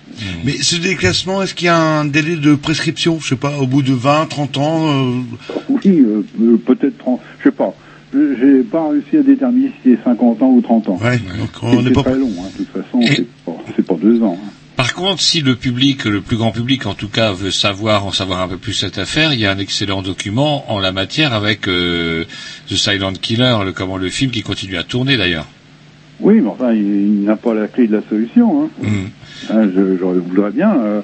Mais ce déclassement, est-ce qu'il y a un délai de prescription Je sais pas, au bout de 20, 30 ans euh, Oui, euh, euh, peut-être 30, je sais pas. Je- J'ai pas réussi à déterminer si c'est 50 ans ou 30 ans. Ouais, donc C'est- on n'est c'est pas- très long, hein, de toute façon, c'est pas, c'est pas deux ans. hein. Par contre, si le public, le plus grand public en tout cas, veut savoir, en savoir un peu plus cette affaire, il y a un excellent document en la matière avec euh, The Silent Killer, le, comment le film qui continue à tourner d'ailleurs. Oui, mais enfin, il, il n'a pas la clé de la solution. Hein. Mm. Hein, je, je voudrais bien euh,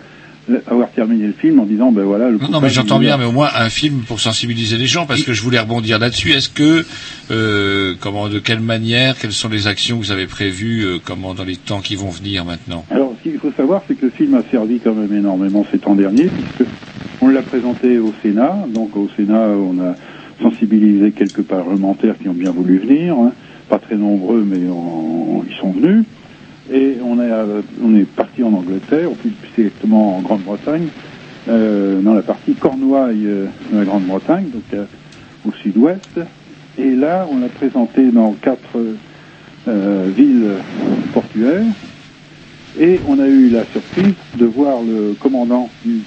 avoir terminé le film en disant, ben voilà, le Non, non, mais j'entends bien, mais au moins un film pour sensibiliser les gens, parce que je voulais rebondir là-dessus. Est-ce que, euh, comment, de quelle manière, quelles sont les actions que vous avez prévues, euh, comment dans les temps qui vont venir maintenant? Alors, ce qu'il faut savoir, c'est que le film a servi quand même énormément ces temps derniers, puisque on l'a présenté au Sénat. Donc, au Sénat, on a sensibilisé quelques parlementaires qui ont bien voulu venir. hein. Pas très nombreux, mais ils sont venus. Et on est, euh, on est parti en Angleterre, ou plus exactement en Grande-Bretagne, euh, dans la partie Cornouailles euh, de la Grande-Bretagne, donc au sud-ouest. Et là, on l'a présenté dans quatre villes portuaires. Et on a eu la surprise de voir le commandant du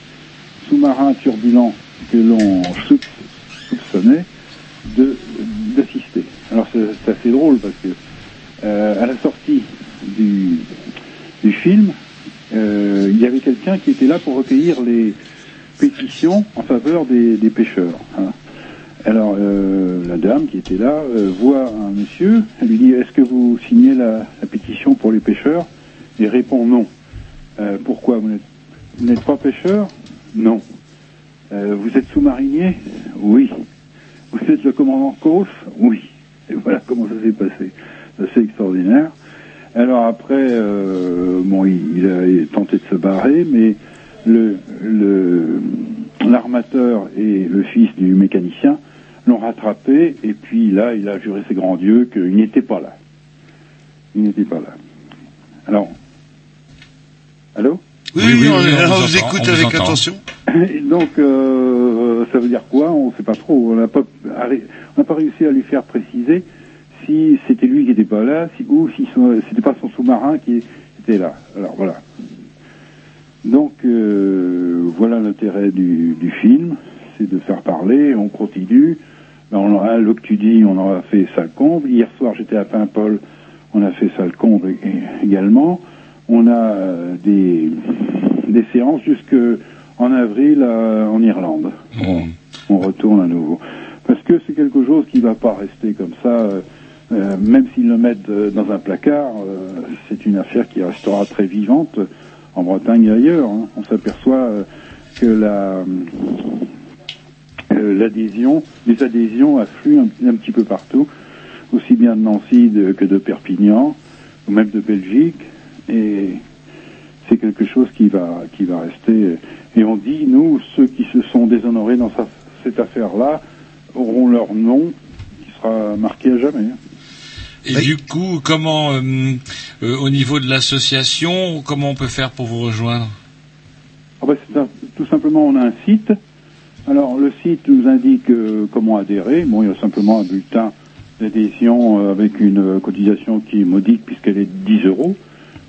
sous-marin turbulent que l'on soup- soupçonnait de- d'assister. Alors c'est assez drôle parce que euh, à la sortie du, du film, euh, il y avait quelqu'un qui était là pour recueillir les pétitions en faveur des, des pêcheurs. hein. Alors euh, la dame qui était là voit un monsieur, elle lui dit est-ce que vous signez la, la pétition pour les pêcheurs? Il répond non. Pourquoi Vous n'êtes pas pêcheur Non. Vous êtes sous-marinier Oui. Vous êtes le commandant Kos Oui. Et voilà comment ça s'est passé. C'est assez extraordinaire. Alors après, euh, bon, il, il a tenté de se barrer, mais le le- l'armateur et le fils du mécanicien l'ont rattrapé, et puis là, il a juré ses grands dieux qu'il n'était pas là. Il n'était pas là. Alors, allô? Oui, oui, on, alors on vous écoute avec attention. Donc, euh, ça veut dire quoi? On ne sait pas trop. On n'a pas, pas réussi à lui faire préciser si c'était lui qui n'était pas là, si, ou si c'était pas son sous-marin qui était là. Alors voilà. Donc euh, voilà l'intérêt du, film, c'est de faire parler. On continue. Ben, on aura l'Octudie, on aura fait Salcombe. Hier soir, j'étais à Paimpol, on a fait Salcombe é- également. On a euh, des, des séances jusque en avril à- en Irlande. On retourne à nouveau. Parce que c'est quelque chose qui va pas rester comme ça, euh, euh, même s'ils le mettent euh, dans un placard, euh, c'est une affaire qui restera très vivante en Bretagne et ailleurs. hein. On s'aperçoit euh, que la euh, l'adhésion, les adhésions affluent un, un petit peu partout, aussi bien de Nancy de- que de Perpignan, ou même de Belgique, et c'est quelque chose qui va qui va rester. Et on dit, nous, ceux qui se sont déshonorés dans sa- cette affaire-là auront leur nom qui sera marqué à jamais. hein. Et du coup, comment, euh, euh, au niveau de l'association, comment on peut faire pour vous rejoindre? Ah bah, un- tout simplement, on a un site. Alors, le site nous indique euh, comment adhérer. Bon, il y a simplement un bulletin d'adhésion avec une cotisation qui est modique puisqu'elle est de 10 euros.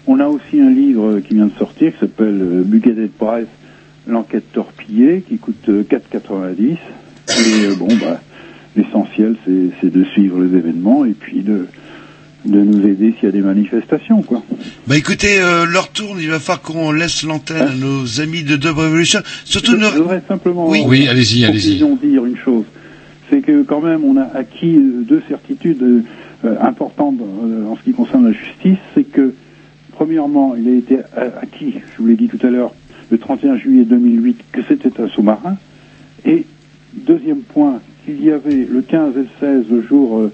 On a aussi un livre qui vient de sortir qui s'appelle euh, Bugadet Price, l'enquête torpillée, qui coûte euh, 4,90. Et euh, bon, bah, l'essentiel, c'est c'est de suivre les événements et puis de, de nous aider s'il y a des manifestations, quoi. Bah écoutez, euh, leur tourne, il va falloir qu'on laisse l'antenne à nos amis de Dub Revolution. Surtout je, ne- je voudrais simplement Oui. en Oui, allez-y, allez-y. dire une chose. C'est que quand même on a acquis euh, deux certitudes euh, euh, importantes euh, en ce qui concerne la justice. C'est que premièrement, il a été acquis, je vous l'ai dit tout à l'heure, le 31 juillet 2008, que c'était un sous-marin. Et deuxième point, qu'il y avait le 15 et le 16, le jour euh,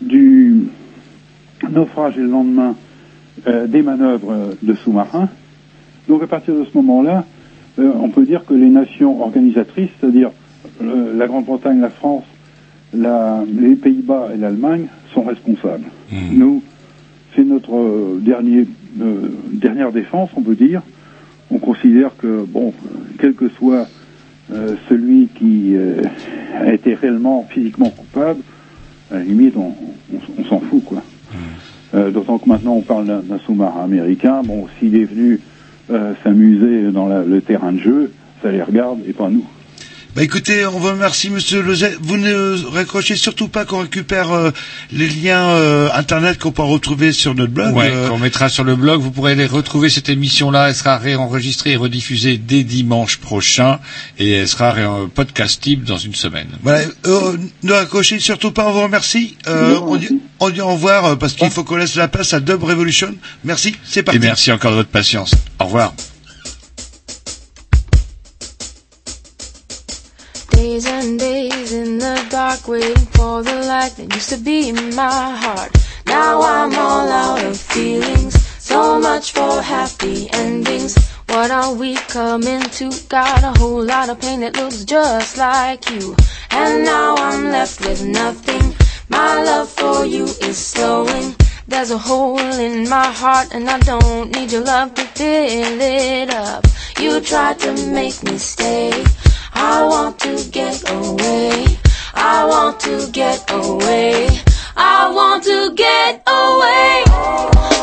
du naufrage et le lendemain, euh, des manœuvres euh, de sous-marins. Donc à partir de ce moment-là, on peut dire que les nations organisatrices, c'est-à-dire la Grande-Bretagne, la France, la- les Pays-Bas et l'Allemagne, sont responsables. Nous, c'est notre dernier, dernière défense, on peut dire. On considère que, bon, quel que soit euh, celui qui euh, a été réellement physiquement coupable, à la limite, on, on- on s'en fout, quoi. Euh, D'autant que maintenant, on parle d'un sous-marin américain. Bon, s'il est venu s'amuser dans la- le terrain de jeu, ça les regarde et pas nous. Bah écoutez, on vous remercie Monsieur Lozet. Vous ne raccrochez surtout pas qu'on récupère euh, les liens euh, internet qu'on peut retrouver sur notre blog. Ouais, euh, qu'on mettra sur le blog. Vous pourrez les retrouver cette émission-là. Elle sera réenregistrée et rediffusée dès dimanche prochain et elle sera ré- podcastable dans une semaine. Voilà, euh, ne raccrochez surtout pas, on vous remercie. Euh, on, dit, on dit au revoir euh, parce qu'il faut qu'on laisse la place à Dub Revolution. Merci, c'est parti. Et merci encore de votre patience. Au revoir. Days and days in the dark waiting for the light that used to be in my heart. Now I'm all out of feelings. So much for happy endings. What are we coming to? Got a whole lot of pain that looks just like you. And now I'm left with nothing. My love for you is slowing. There's a hole in my heart and I don't need your love to fill it up. You tried to make me stay. I want to get away. I want to get away. I want to get away.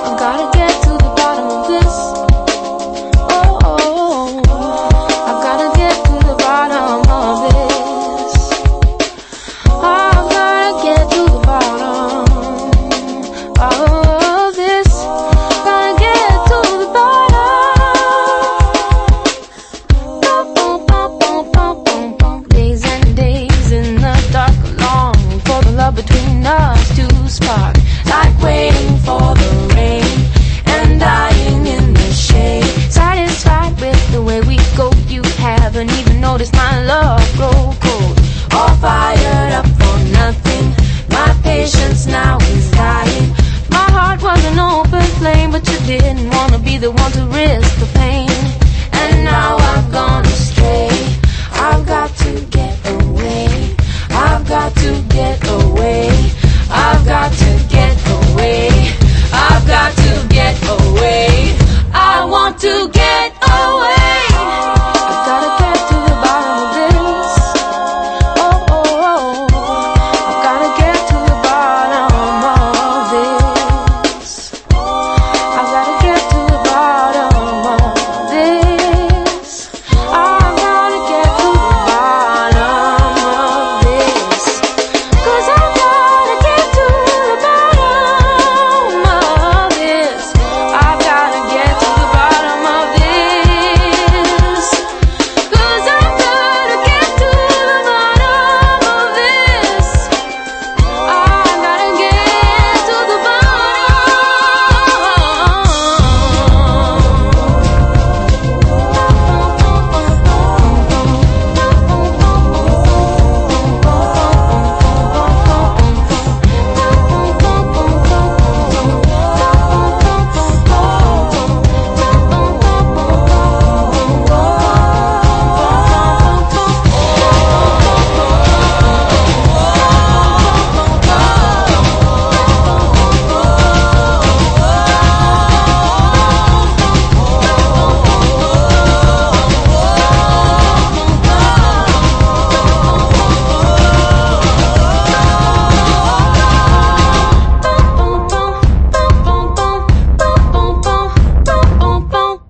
be the one to risk the pain. And now I've gone astray. I've got to get away. I've got to get away. I've got to.